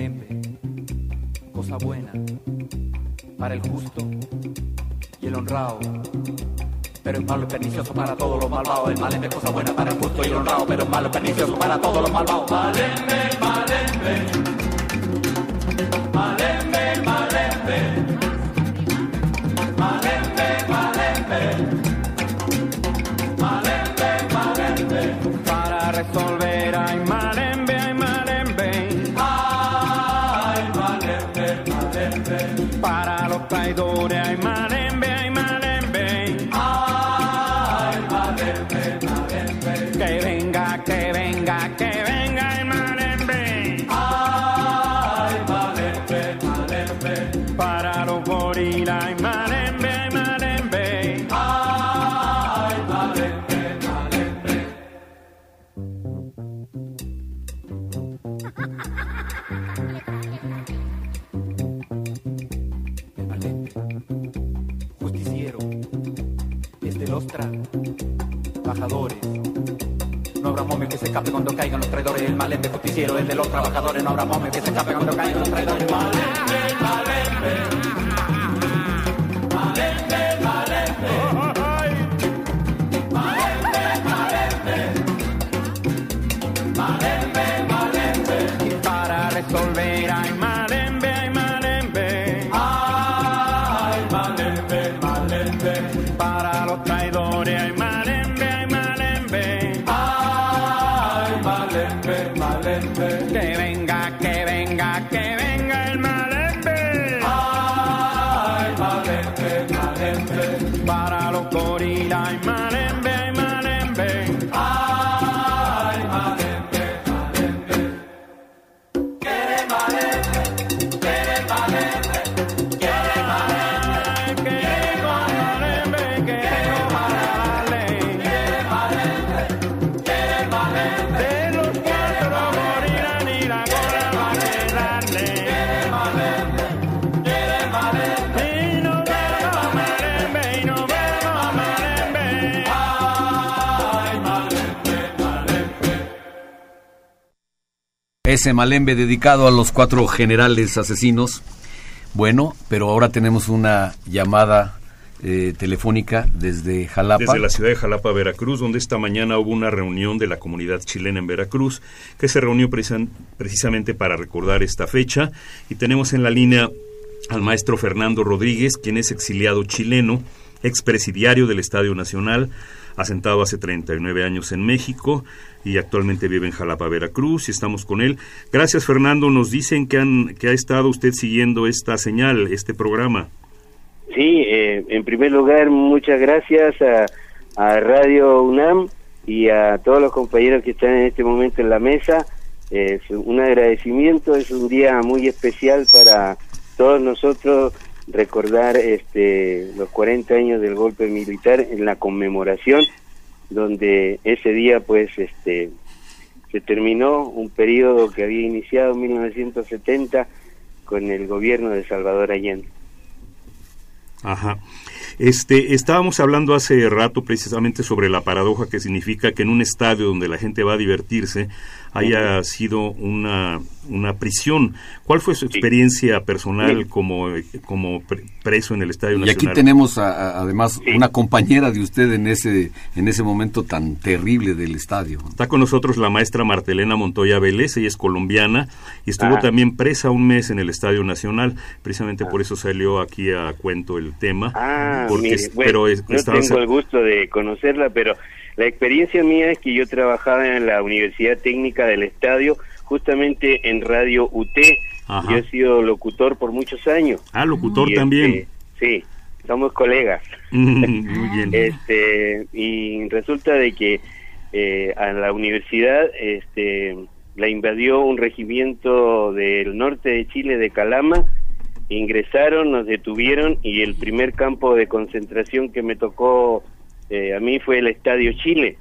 Malembe, cosa buena para el justo y el honrado. Pero es malo y pernicioso para todos los malvados. El malembe, cosa buena para el justo y el honrado. Pero es malo y pernicioso para todos los malvados. Escape cuando caigan los traidores. El malembe justiciero, el de los trabajadores. No habrá momio que se escape cuando caigan los traidores. Malembe, malembe. Ese malembe dedicado a los cuatro generales asesinos. Bueno, pero ahora tenemos una llamada eh, telefónica desde Jalapa. Desde la ciudad de Jalapa, Veracruz, donde esta mañana hubo una reunión de la comunidad chilena en Veracruz, que se reunió precisamente para recordar esta fecha. Y tenemos en la línea al maestro Fernando Rodríguez, quien es exiliado chileno, expresidiario del Estadio Nacional, asentado hace 39 años en México y actualmente vive en Jalapa, Veracruz, y estamos con él. Gracias, Fernando. Nos dicen que, han, que ha estado usted siguiendo esta señal, este programa. Sí, eh, en primer lugar, muchas gracias a, Radio UNAM y a todos los compañeros que están en este momento en la mesa. Es un agradecimiento, es un día muy especial para todos nosotros recordar este, los 40 años del golpe militar en la conmemoración, donde ese día pues este, se terminó un periodo que había iniciado en 1970 con el gobierno de Salvador Allende. Ajá. Este, estábamos hablando hace rato precisamente sobre la paradoja que significa que en un estadio donde la gente va a divertirse haya sido una, una prisión. ¿Cuál fue su experiencia personal como, como preso en el Estadio Nacional? Y aquí tenemos además una compañera de usted en ese, en ese momento tan terrible del estadio. Está con nosotros la maestra Martelena Montoya Vélez, ella es colombiana y estuvo ah. también presa un mes en el Estadio Nacional. Precisamente por eso salió aquí a cuento el tema. Ah, porque, pero no tengo el gusto de conocerla, pero la experiencia mía es que yo trabajaba en la Universidad Técnica del Estadio, justamente en Radio UT. Yo he sido locutor por muchos años. Ah, locutor este, también. sí, somos colegas. Muy bien. Este, y resulta de que eh, a la universidad este, la invadió un regimiento del norte de Chile, de Calama, ingresaron, nos detuvieron y el primer campo de concentración que me tocó eh, a mí fue el Estadio Chile.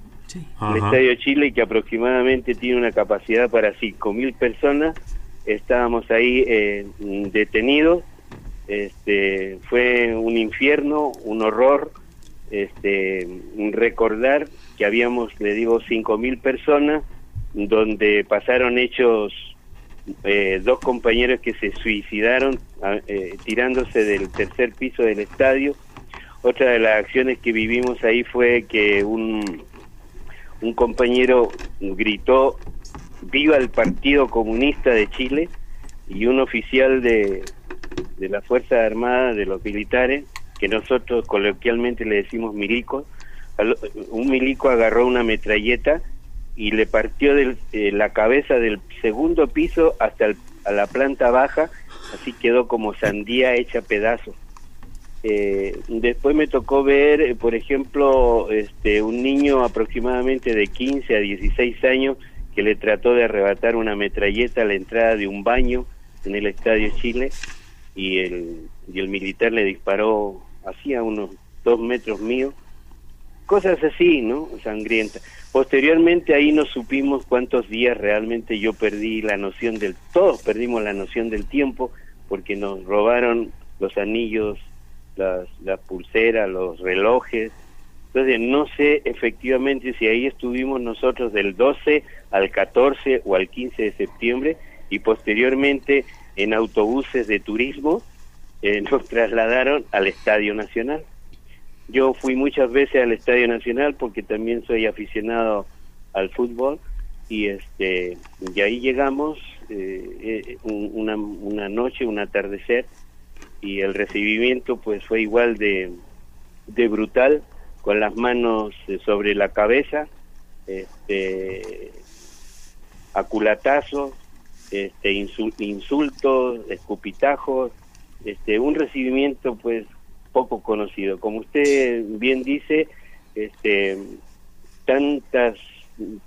El Estadio Chile que aproximadamente tiene una capacidad para 5.000 personas. Estábamos ahí eh, detenidos. Este, fue un infierno, un horror. Este, recordar que habíamos, le digo, 5.000 personas donde pasaron hechos eh, dos compañeros que se suicidaron tirándose del tercer piso del estadio otra de las acciones que vivimos ahí fue que un, un compañero gritó viva el Partido Comunista de Chile y un oficial de, de la Fuerza Armada, de los militares, que nosotros coloquialmente le decimos milico, un milico agarró una metralleta y le partió del, eh, la cabeza del segundo piso hasta a la planta baja, así quedó como sandía hecha pedazos. Eh, después me tocó ver, eh, por ejemplo, este, un niño aproximadamente de 15 a 16 años que le trató de arrebatar una metralleta a la entrada de un baño en el Estadio Chile y el, y el militar le disparó a unos dos metros mío. Cosas así, ¿no? Sangrientas. Posteriormente ahí no supimos cuántos días realmente yo perdí la noción del... Todos perdimos la noción del tiempo porque nos robaron los anillos las, pulseras, los relojes. Entonces, no sé efectivamente si ahí estuvimos nosotros del 12 al 14 o al 15 de septiembre y posteriormente en autobuses de turismo eh, nos trasladaron al Estadio Nacional. Yo fui muchas veces al Estadio Nacional porque también soy aficionado al fútbol y este y ahí llegamos eh, eh, una, una noche, un atardecer y el recibimiento pues fue igual de, de brutal con las manos eh, sobre la cabeza este aculatazos este insultos escupitajos este un recibimiento pues poco conocido. Como usted bien dice este tantas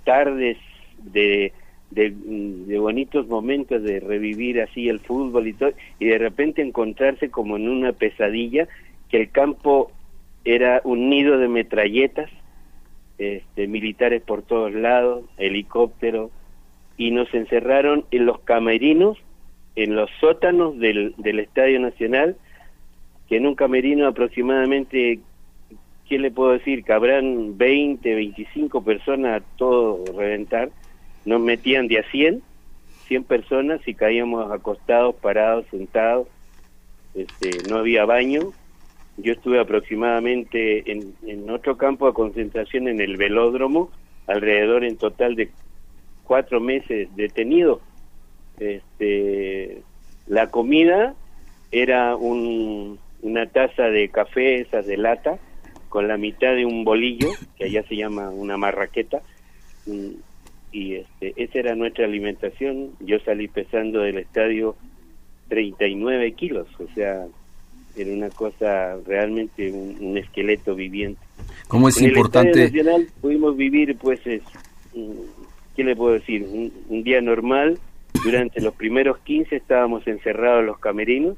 tardes de de, bonitos momentos de revivir así el fútbol y todo, y de repente encontrarse como en una pesadilla, que el campo era un nido de metralletas, este, militares por todos lados, helicópteros, y nos encerraron en los camerinos, en los sótanos del, Estadio Nacional, que en un camerino aproximadamente, ¿qué le puedo decir? Que habrán 20, 25 personas a todo reventar, nos metían de a 100, 100 personas y caíamos acostados, parados, sentados. Este, no había baño. Yo estuve aproximadamente en, otro campo de concentración en el velódromo, alrededor en total de cuatro meses detenido. Este, la comida era un, una taza de café, esas de lata, con la mitad de un bolillo, que allá se llama una marraqueta, y este, esa era nuestra alimentación. Yo salí pesando del estadio 39 kilos, o sea, era una cosa realmente un, esqueleto viviente. ¿Cómo es en importante? El estadio Nacional pudimos vivir, pues, es, mm, ¿qué le puedo decir? Un, un día normal. Durante los primeros 15 estábamos encerrados en los camerinos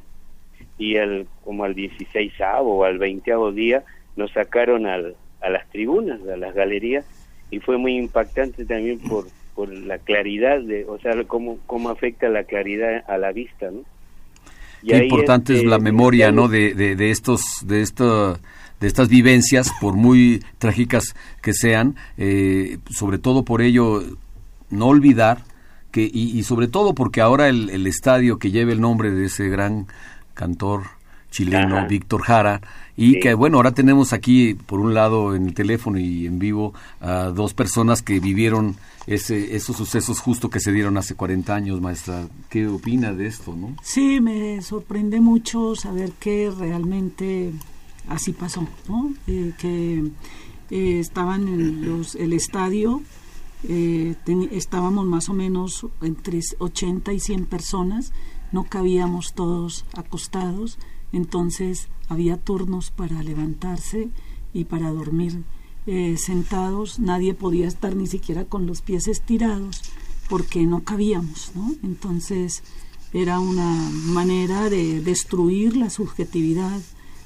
y al, como al 16 o al 20 día nos sacaron al, a las tribunas, a las galerías y fue muy impactante también por, por la claridad, de, o sea, cómo, cómo afecta la claridad a la vista, ¿no? Y Qué importante es este, la memoria, ¿no? De, de, de estos, de esto, de estas vivencias, por muy trágicas que sean, eh, sobre todo por ello no olvidar que y, y sobre todo porque ahora el, el, estadio que lleva el nombre de ese gran cantor chileno Ajá. Víctor Jara y sí. que bueno ahora tenemos aquí por un lado en el teléfono y en vivo a dos personas que vivieron ese, esos sucesos justo que se dieron hace 40 años. Maestra qué opina de esto no sí me sorprende mucho saber que realmente así pasó no eh, que eh, estaban en los, el estadio eh, ten, estábamos más o menos entre 80 y 100 personas no cabíamos todos acostados, entonces había turnos para levantarse y para dormir eh, sentados, nadie podía estar ni siquiera con los pies estirados porque no cabíamos. Entonces era una manera de destruir la subjetividad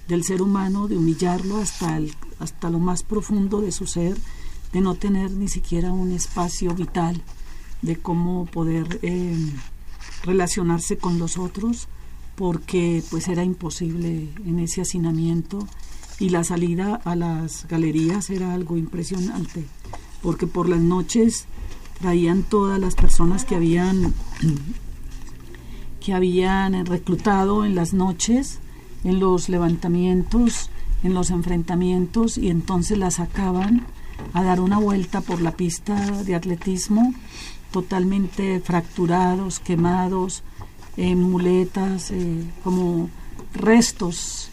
del ser humano, de humillarlo hasta, el, hasta lo más profundo de su ser, de no tener ni siquiera un espacio vital de cómo poder eh, relacionarse con los otros porque pues era imposible en ese hacinamiento y la salida a las galerías era algo impresionante porque por las noches traían todas las personas que habían que habían reclutado en las noches en los levantamientos en los enfrentamientos y entonces las sacaban a dar una vuelta por la pista de atletismo totalmente fracturados, quemados, muletas, eh, como restos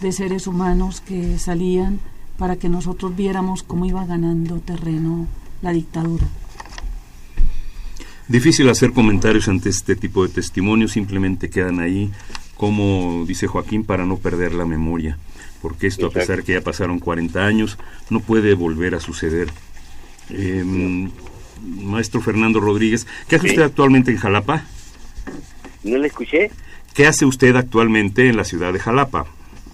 de seres humanos que salían para que nosotros viéramos cómo iba ganando terreno la dictadura. Difícil hacer comentarios ante este tipo de testimonios, simplemente quedan ahí, como dice Joaquín, para no perder la memoria, porque esto, Exacto. a pesar que ya pasaron 40 años, no puede volver a suceder. Eh, maestro Fernando Rodríguez. ¿Qué hace sí. usted actualmente en Jalapa? No le escuché. ¿Qué hace usted actualmente en la ciudad de Jalapa?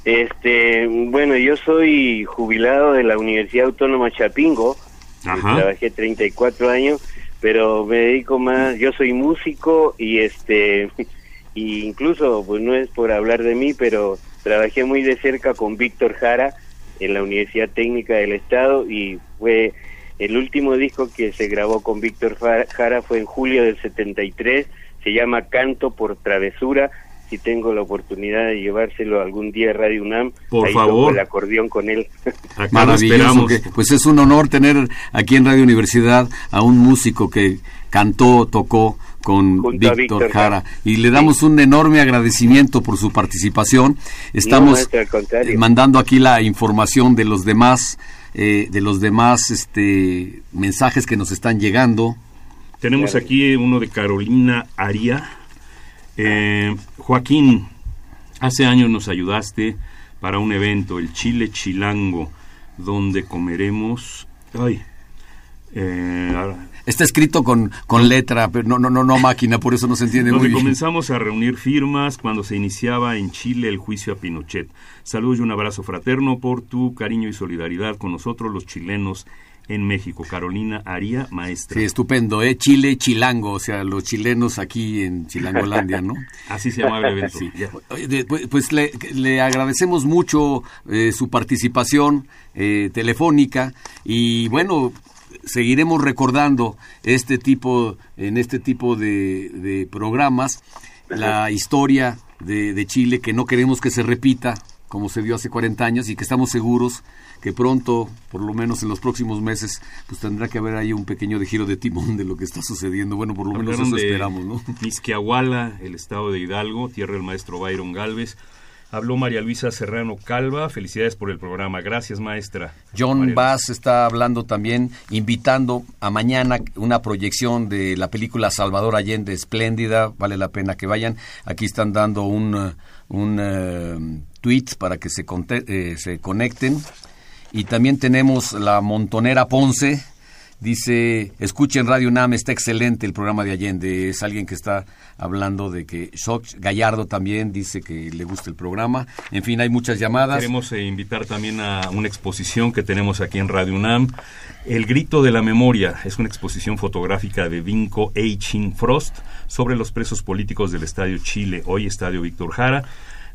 Este, bueno, yo soy jubilado de la Universidad Autónoma Chapingo. Ajá. Trabajé 34 años, pero me dedico más, yo soy músico y este y incluso pues no es por hablar de mí, pero trabajé muy de cerca con Víctor Jara en la Universidad Técnica del Estado y fue el último disco que se grabó con Víctor Jara fue en julio del 73, se llama Canto por Travesura. Si tengo la oportunidad de llevárselo algún día a Radio UNAM, por ahí favor, el acordeón con él. Maravilloso, que, pues es un honor tener aquí en Radio Universidad a un músico que cantó, tocó con Víctor, Víctor Jara y le damos sí. un enorme agradecimiento por su participación. Estamos no, mandando aquí la información de los demás eh, de los demás este, mensajes que nos están llegando. Tenemos aquí uno de Carolina Aria. Eh, Joaquín, hace años nos ayudaste para un evento, el Chile Chilango, donde comeremos... Ay, eh, Está escrito con, con letra, pero no, no, no, no máquina, por eso no se entiende Donde muy bien. comenzamos a reunir firmas cuando se iniciaba en Chile el juicio a Pinochet. Saludos y un abrazo fraterno por tu cariño y solidaridad con nosotros los chilenos en México. Carolina Aría, maestra. Sí, estupendo, ¿eh? Chile, Chilango, o sea, los chilenos aquí en Chilangolandia, ¿no? Así se llama el evento. Sí. Pues, pues le, le, agradecemos mucho eh, su participación eh, telefónica y bueno, seguiremos recordando este tipo, en este tipo de, de programas, la historia de, de Chile que no queremos que se repita como se dio hace 40 años y que estamos seguros que pronto, por lo menos en los próximos meses, pues tendrá que haber ahí un pequeño de giro de timón de lo que está sucediendo. Bueno, por lo menos eso esperamos, ¿no? Misquiahuala, el estado de Hidalgo, tierra del maestro Byron Galvez. Habló María Luisa Serrano Calva. Felicidades por el programa. Gracias, maestra. John Bass está hablando también, invitando a mañana una proyección de la película Salvador Allende, espléndida. Vale la pena que vayan. Aquí están dando un, un uh, tweet para que se, eh, se conecten. Y también tenemos la montonera Ponce. Dice, escuchen Radio Nam, está excelente el programa de Allende. Es alguien que está hablando de que Shock Gallardo también dice que le gusta el programa. En fin, hay muchas llamadas. Queremos eh, invitar también a una exposición que tenemos aquí en Radio UNAM. El Grito de la Memoria es una exposición fotográfica de Vinco Eichin Frost sobre los presos políticos del Estadio Chile, hoy Estadio Víctor Jara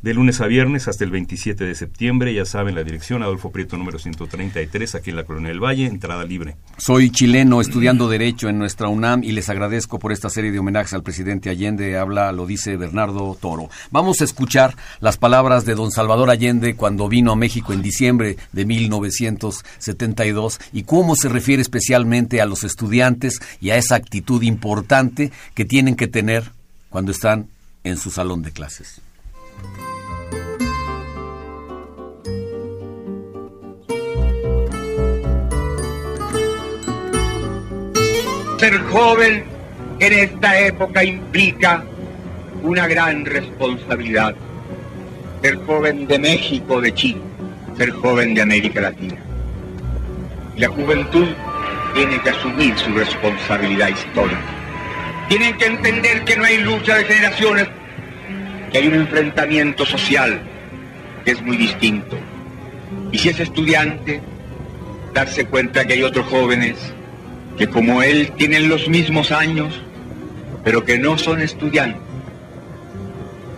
de lunes a viernes hasta el 27 de septiembre. Ya saben, la dirección Adolfo Prieto número 133, aquí en la Colonia del Valle, entrada libre. Soy chileno estudiando Derecho en nuestra UNAM y les agradezco por esta serie de homenajes al presidente Allende. Habla, lo dice Bernardo Toro. Vamos a escuchar las palabras de don Salvador Allende cuando vino a México en diciembre de 1972 y cómo se refiere especialmente a los estudiantes y a esa actitud importante que tienen que tener cuando están en su salón de clases. Ser joven en esta época implica una gran responsabilidad. Ser joven de México, de Chile, ser joven de América Latina. La juventud tiene que asumir su responsabilidad histórica. Tienen que entender que no hay lucha de generaciones, que hay un enfrentamiento social que es muy distinto. Y si es estudiante, darse cuenta que hay otros jóvenes que como él tienen los mismos años, pero que no son estudiantes.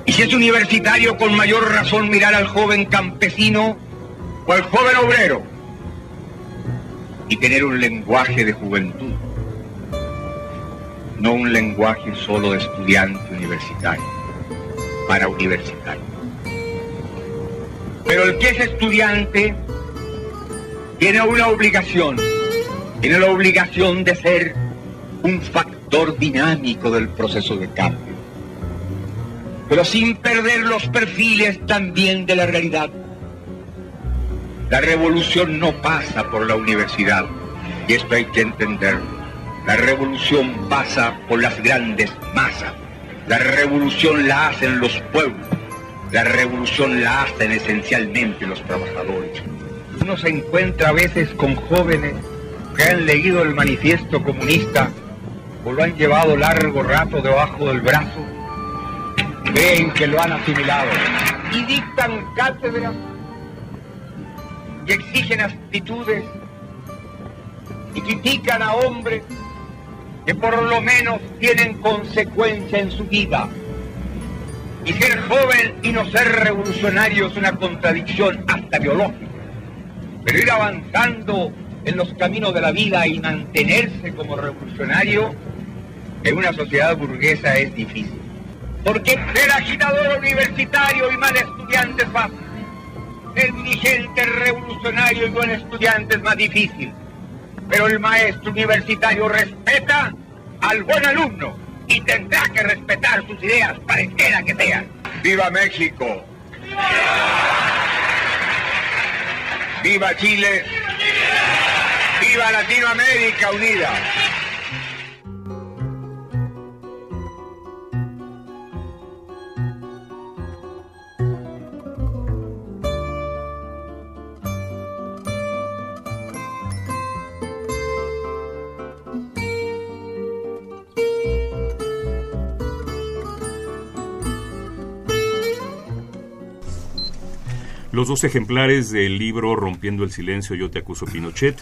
Y si es universitario, con mayor razón mirar al joven campesino o al joven obrero y tener un lenguaje de juventud, no un lenguaje solo de estudiante universitario, para universitario. Pero el que es estudiante tiene una obligación tiene la obligación de ser un factor dinámico del proceso de cambio, pero sin perder los perfiles también de la realidad. La revolución no pasa por la universidad, y esto hay que entenderlo. La revolución pasa por las grandes masas. La revolución la hacen los pueblos. La revolución la hacen esencialmente los trabajadores. Uno se encuentra a veces con jóvenes que han leído el manifiesto comunista o lo han llevado largo rato debajo del brazo, creen que lo han asimilado y dictan cátedras y exigen actitudes y critican a hombres que por lo menos tienen consecuencia en su vida. Y ser joven y no ser revolucionario es una contradicción hasta biológica. Pero ir avanzando en los caminos de la vida y mantenerse como revolucionario en una sociedad burguesa es difícil. Porque ser agitador universitario y mal estudiante es fácil. Ser dirigente revolucionario y buen estudiante es más difícil. Pero el maestro universitario respeta al buen alumno y tendrá que respetar sus ideas, pareciera que sean. ¡Viva México! ¡Viva Chile! ¡Viva Latinoamérica Unida! Los dos ejemplares del libro Rompiendo el Silencio, Yo te acuso Pinochet,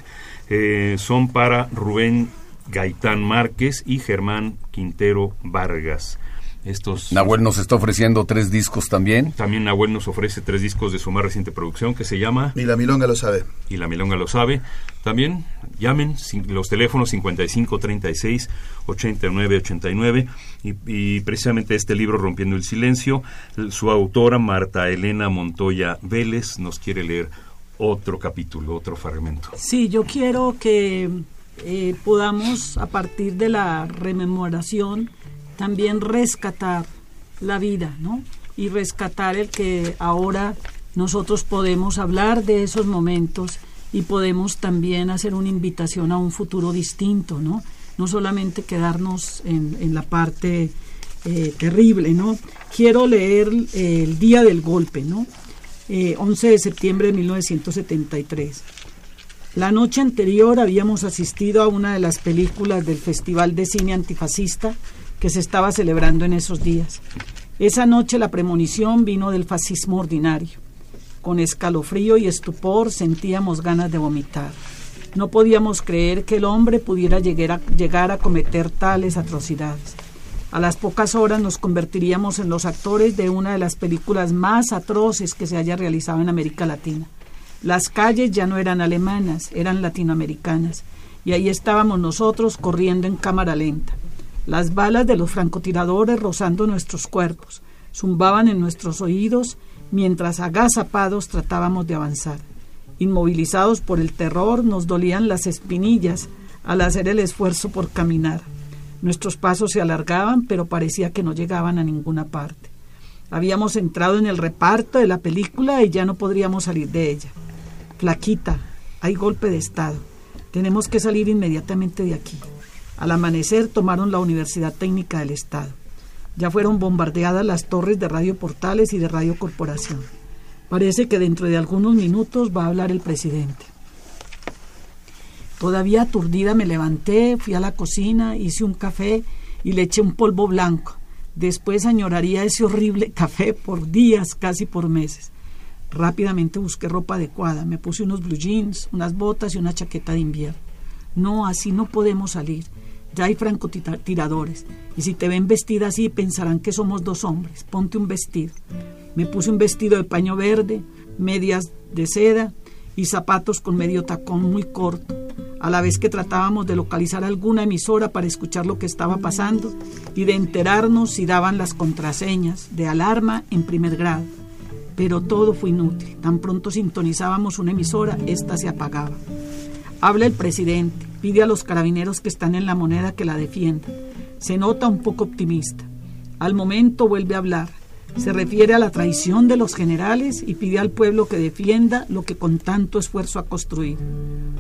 eh, son para Rubén Gaitán Márquez y Germán Quintero Vargas. Estos, Nahuel nos está ofreciendo tres discos también. También Nahuel nos ofrece tres discos de su más reciente producción que se llama... Y la Milonga lo sabe. Y la Milonga lo sabe. También Llamen los teléfonos 5536 8989 y, y precisamente este libro Rompiendo el Silencio, su autora Marta Elena Montoya Vélez nos quiere leer otro capítulo, otro fragmento. Sí, yo quiero que eh, podamos a partir de la rememoración también rescatar la vida, ¿no? Y rescatar el que ahora nosotros podemos hablar de esos momentos y podemos también hacer una invitación a un futuro distinto, ¿no? No solamente quedarnos en, la parte eh, terrible, ¿no? Quiero leer eh, el día del golpe, ¿no? 11 de septiembre de 1973. La noche anterior habíamos asistido a una de las películas del Festival de Cine Antifascista que se estaba celebrando en esos días. Esa noche la premonición vino del fascismo ordinario. Con escalofrío y estupor sentíamos ganas de vomitar. No podíamos creer que el hombre pudiera llegar a, cometer tales atrocidades. A las pocas horas nos convertiríamos en los actores de una de las películas más atroces que se haya realizado en América Latina. Las calles ya no eran alemanas, eran latinoamericanas, y ahí estábamos nosotros corriendo en cámara lenta. Las balas de los francotiradores rozando nuestros cuerpos, zumbaban en nuestros oídos mientras agazapados tratábamos de avanzar. Inmovilizados por el terror, nos dolían las espinillas al hacer el esfuerzo por caminar. Nuestros pasos se alargaban, pero parecía que no llegaban a ninguna parte. Habíamos entrado en el reparto de la película y ya no podríamos salir de ella. Flaquita, hay golpe de Estado. Tenemos que salir inmediatamente de aquí. Al amanecer tomaron la Universidad Técnica del Estado. Ya fueron bombardeadas las torres de Radio Portales y de Radio Corporación. Parece que dentro de algunos minutos va a hablar el presidente. Todavía aturdida me levanté, fui a la cocina, hice un café y le eché un polvo blanco. Después añoraría ese horrible café por días, casi por meses. Rápidamente busqué ropa adecuada, me puse unos blue jeans, unas botas y una chaqueta de invierno. No, así no podemos salir. Ya hay francotiradores. Y si te ven vestida así, pensarán que somos dos hombres. Ponte un vestido. Me puse un vestido de paño verde, medias de seda y zapatos con medio tacón muy corto. A la vez que tratábamos de localizar alguna emisora para escuchar lo que estaba pasando y de enterarnos si daban las contraseñas de alarma en primer grado. Pero todo fue inútil. Tan pronto sintonizábamos una emisora, ésta se apagaba. Habla el presidente, pide a los carabineros que están en la moneda que la defiendan. Se nota un poco optimista. Al momento vuelve a hablar. Se refiere a la traición de los generales y pide al pueblo que defienda lo que con tanto esfuerzo ha construido.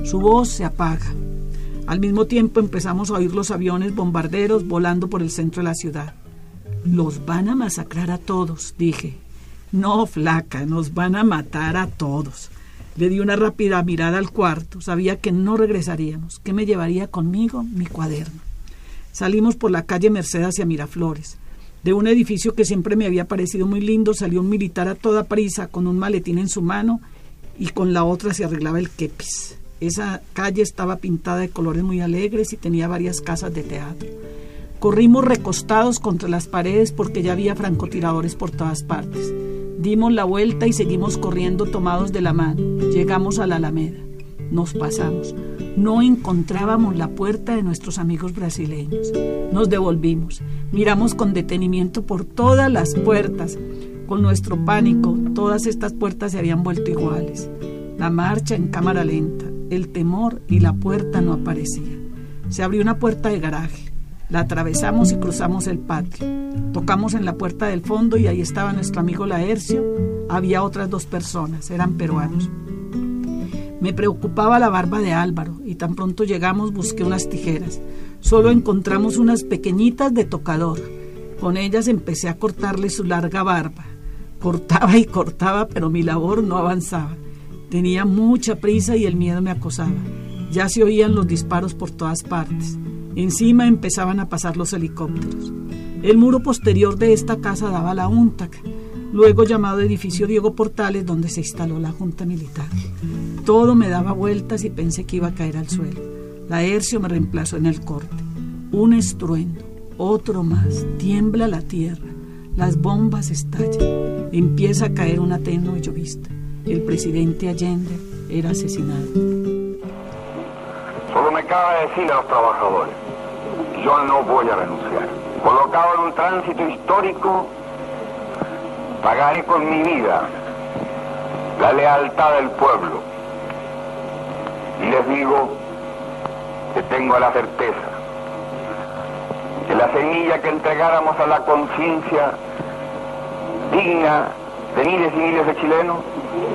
Su voz se apaga. Al mismo tiempo empezamos a oír los aviones bombarderos volando por el centro de la ciudad. Los van a masacrar a todos, dije. No, flaca, nos van a matar a todos. Le di una rápida mirada al cuarto. Sabía que no regresaríamos. ¿Qué me llevaría conmigo? Mi cuaderno. Salimos por la calle Merced hacia Miraflores. De un edificio que siempre me había parecido muy lindo salió un militar a toda prisa con un maletín en su mano y con la otra se arreglaba el kepis. Esa calle estaba pintada de colores muy alegres y tenía varias casas de teatro. Corrimos recostados contra las paredes porque ya había francotiradores por todas partes. Dimos la vuelta y seguimos corriendo tomados de la mano. Llegamos a la Alameda. Nos pasamos. No encontrábamos la puerta de nuestros amigos brasileños. Nos devolvimos. Miramos con detenimiento por todas las puertas. Con nuestro pánico, todas estas puertas se habían vuelto iguales. La marcha en cámara lenta, el temor y la puerta no aparecían. Se abrió una puerta de garaje. La atravesamos y cruzamos el patio. Tocamos en la puerta del fondo y ahí estaba nuestro amigo Laercio. Había otras dos personas, eran peruanos. Me preocupaba la barba de Álvaro y tan pronto llegamos busqué unas tijeras. Solo encontramos unas pequeñitas de tocador. Con ellas empecé a cortarle su larga barba. Cortaba y cortaba, pero mi labor no avanzaba. Tenía mucha prisa y el miedo me acosaba. Ya se oían los disparos por todas partes. Encima empezaban a pasar los helicópteros. El muro posterior de esta casa daba a la UNTAC, luego llamado edificio Diego Portales, donde se instaló la Junta Militar. Todo me daba vueltas y pensé que iba a caer al suelo. La Hercio me reemplazó en el corte. Un estruendo, otro más, tiembla la tierra, las bombas estallan, empieza a caer una tenue llovista. El presidente Allende era asesinado. Acaba de decir a los trabajadores, yo no voy a renunciar. Colocado en un tránsito histórico, pagaré con mi vida la lealtad del pueblo. Y les digo que tengo la certeza que la semilla que entregáramos a la conciencia digna de miles y miles de chilenos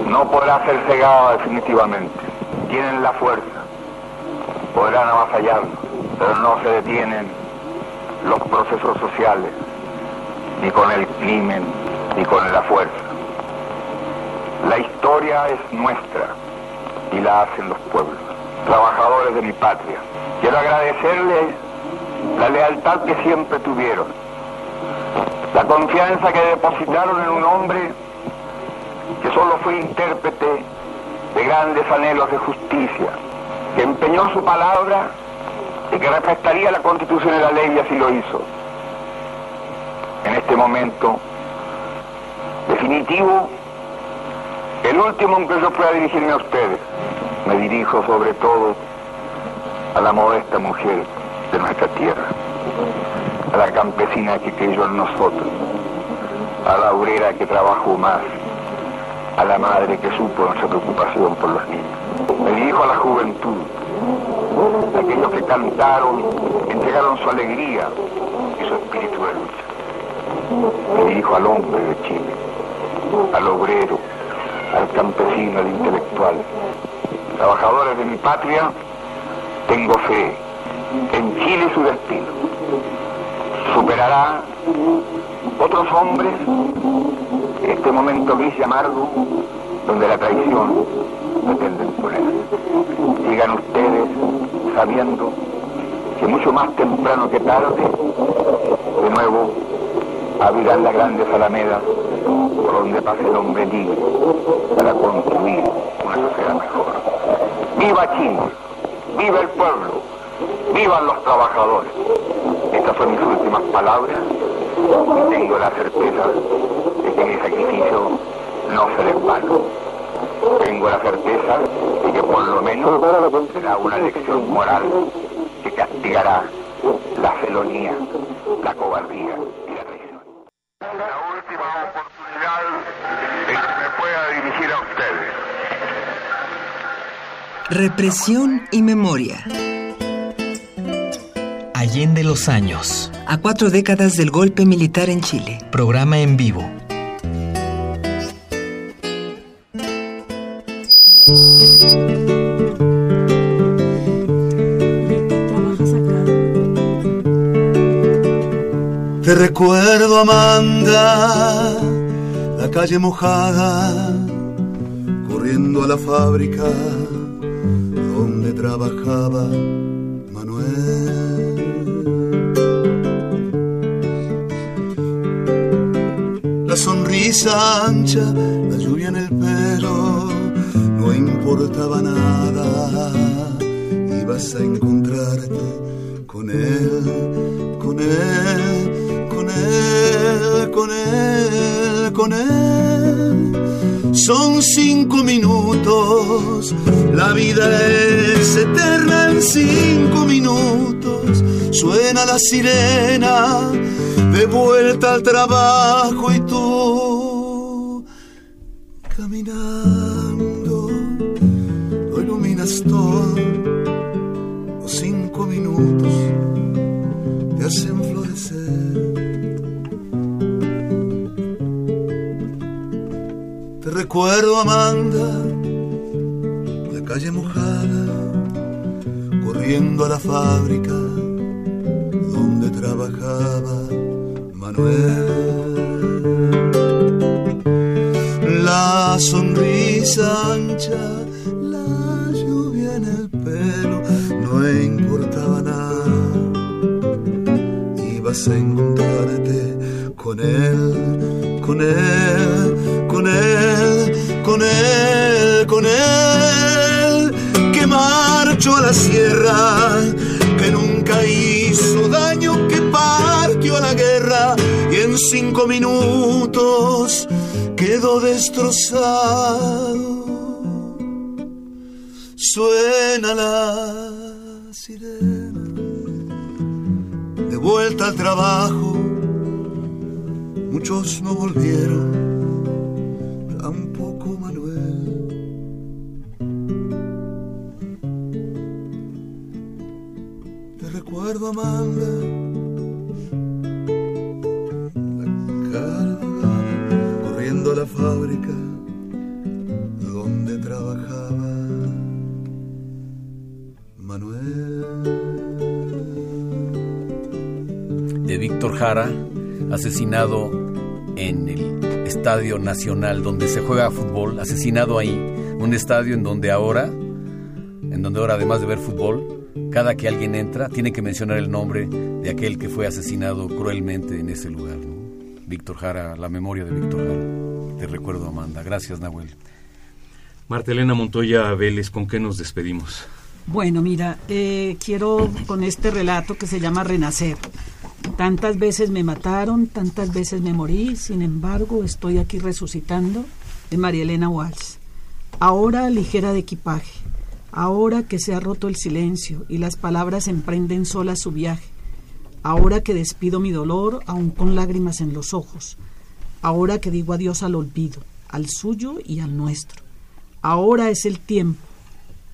no podrá ser cegada definitivamente. Tienen la fuerza, podrán avasallarnos, pero no se detienen los procesos sociales, ni con el crimen, ni con la fuerza. La historia es nuestra y la hacen los pueblos, trabajadores de mi patria. Quiero agradecerles la lealtad que siempre tuvieron, la confianza que depositaron en un hombre que solo fue intérprete de grandes anhelos de justicia, que empeñó su palabra y que respetaría la constitución y la ley y así lo hizo. En este momento definitivo, el último en que yo pueda dirigirme a ustedes, me dirijo sobre todo a la modesta mujer de nuestra tierra, a la campesina que creyó en nosotros, a la obrera que trabajó más, a la madre que supo nuestra preocupación por los niños. Me dirijo a la juventud, aquellos que cantaron, entregaron su alegría y su espíritu de lucha. Me dirijo al hombre de Chile, al obrero, al campesino, al intelectual. Trabajadores de mi patria, tengo fe en Chile su destino. Superará otros hombres este momento gris y amargo donde la traición pretende imponer. Sigan ustedes sabiendo que mucho más temprano que tarde, de nuevo abrirán las grandes alamedas por donde pase el hombre libre para construir una sociedad mejor. ¡Viva Chile! ¡Viva el pueblo! ¡Vivan los trabajadores! Estas son mis últimas palabras y tengo la certeza de que mi sacrificio no será en vano. Tengo la certeza de que por lo menos será una lección moral que castigará la felonía, la cobardía y la traición. La última oportunidad en que me pueda dirigir a ustedes. Represión y memoria. Allende los años. A cuatro décadas del golpe militar en Chile. Programa en vivo. Te recuerdo, Amanda, la calle mojada, corriendo a la fábrica donde trabajaba Manuel. La sonrisa ancha, la lluvia en el pelo, importaba nada, ibas a encontrarte con él, con él, con él, con él, con él. Son cinco minutos, la vida es eterna en cinco minutos. Suena la sirena, de vuelta al trabajo y tú caminando, Te recuerdo, Amanda, la calle mojada, corriendo a la fábrica donde trabajaba Manuel. La sonrisa ancha, Ibas a con él, con él, con él, con él, con él, que marchó a la sierra, que nunca hizo daño, que partió a la guerra y en cinco minutos quedó destrozado. Suena la no volvieron, tampoco Manuel. Te recuerdo, Amanda, la corriendo a la fábrica donde trabajaba Manuel. de Víctor Jara, asesinado Estadio Nacional donde se juega fútbol, asesinado ahí, un estadio en donde ahora, en donde ahora además de ver fútbol, cada que alguien entra tiene que mencionar el nombre de aquel que fue asesinado cruelmente en ese lugar. ¿no? Víctor Jara, la memoria de Víctor Jara. Te recuerdo, Amanda. Gracias, Nahuel. Marta Elena Montoya Vélez, ¿con qué nos despedimos? Bueno, mira, eh, quiero con este relato que se llama Renacer. Tantas veces me mataron, tantas veces me morí, sin embargo estoy aquí resucitando, de María Elena Walsh. Ahora ligera de equipaje, ahora que se ha roto el silencio y las palabras emprenden solas su viaje, ahora que despido mi dolor aún con lágrimas en los ojos, ahora que digo adiós al olvido, al suyo y al nuestro. Ahora es el tiempo,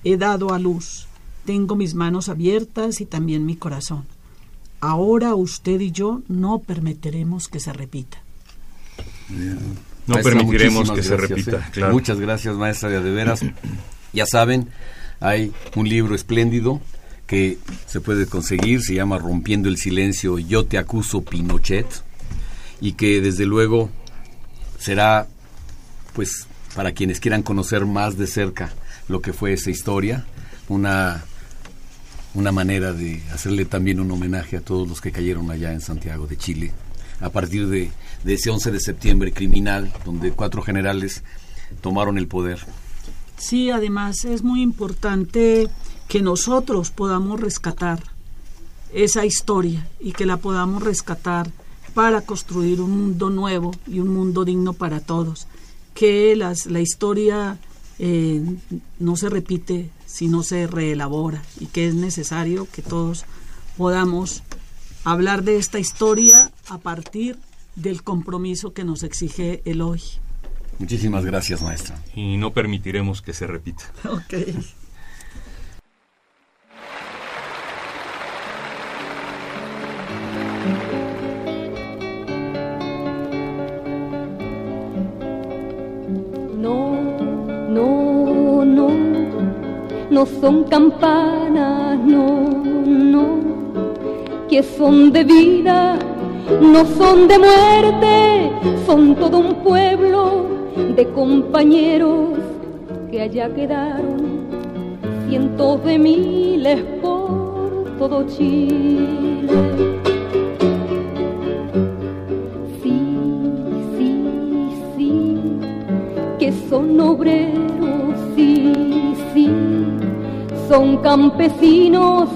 he dado a luz, tengo mis manos abiertas y también mi corazón. Ahora usted y yo no permitiremos que se repita. No Maestra, permitiremos que se repita, ¿eh? claro. Muchas gracias, maestra, de, de veras. Ya saben, hay un libro espléndido que se puede conseguir, se llama Rompiendo el Silencio, Yo te acuso Pinochet, y que desde luego será, pues, para quienes quieran conocer más de cerca lo que fue esa historia, una, una manera de hacerle también un homenaje a todos los que cayeron allá en Santiago de Chile, a partir de, ese 11 de septiembre criminal, donde cuatro generales tomaron el poder. Sí, además es muy importante que nosotros podamos rescatar esa historia y que la podamos rescatar para construir un mundo nuevo y un mundo digno para todos. Que las, la historia eh, no se repite si no se reelabora y que es necesario que todos podamos hablar de esta historia a partir del compromiso que nos exige el hoy. Muchísimas gracias, maestra. Y no permitiremos que se repita. Ok. No son campanas, no, no, que son de vida, no son de muerte, son todo un pueblo de compañeros que allá quedaron, cientos de miles por todo Chile. Sí, sí, sí, que son obreros, son campesinos,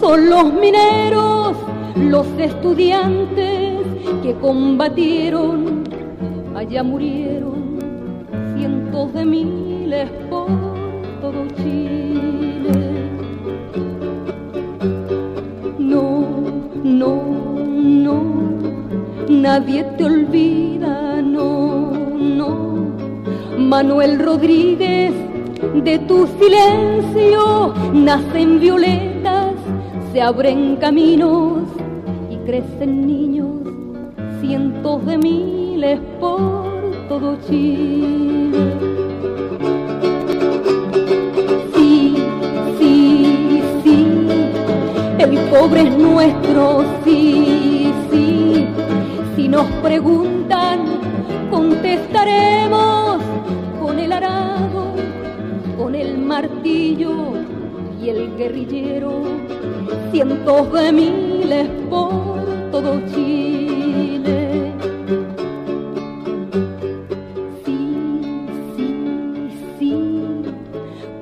son los mineros, los estudiantes que combatieron, allá murieron cientos de miles por todo Chile. No, no, no, nadie te olvida, no, no. Manuel Rodríguez, de tu silencio nacen violetas, se abren caminos y crecen niños, cientos de miles por todo Chile. Sí, sí, sí, el pobre es nuestro, sí, sí. Si nos preguntan, contestaremos con el arado, el martillo y el guerrillero, cientos de miles por todo Chile.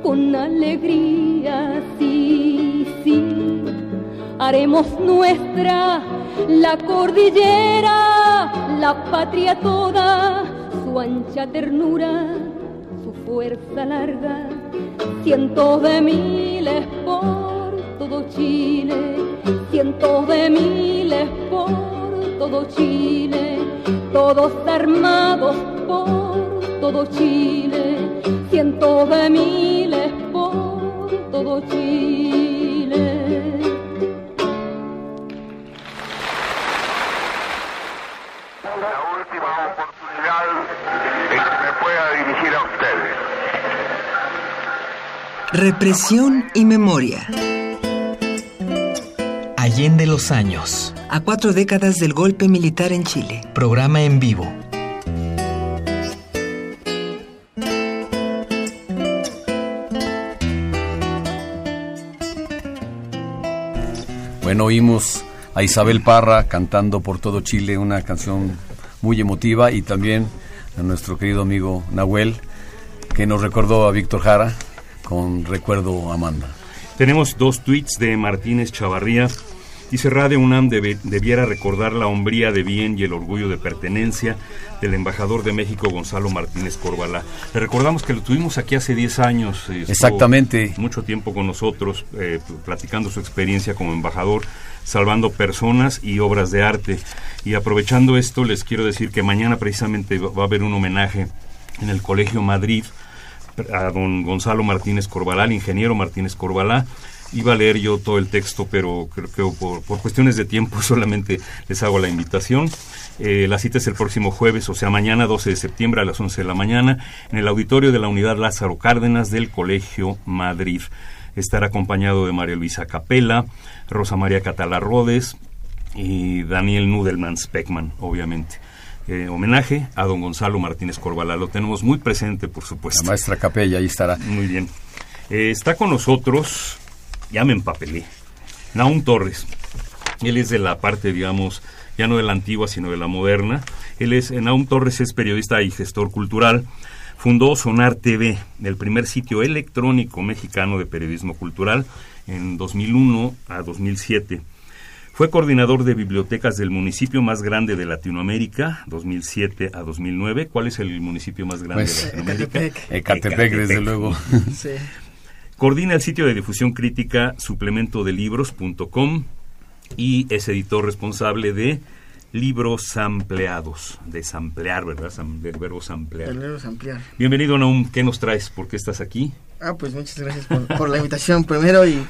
con alegría, sí, sí, haremos nuestra la cordillera, la patria toda, su ancha ternura, su fuerza larga, cientos de miles por todo Chile, cientos de miles por todo Chile, todos armados por todo Chile, cientos de miles por todo Chile. Represión y memoria. Allende los años. A cuatro décadas del golpe militar en Chile. Programa en vivo. Bueno, oímos a Isabel Parra cantando por todo Chile una canción muy emotiva y también a nuestro querido amigo Nahuel que nos recordó a Víctor Jara con Recuerdo Amanda. Tenemos dos tweets de Martínez Chavarría. Dice Radio UNAM debe- debiera recordar la hombría de bien y el orgullo de pertenencia del embajador de México Gonzalo Martínez Corbalá. Le recordamos que lo tuvimos aquí hace 10 años. eh, Exactamente. Mucho tiempo con nosotros, eh, platicando su experiencia como embajador, salvando personas y obras de arte. Y aprovechando esto, les quiero decir que mañana precisamente va a haber un homenaje en el Colegio Madrid a don Gonzalo Martínez Corbalá, el ingeniero Martínez Corbalá. Iba a leer yo todo el texto, pero creo que por, cuestiones de tiempo solamente les hago la invitación. Eh, la cita es el próximo jueves, o sea, mañana 12 de septiembre a las 11 de la mañana, en el auditorio de la Unidad Lázaro Cárdenas del Colegio Madrid. Estará acompañado de María Luisa Capela, Rosa María Catala Rodes y Daniel Nudelman Speckman, obviamente. Eh, homenaje a don Gonzalo Martínez Corbalá. Lo tenemos muy presente, por supuesto. La maestra Capella ahí estará. Muy bien. Eh, está con nosotros, ya me empapelé, Naum Torres. Él es de la parte, digamos, ya no de la antigua, sino de la moderna. Él es, eh, Naum Torres es periodista y gestor cultural. Fundó Sonar TV, el primer sitio electrónico mexicano de periodismo cultural, en 2001 a 2007. Fue coordinador de bibliotecas del municipio más grande de Latinoamérica, 2007 a 2009. ¿Cuál es el municipio más grande Pues, de Latinoamérica? Ecatepec. Ecatepec, desde luego. Sí. Coordina el sitio de difusión crítica suplementodelibros.com y es editor responsable de Libros Sampleados, de samplear, ¿verdad? Sam- del verbo samplear. Del verbo samplear. Bienvenido, Naum. ¿Qué nos traes? ¿Por qué estás aquí? Ah, pues muchas gracias por, por la invitación primero y,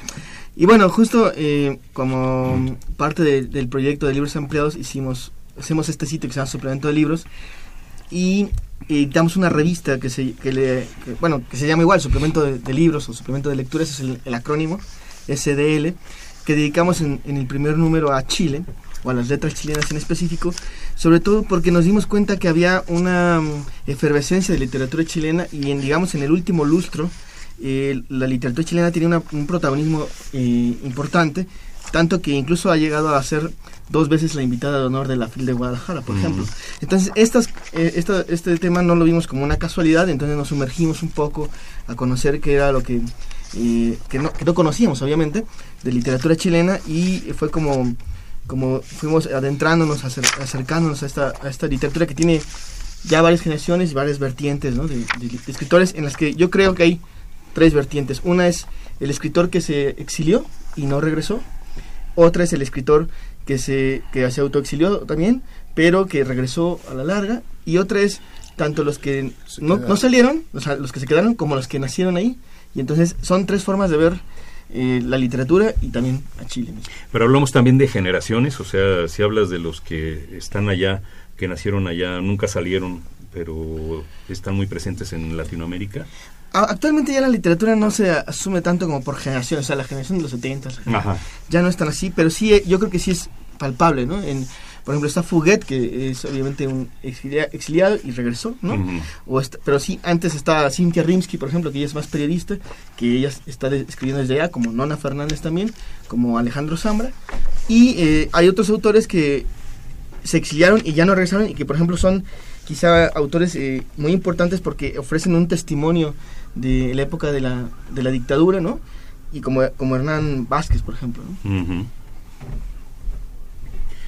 y bueno, justo eh, como parte de- del proyecto de libros ampliados hicimos, hacemos este sitio que se llama Suplemento de Libros y editamos una revista que se, que le, que, bueno, que se llama igual, Suplemento de, de Libros o Suplemento de Lecturas, es el, el acrónimo, SDL, que dedicamos en, en el primer número a Chile, o a las letras chilenas en específico, sobre todo porque nos dimos cuenta que había una mm, efervescencia de literatura chilena y en, digamos, en el último lustro, eh, la literatura chilena tiene una- un protagonismo eh, importante, tanto que incluso ha llegado a ser dos veces la invitada de honor de la FIL de Guadalajara, por Mm. ejemplo. Entonces, estas, eh, esta- este tema no lo vimos como una casualidad, entonces nos sumergimos un poco a conocer qué era lo que, eh, que, no, que no conocíamos, obviamente, de literatura chilena y fue como, como fuimos adentrándonos, acer- acercándonos a esta, a esta literatura que tiene ya varias generaciones y varias vertientes ¿no? de, de- de escritores en las que yo creo que hay tres vertientes. Una es el escritor que se exilió y no regresó. Otra es el escritor que se, que se autoexilió también, pero que regresó a la larga. Y otra es tanto los que no, no salieron, o sea, los que se quedaron, como los que nacieron ahí. Y entonces son tres formas de ver eh, la literatura y también a Chile mismo. Pero hablamos también de generaciones, o sea, si hablas de los que están allá, que nacieron allá, nunca salieron, pero están muy presentes en Latinoamérica. Actualmente ya la literatura no se asume tanto como por generaciones, o sea, la generación de los 70 Ajá. ya no es tan así, pero sí, eh, yo creo que sí es palpable, ¿no? En, por ejemplo, está Fuguet, que es obviamente un exilia- exiliado y regresó, ¿no? Ujú. o está- pero sí, antes está Cynthia Rimsky, por ejemplo, que ella es más periodista, que ella está de- escribiendo desde allá, como Nona Fernández también, como Alejandro Zambra. Y eh, hay otros autores que se exiliaron y ya no regresaron y que, por ejemplo, son quizá autores eh, muy importantes porque ofrecen un testimonio de la época de la, de la dictadura, ¿no? Y como, como Hernán Vázquez, por ejemplo, ¿no? Ujú.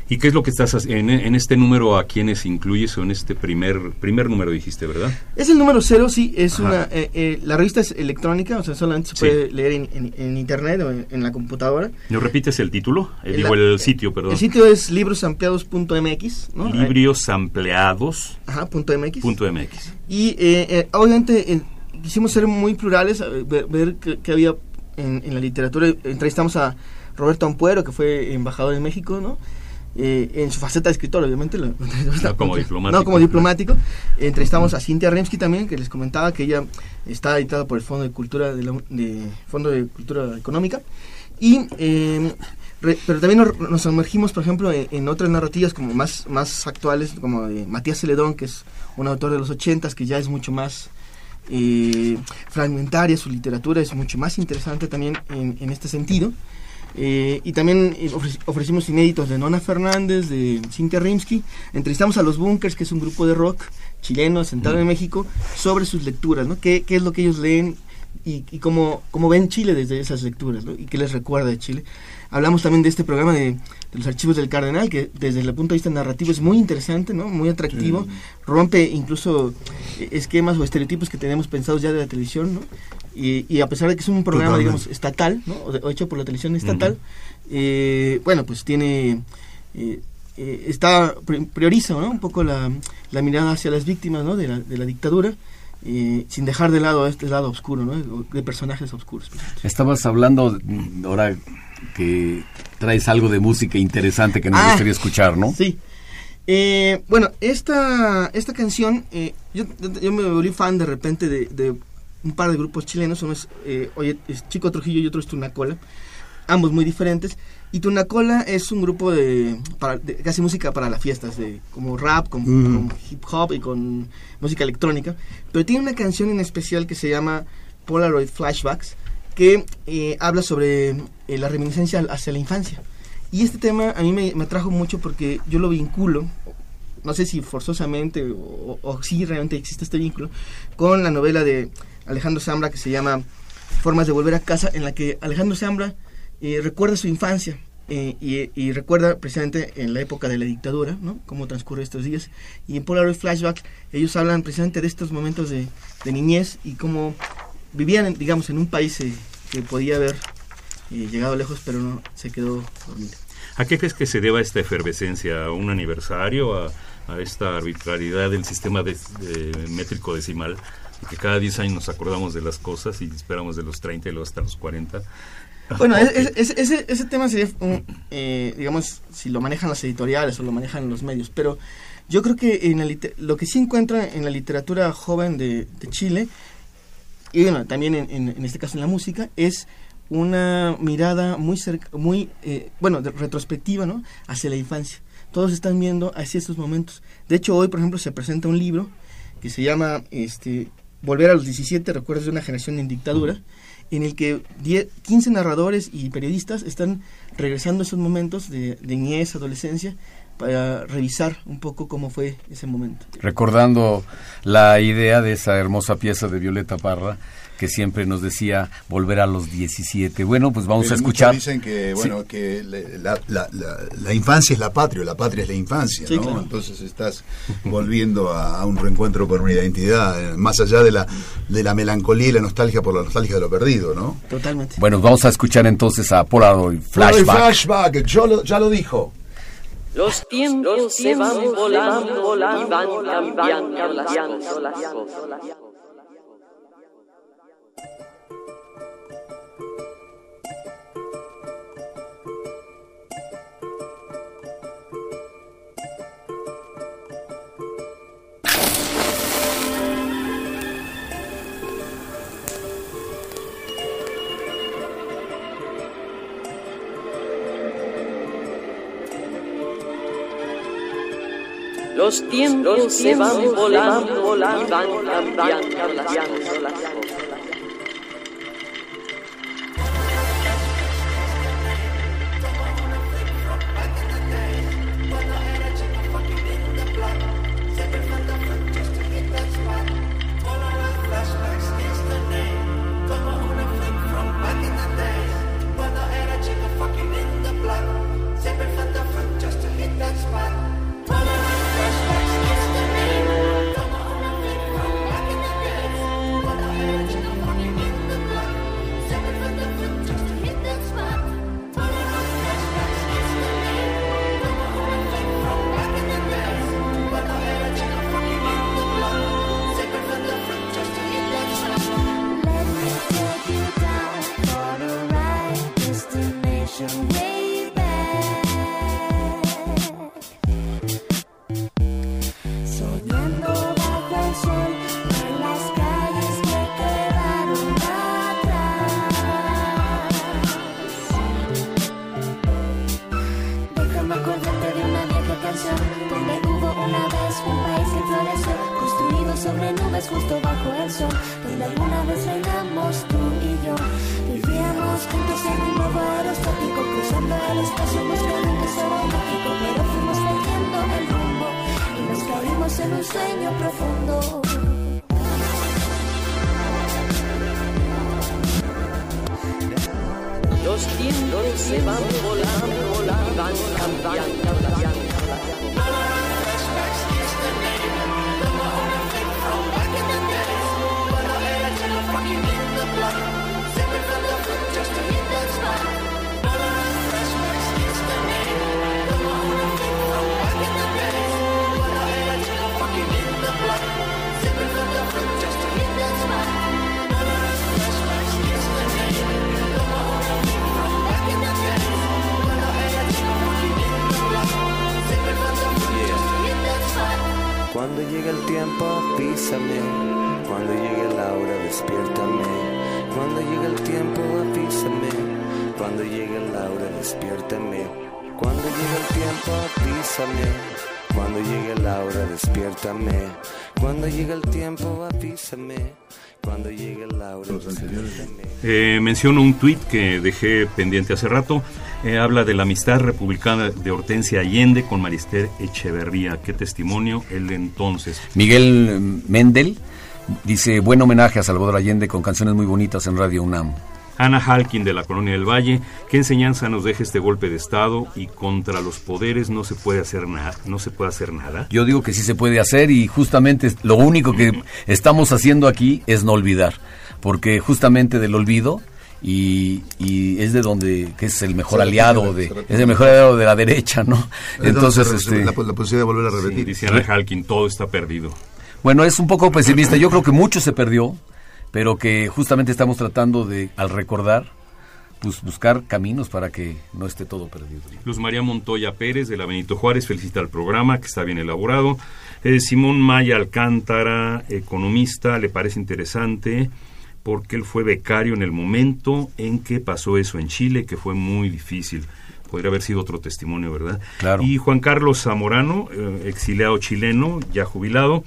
¿Y qué es lo que estás haciendo? En, este número a quiénes incluyes o en este primer primer número dijiste, verdad? Es el número cero, sí, es una eh, eh, la revista es electrónica, o sea, solamente se puede leer en, internet o en, la computadora. ¿No repites el título? El, digo, el sitio, perdón. El sitio es librosampliados.mx, ¿no? Librosampliados. Ajá, punto MX. Punto MX. Y eh, obviamente quisimos ser muy plurales, ver, qué, había en, en la literatura. Entrevistamos a Roberto Ampuero, que fue embajador en México, ¿no? Eh, en su faceta de escritor, obviamente. no como diplomático. No como diplomático. Entrevistamos a Cintia Remsky también, que les comentaba que ella está editada por el Fondo de Cultura, de, Fondo de Cultura Económica. Y, em, pero también nos, sumergimos, por ejemplo, en, otras narrativas como más, más actuales, como de Matías Celedón, que es un autor de los ochentas, que ya es mucho más eh, fragmentaria, su literatura es mucho más interesante también en, en este sentido. Eh, y también eh, ofrecimos inéditos de Nona Fernández, de Cintia Rimsky. Entrevistamos a los Bunkers, que es un grupo de rock chileno asentado en México, sobre sus lecturas, ¿no? ¿Qué, qué es lo que ellos leen y, y cómo, cómo, ven Chile desde esas lecturas, ¿no? Y qué les recuerda de Chile. Hablamos también de este programa de, los archivos del Cardenal, que desde el punto de vista narrativo es muy interesante, ¿no? Muy atractivo. Rompe incluso eh, esquemas o estereotipos que tenemos pensados ya de la televisión, ¿no? Y, a pesar de que es un programa, digamos, estatal, ¿no? O, hecho por la televisión estatal, eh, bueno, pues tiene... Eh, está prioriza ¿no? un poco la, la, mirada hacia las víctimas ¿no? de, la, de la dictadura sin dejar de lado este lado oscuro, ¿no? de personajes oscuros. Estabas hablando ahora que traes algo de música interesante que nos ah, gustaría escuchar, ¿no? Sí. Eh, bueno, esta, esta canción, eh, yo, yo, me volví fan de repente de, un par de grupos chilenos, uno es, eh, oye, es Chico Trujillo y otro es Tunacola, ambos muy diferentes. Y Tunacola es un grupo de, para, casi música para las fiestas, de, como rap, con, con, hip hop y con música electrónica. Pero tiene una canción en especial que se llama Polaroid Flashbacks, que eh, habla sobre eh, la reminiscencia hacia la infancia. Y este tema a mí me, atrajo mucho porque yo lo vinculo, no sé si forzosamente o, si realmente existe este vínculo, con la novela de Alejandro Zambra que se llama Formas de Volver a Casa, en la que Alejandro Zambra eh, recuerda su infancia. y, recuerda precisamente en la época de la dictadura, ¿no? Cómo transcurre estos días. Y en Polaroid Flashbacks ellos hablan precisamente de estos momentos de niñez y cómo vivían, digamos, en un país eh, que podía haber eh, llegado lejos, pero no se quedó dormido. ¿A qué crees que se deba esta efervescencia? ¿A un aniversario? ¿A, esta arbitrariedad del sistema de, métrico decimal? Que cada 10 años nos acordamos de las cosas y esperamos de los 30 y luego hasta los 40. Bueno, ese, ese, tema sería, eh, digamos, si lo manejan las editoriales o lo manejan los medios, pero yo creo que en lo que sí encuentra en la literatura joven de, de Chile y bueno, también en, este caso en la música, es una mirada muy cerca, muy, eh, bueno, retrospectiva, ¿no? Hacia la infancia. Todos están viendo hacia estos momentos. De hecho, hoy, por ejemplo, se presenta un libro que se llama este, Volver a los 17, recuerdos de una generación en dictadura, en el que 10, 15 narradores y periodistas están regresando a esos momentos de, de niñez, adolescencia, para revisar un poco cómo fue ese momento. Recordando la idea de esa hermosa pieza de Violeta Parra, que siempre nos decía volver a los 17. Bueno, pues vamos a escuchar. Dicen que, bueno, que la, la, infancia es la patria, la patria es la infancia, ¿no? Entonces estás volviendo a, un reencuentro con una identidad, eh, más allá de la, de la melancolía y la nostalgia por la nostalgia de lo perdido, ¿no? Totalmente. Bueno, vamos a escuchar entonces a Polaroid Flashback. Flashback, yo ya lo dijo. Los tiempos, se van volando, y van cambiando las cosas. Los tiempos, se van volando, y van cambiando las cosas. Caímos en un sueño profundo. Los tiempos se van volando, volando, van cambiando, Cuando llegue el tiempo, avísame. Cuando llegue la hora, despiértame. Cuando llegue el tiempo, avísame. Cuando llegue la hora, despiértame. Cuando llegue el tiempo, avísame. Cuando llegue la hora, despiértame. Cuando llegue el tiempo, avísame. Cuando llegue la hora, despiértame. Eh, menciono un tuit que dejé pendiente hace rato. Eh, habla de la amistad republicana de Hortensia Allende con Marister Echeverría. Qué testimonio el de entonces. Miguel Mendel dice, buen homenaje a Salvador Allende con canciones muy bonitas en Radio UNAM. Ana Halkin de la Colonia del Valle, ¿qué enseñanza nos deja este golpe de Estado y contra los poderes no se puede hacer nada? No se puede hacer nada. Yo digo que sí se puede hacer y justamente lo único que estamos haciendo aquí es no olvidar, porque justamente del olvido y, y es de donde que es el mejor aliado de es el mejor aliado de la derecha, ¿no? Entonces, Entonces, este la, la posibilidad de volver a repetir. Dice Ana Halkin, todo está perdido. Bueno, es un poco pesimista. Yo creo que mucho se perdió, pero que justamente estamos tratando de, al recordar, pues buscar caminos para que no esté todo perdido. Luz María Montoya Pérez de la Benito Juárez felicita al programa, que está bien elaborado. Eh, Simón Maya Alcántara, economista, le parece interesante porque él fue becario en el momento en que pasó eso en Chile, que fue muy difícil. Podría haber sido otro testimonio, ¿verdad? Claro. Y Juan Carlos Zamorano, eh, exiliado chileno, ya jubilado,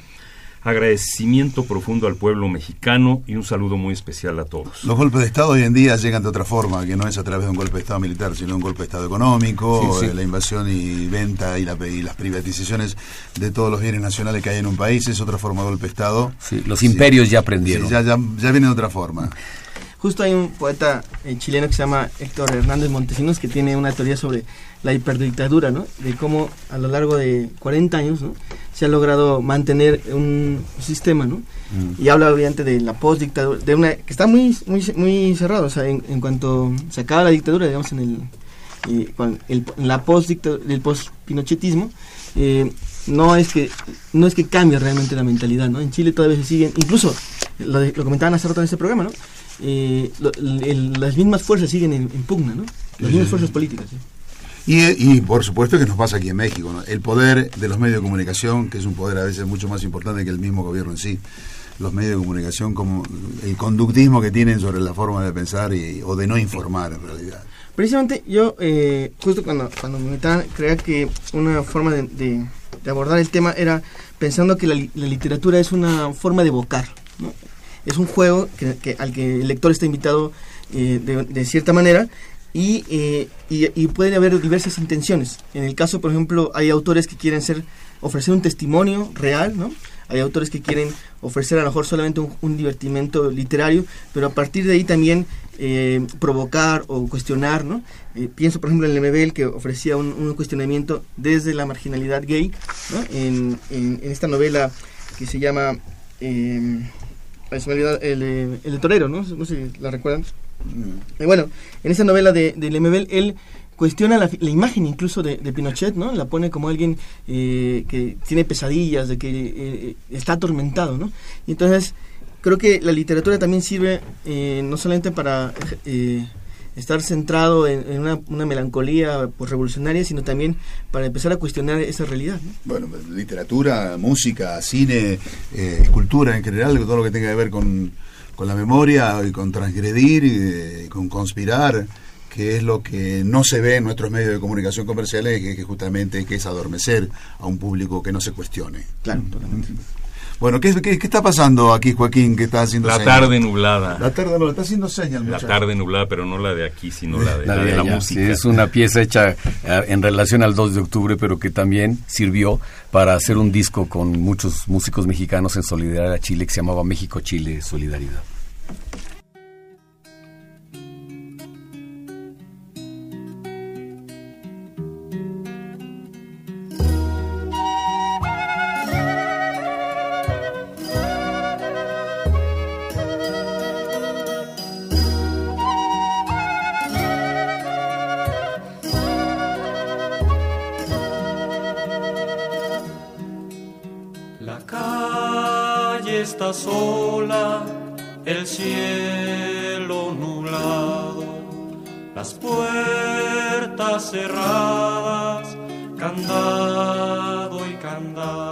agradecimiento profundo al pueblo mexicano y un saludo muy especial a todos. Los golpes de Estado hoy en día llegan de otra forma, que no es a través de un golpe de Estado militar, sino un golpe de Estado económico, Sí, sí. eh, la invasión y venta y, la- y las privatizaciones de todos los bienes nacionales que hay en un país, es otra forma de golpe de Estado. Sí, los imperios ya aprendieron. Sí, ya, ya, ya viene de otra forma. Justo hay un poeta eh, chileno que se llama Héctor Hernández Montesinos que tiene una teoría sobre la hiperdictadura, ¿no? De cómo a lo largo de 40 años, ¿no? Se ha logrado mantener un sistema, ¿no? Y habla obviamente de la postdictadura, de una que está muy muy muy cerrado, o sea, en, en cuanto se acaba la dictadura, digamos en el eh, con el- en la postdictadura, el post-pinochetismo, eh, no es que no es que cambie realmente la mentalidad, ¿no? En Chile todavía se siguen, incluso lo, de- lo comentaban hace rato en este programa, ¿no? Eh, lo- el- el- las mismas fuerzas siguen en, en pugna, ¿no? Las mismas fuerzas políticas. ¿sí? Y, y por supuesto que nos pasa aquí en México, ¿no? el poder de los medios de comunicación, que es un poder a veces mucho más importante que el mismo gobierno en sí. Los medios de comunicación, como el conductismo que tienen sobre la forma de pensar y, o de no informar en realidad. Precisamente yo, eh, justo cuando, cuando me invitaban, creía que una forma de, de- de abordar el tema era pensando que la, la literatura es una forma de evocar. ¿no? Es un juego que, que- al que el lector está invitado eh, de, de cierta manera y, eh, y, y puede haber diversas intenciones. En el caso, por ejemplo, hay autores que quieren ser ofrecer un testimonio real, ¿no? Hay autores que quieren ofrecer a lo mejor solamente un, un divertimento literario, pero a partir de ahí también eh, provocar o cuestionar, ¿no? Eh, pienso, por ejemplo, en Lemebel que ofrecía un, un cuestionamiento desde la marginalidad gay, ¿no? En, en- en esta novela que se llama... eh, el, el Torero, ¿no? No sé si la recuerdan. Eh, bueno, en esa novela de, de Lemebel, él cuestiona la, la imagen incluso de, de Pinochet, ¿no? La pone como alguien eh, que tiene pesadillas, de que eh, está atormentado, ¿no? Y entonces creo que la literatura también sirve eh, no solamente para eh, estar centrado en, en una, una melancolía pues, revolucionaria, sino también para empezar a cuestionar esa realidad, ¿no? Bueno, literatura, música, cine, eh, escultura en general, todo lo que tenga que ver con, con la memoria y con transgredir y eh, con conspirar, que es lo que no se ve en nuestros medios de comunicación comerciales, que, que justamente que es adormecer a un público que no se cuestione. Claro, totalmente. Bueno, ¿qué, qué, qué está pasando aquí, Joaquín, que está haciendo La señas? tarde nublada. La tarde no, está haciendo señas, La muchacho. tarde nublada, pero no la de aquí, sino la de La la, de de la música. sí, es una pieza hecha eh, en relación al 2 de octubre, pero que también sirvió para hacer un disco con muchos músicos mexicanos en solidaridad a Chile que se llamaba México-Chile Solidaridad. El cielo nublado, las puertas cerradas, candado y candado.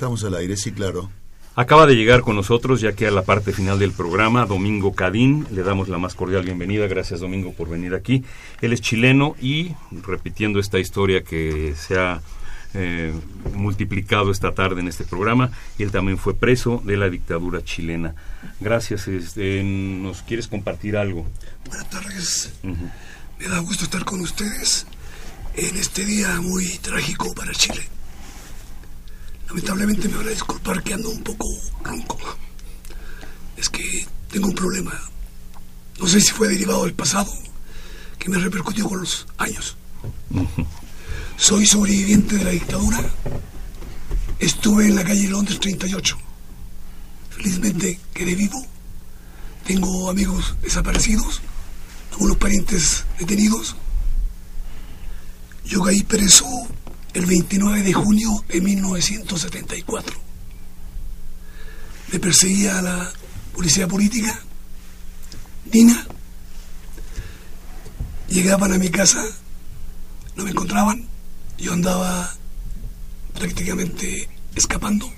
Estamos al aire, sí, claro. Acaba de llegar con nosotros, ya que a la parte final del programa, Domingo Cadín. Le damos la más cordial bienvenida. Gracias, Domingo, por venir aquí. Él es chileno y, repitiendo esta historia que se ha eh, multiplicado esta tarde en este programa, él también fue preso de la dictadura chilena. Gracias. Este, ¿Nos quieres compartir algo? Buenas tardes. Me da gusto estar con ustedes en este día muy trágico para Chile. Lamentablemente me van a disculpar que ando un poco ronco. Es que tengo un problema. No sé si fue derivado del pasado, que me repercutió con los años. Soy sobreviviente de la dictadura. Estuve en la calle Londres 38. Felizmente quedé vivo. Tengo amigos desaparecidos, algunos parientes detenidos. Yo caí preso el 29 de junio de 1974. Me perseguía la policía política, Nina. Llegaban a mi casa, no me encontraban, yo andaba prácticamente escapando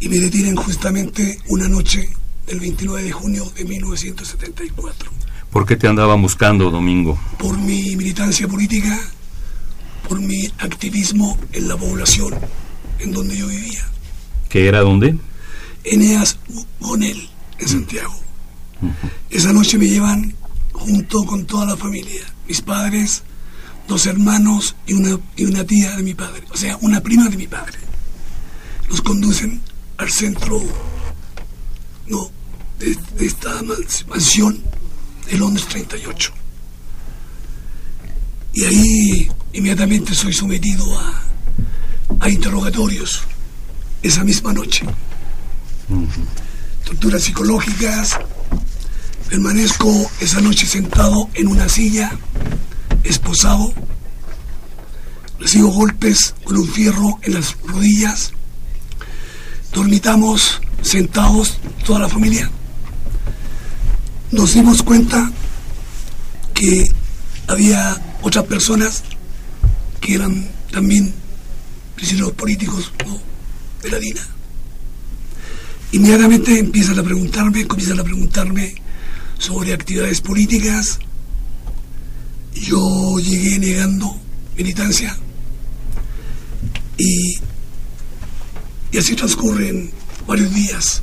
y me detienen justamente una noche del 29 de junio de 1974. ¿Por qué te andaban buscando, Domingo? Por mi militancia política, por mi activismo en la población en donde yo vivía. ¿Qué era dónde? Eneas Bonel, en Santiago. Esa noche me llevan junto con toda la familia, mis padres, dos hermanos y una, y una tía de mi padre, o sea, una prima de mi padre. Nos conducen al centro no, de, de esta mansión de Londres 38. Y ahí inmediatamente soy sometido a, a interrogatorios esa misma noche. Torturas psicológicas. Permanezco esa noche sentado en una silla, esposado. Recibo golpes con un fierro en las rodillas. Dormitamos sentados, toda la familia. Nos dimos cuenta que había otras personas que eran también prisioneros políticos de la DINA. Inmediatamente empiezan a preguntarme, comienzan a preguntarme sobre actividades políticas. Yo llegué negando militancia y, y así transcurren varios días.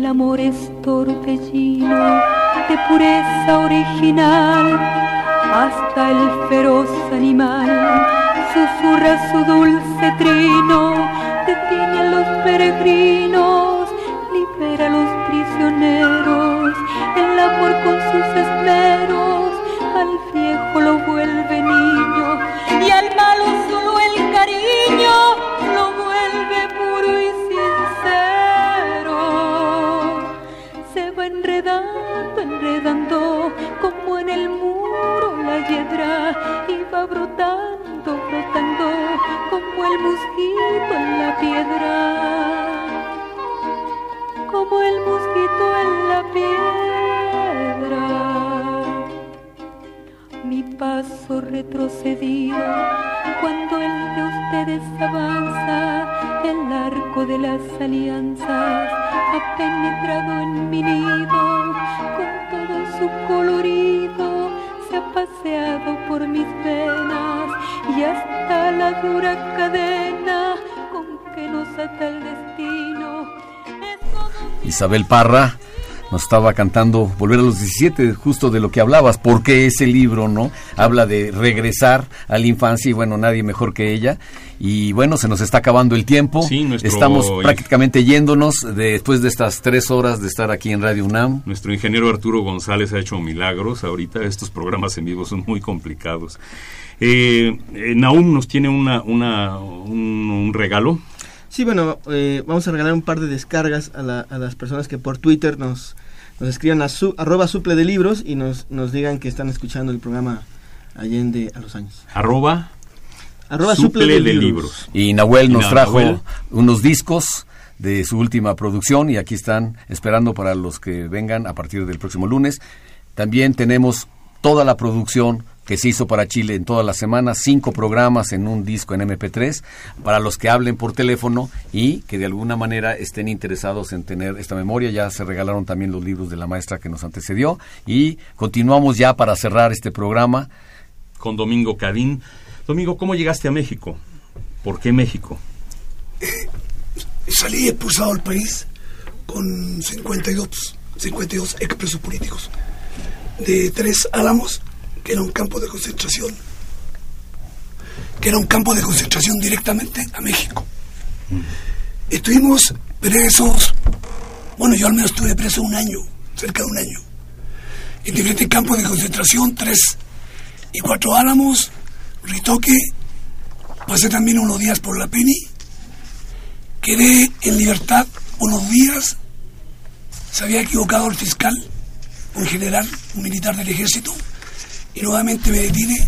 El amor es torbellino de pureza original, hasta el feroz animal susurra su dulce trino, los peregrinos, alianzas ha penetrado en mi nido con todo su colorido se ha paseado por mis venas y hasta la dura cadena con que nos ata el destino. Isabel Parra nos estaba cantando Volver a los 17, justo de lo que hablabas, porque ese libro, ¿no? Habla de regresar a la infancia y bueno, nadie mejor que ella. Y bueno, se nos está acabando el tiempo. Sí, nuestro- Estamos prácticamente yéndonos de- después de estas tres horas de estar aquí en Radio UNAM. Nuestro ingeniero Arturo González ha hecho milagros. Ahorita estos programas en vivo son muy complicados. Eh, eh, Naum nos tiene una, una, un, un regalo. Sí, bueno, eh, vamos a regalar un par de descargas a, la- a las personas que por Twitter nos, nos escriban a su, arroba suple de libros y nos, nos digan que están escuchando el programa Allende a los años. Arroba, Arroba suple, suple de de, libros. libros. Y Nahuel nos Y trajo Nahuel. unos discos de su última producción y aquí están esperando para los que vengan a partir del próximo lunes. También tenemos toda la producción que se hizo para Chile en toda la semana, cinco programas en un disco en MP3, para los que hablen por teléfono y que de alguna manera estén interesados en tener esta memoria. Ya se regalaron también los libros de la maestra que nos antecedió y continuamos ya para cerrar este programa. Con Domingo Cadín. Domingo, ¿cómo llegaste a México? ¿Por qué México? Salí expulsado del país con 52, 52 expresos políticos de Tres Álamos, que era un campo de concentración, que era un campo de concentración directamente a México. Estuvimos presos, bueno, yo al menos estuve preso un año, cerca de un año, en diferentes campos de concentración, tres y cuatro Álamos, Ritoque pasé también unos días por la Peni, quedé en libertad unos días, se había equivocado el fiscal, un general, un militar del ejército, y nuevamente me detiene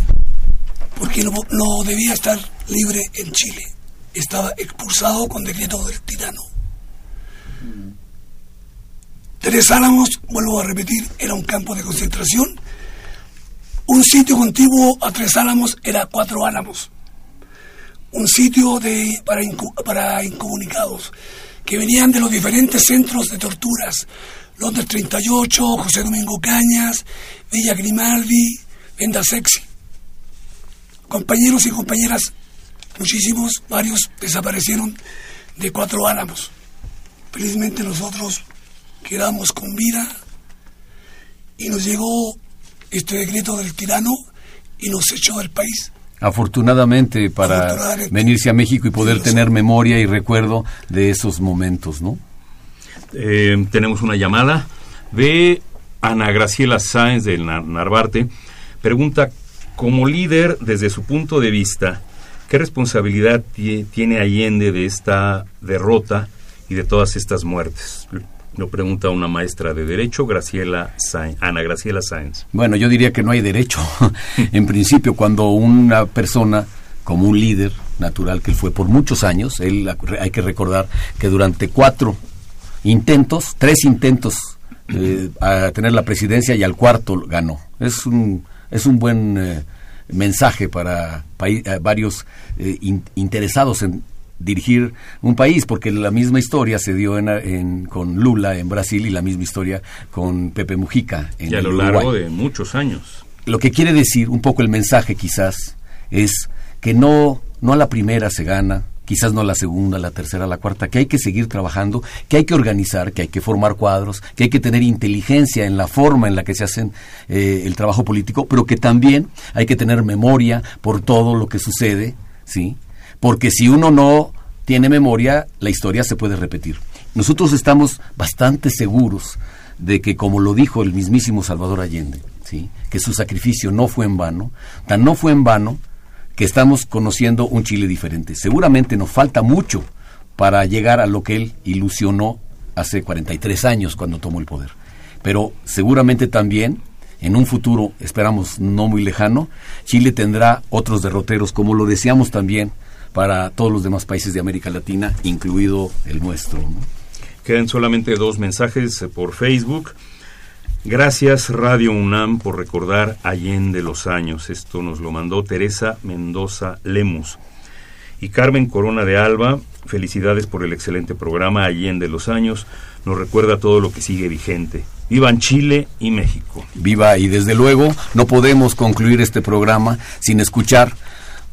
porque no, debía estar libre en Chile. Estaba expulsado con decreto del tirano. Tres Álamos, vuelvo a repetir, era un campo de concentración. Un sitio contiguo a Tres Álamos era Cuatro Álamos. Un sitio de, para, para incomunicados que venían de los diferentes centros de torturas. Londres 38, José Domingo Cañas, Villa Grimaldi, Venda Sexy. Compañeros y compañeras, muchísimos, varios desaparecieron de Cuatro Álamos. Felizmente nosotros quedamos con vida y nos llegó este decreto del tirano y nos echó del país. Afortunadamente para venirse a México y poder tener memoria y recuerdo de esos momentos, ¿no? Eh, tenemos una llamada de Ana Graciela Sáenz del Narvarte. Pregunta, como líder, desde su punto de vista, ¿qué responsabilidad tiene Allende de esta derrota y de todas estas muertes? Lo pregunta una maestra de Derecho, Graciela Ana Graciela Sáenz. Bueno, yo diría que no hay derecho. en principio, cuando una persona, como un líder natural que él fue por muchos años, él hay que recordar que durante cuatro intentos, tres intentos eh, a tener la presidencia y al cuarto ganó. Es un, es un buen eh, mensaje para eh, varios interesados en dirigir un país, porque la misma historia se dio en, con Lula en Brasil y la misma historia con Pepe Mujica en y a lo largo de muchos años. Lo que quiere decir un poco el mensaje quizás es que no, no a la primera se gana, quizás no la segunda, la tercera, la cuarta, que hay que seguir trabajando, que hay que organizar, que hay que formar cuadros, que hay que tener inteligencia en la forma en la que se hacen eh, el trabajo político, pero que también hay que tener memoria por todo lo que sucede, ¿sí? porque si uno no tiene memoria, la historia se puede repetir. Nosotros estamos bastante seguros de que, como lo dijo el mismísimo Salvador Allende, ¿sí? que su sacrificio no fue en vano, tan no fue en vano que estamos conociendo un Chile diferente. Seguramente nos falta mucho para llegar a lo que él ilusionó hace 43 años cuando tomó el poder. Pero seguramente también, en un futuro, esperamos no muy lejano, Chile tendrá otros derroteros, como lo deseamos también para todos los demás países de América Latina, incluido el nuestro. Quedan solamente dos mensajes eh, por Facebook. Gracias Radio UNAM por recordar Allende los años. Esto nos lo mandó Teresa Mendoza Lemus. Y Carmen Corona de Alba, felicidades por el excelente programa Allende los años. Nos recuerda todo lo que sigue vigente. Vivan Chile y México. Viva y desde luego no podemos concluir este programa sin escuchar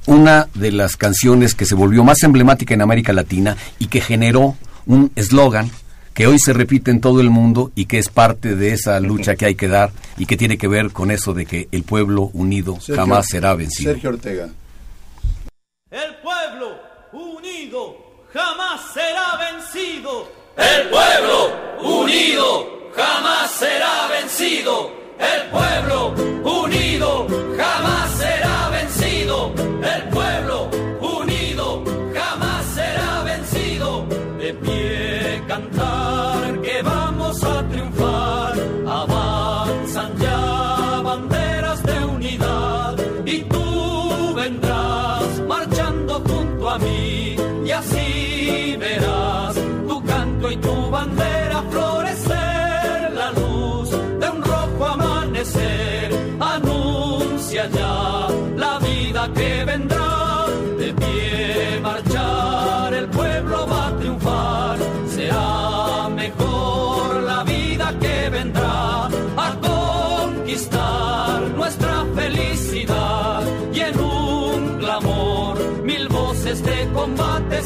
una de las canciones que se volvió más emblemática en América Latina y que generó un eslogan que hoy se repite en todo el mundo y que es parte de esa lucha que hay que dar y que tiene que ver con eso de que el pueblo unido jamás será vencido. Sergio Ortega. El pueblo unido jamás será vencido. El pueblo unido jamás será vencido. El pueblo unido jamás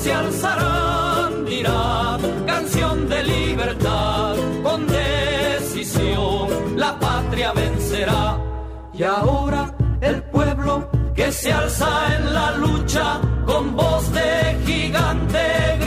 se alzarán dirá canción de libertad con decisión la patria vencerá. Y ahora el pueblo que se alza en la lucha con voz de gigante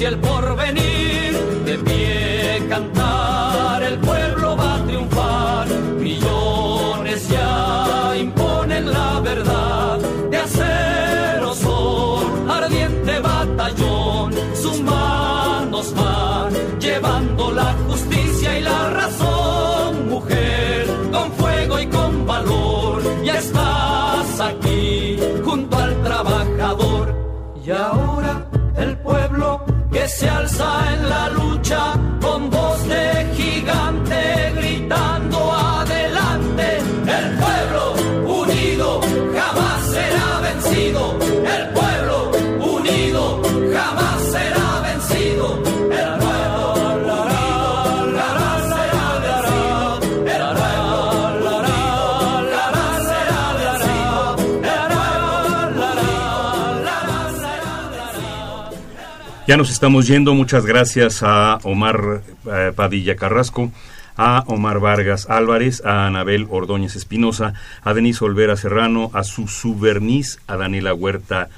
anuncia el porvenir, la Ya nos estamos yendo. Muchas gracias a Omar eh, Padilla Carrasco, a Omar Vargas Álvarez, a Anabel Ordóñez Espinosa, a Denise Olvera Serrano, a Susu Berniz, a Daniela Huerta,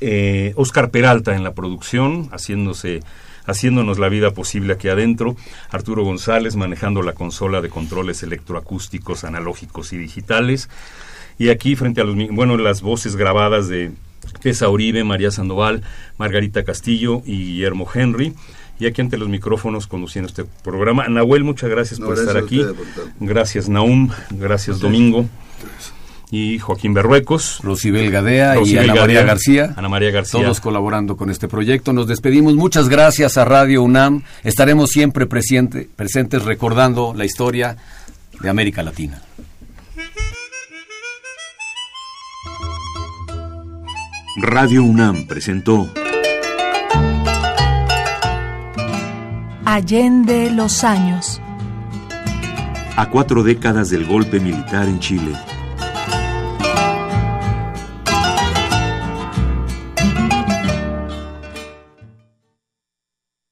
eh, Oscar Peralta en la producción, haciéndose haciéndonos la vida posible aquí adentro, Arturo González manejando la consola de controles electroacústicos, analógicos y digitales, y aquí frente a los, bueno, las voces grabadas de Tessa Uribe, María Sandoval, Margarita Castillo y Guillermo Henry. Y aquí ante los micrófonos conduciendo este programa. Nahuel, muchas gracias No, por gracias estar aquí. por. Gracias Naum, gracias Domingo. Y Joaquín Berruecos. Rosibel Gadea y Ana María García. Ana María García. Todos colaborando con este proyecto. Nos despedimos. Muchas gracias a Radio UNAM. Estaremos siempre presente- presentes recordando la historia de América Latina. Radio UNAM presentó Allende los años. a cuatro décadas del golpe militar en Chile.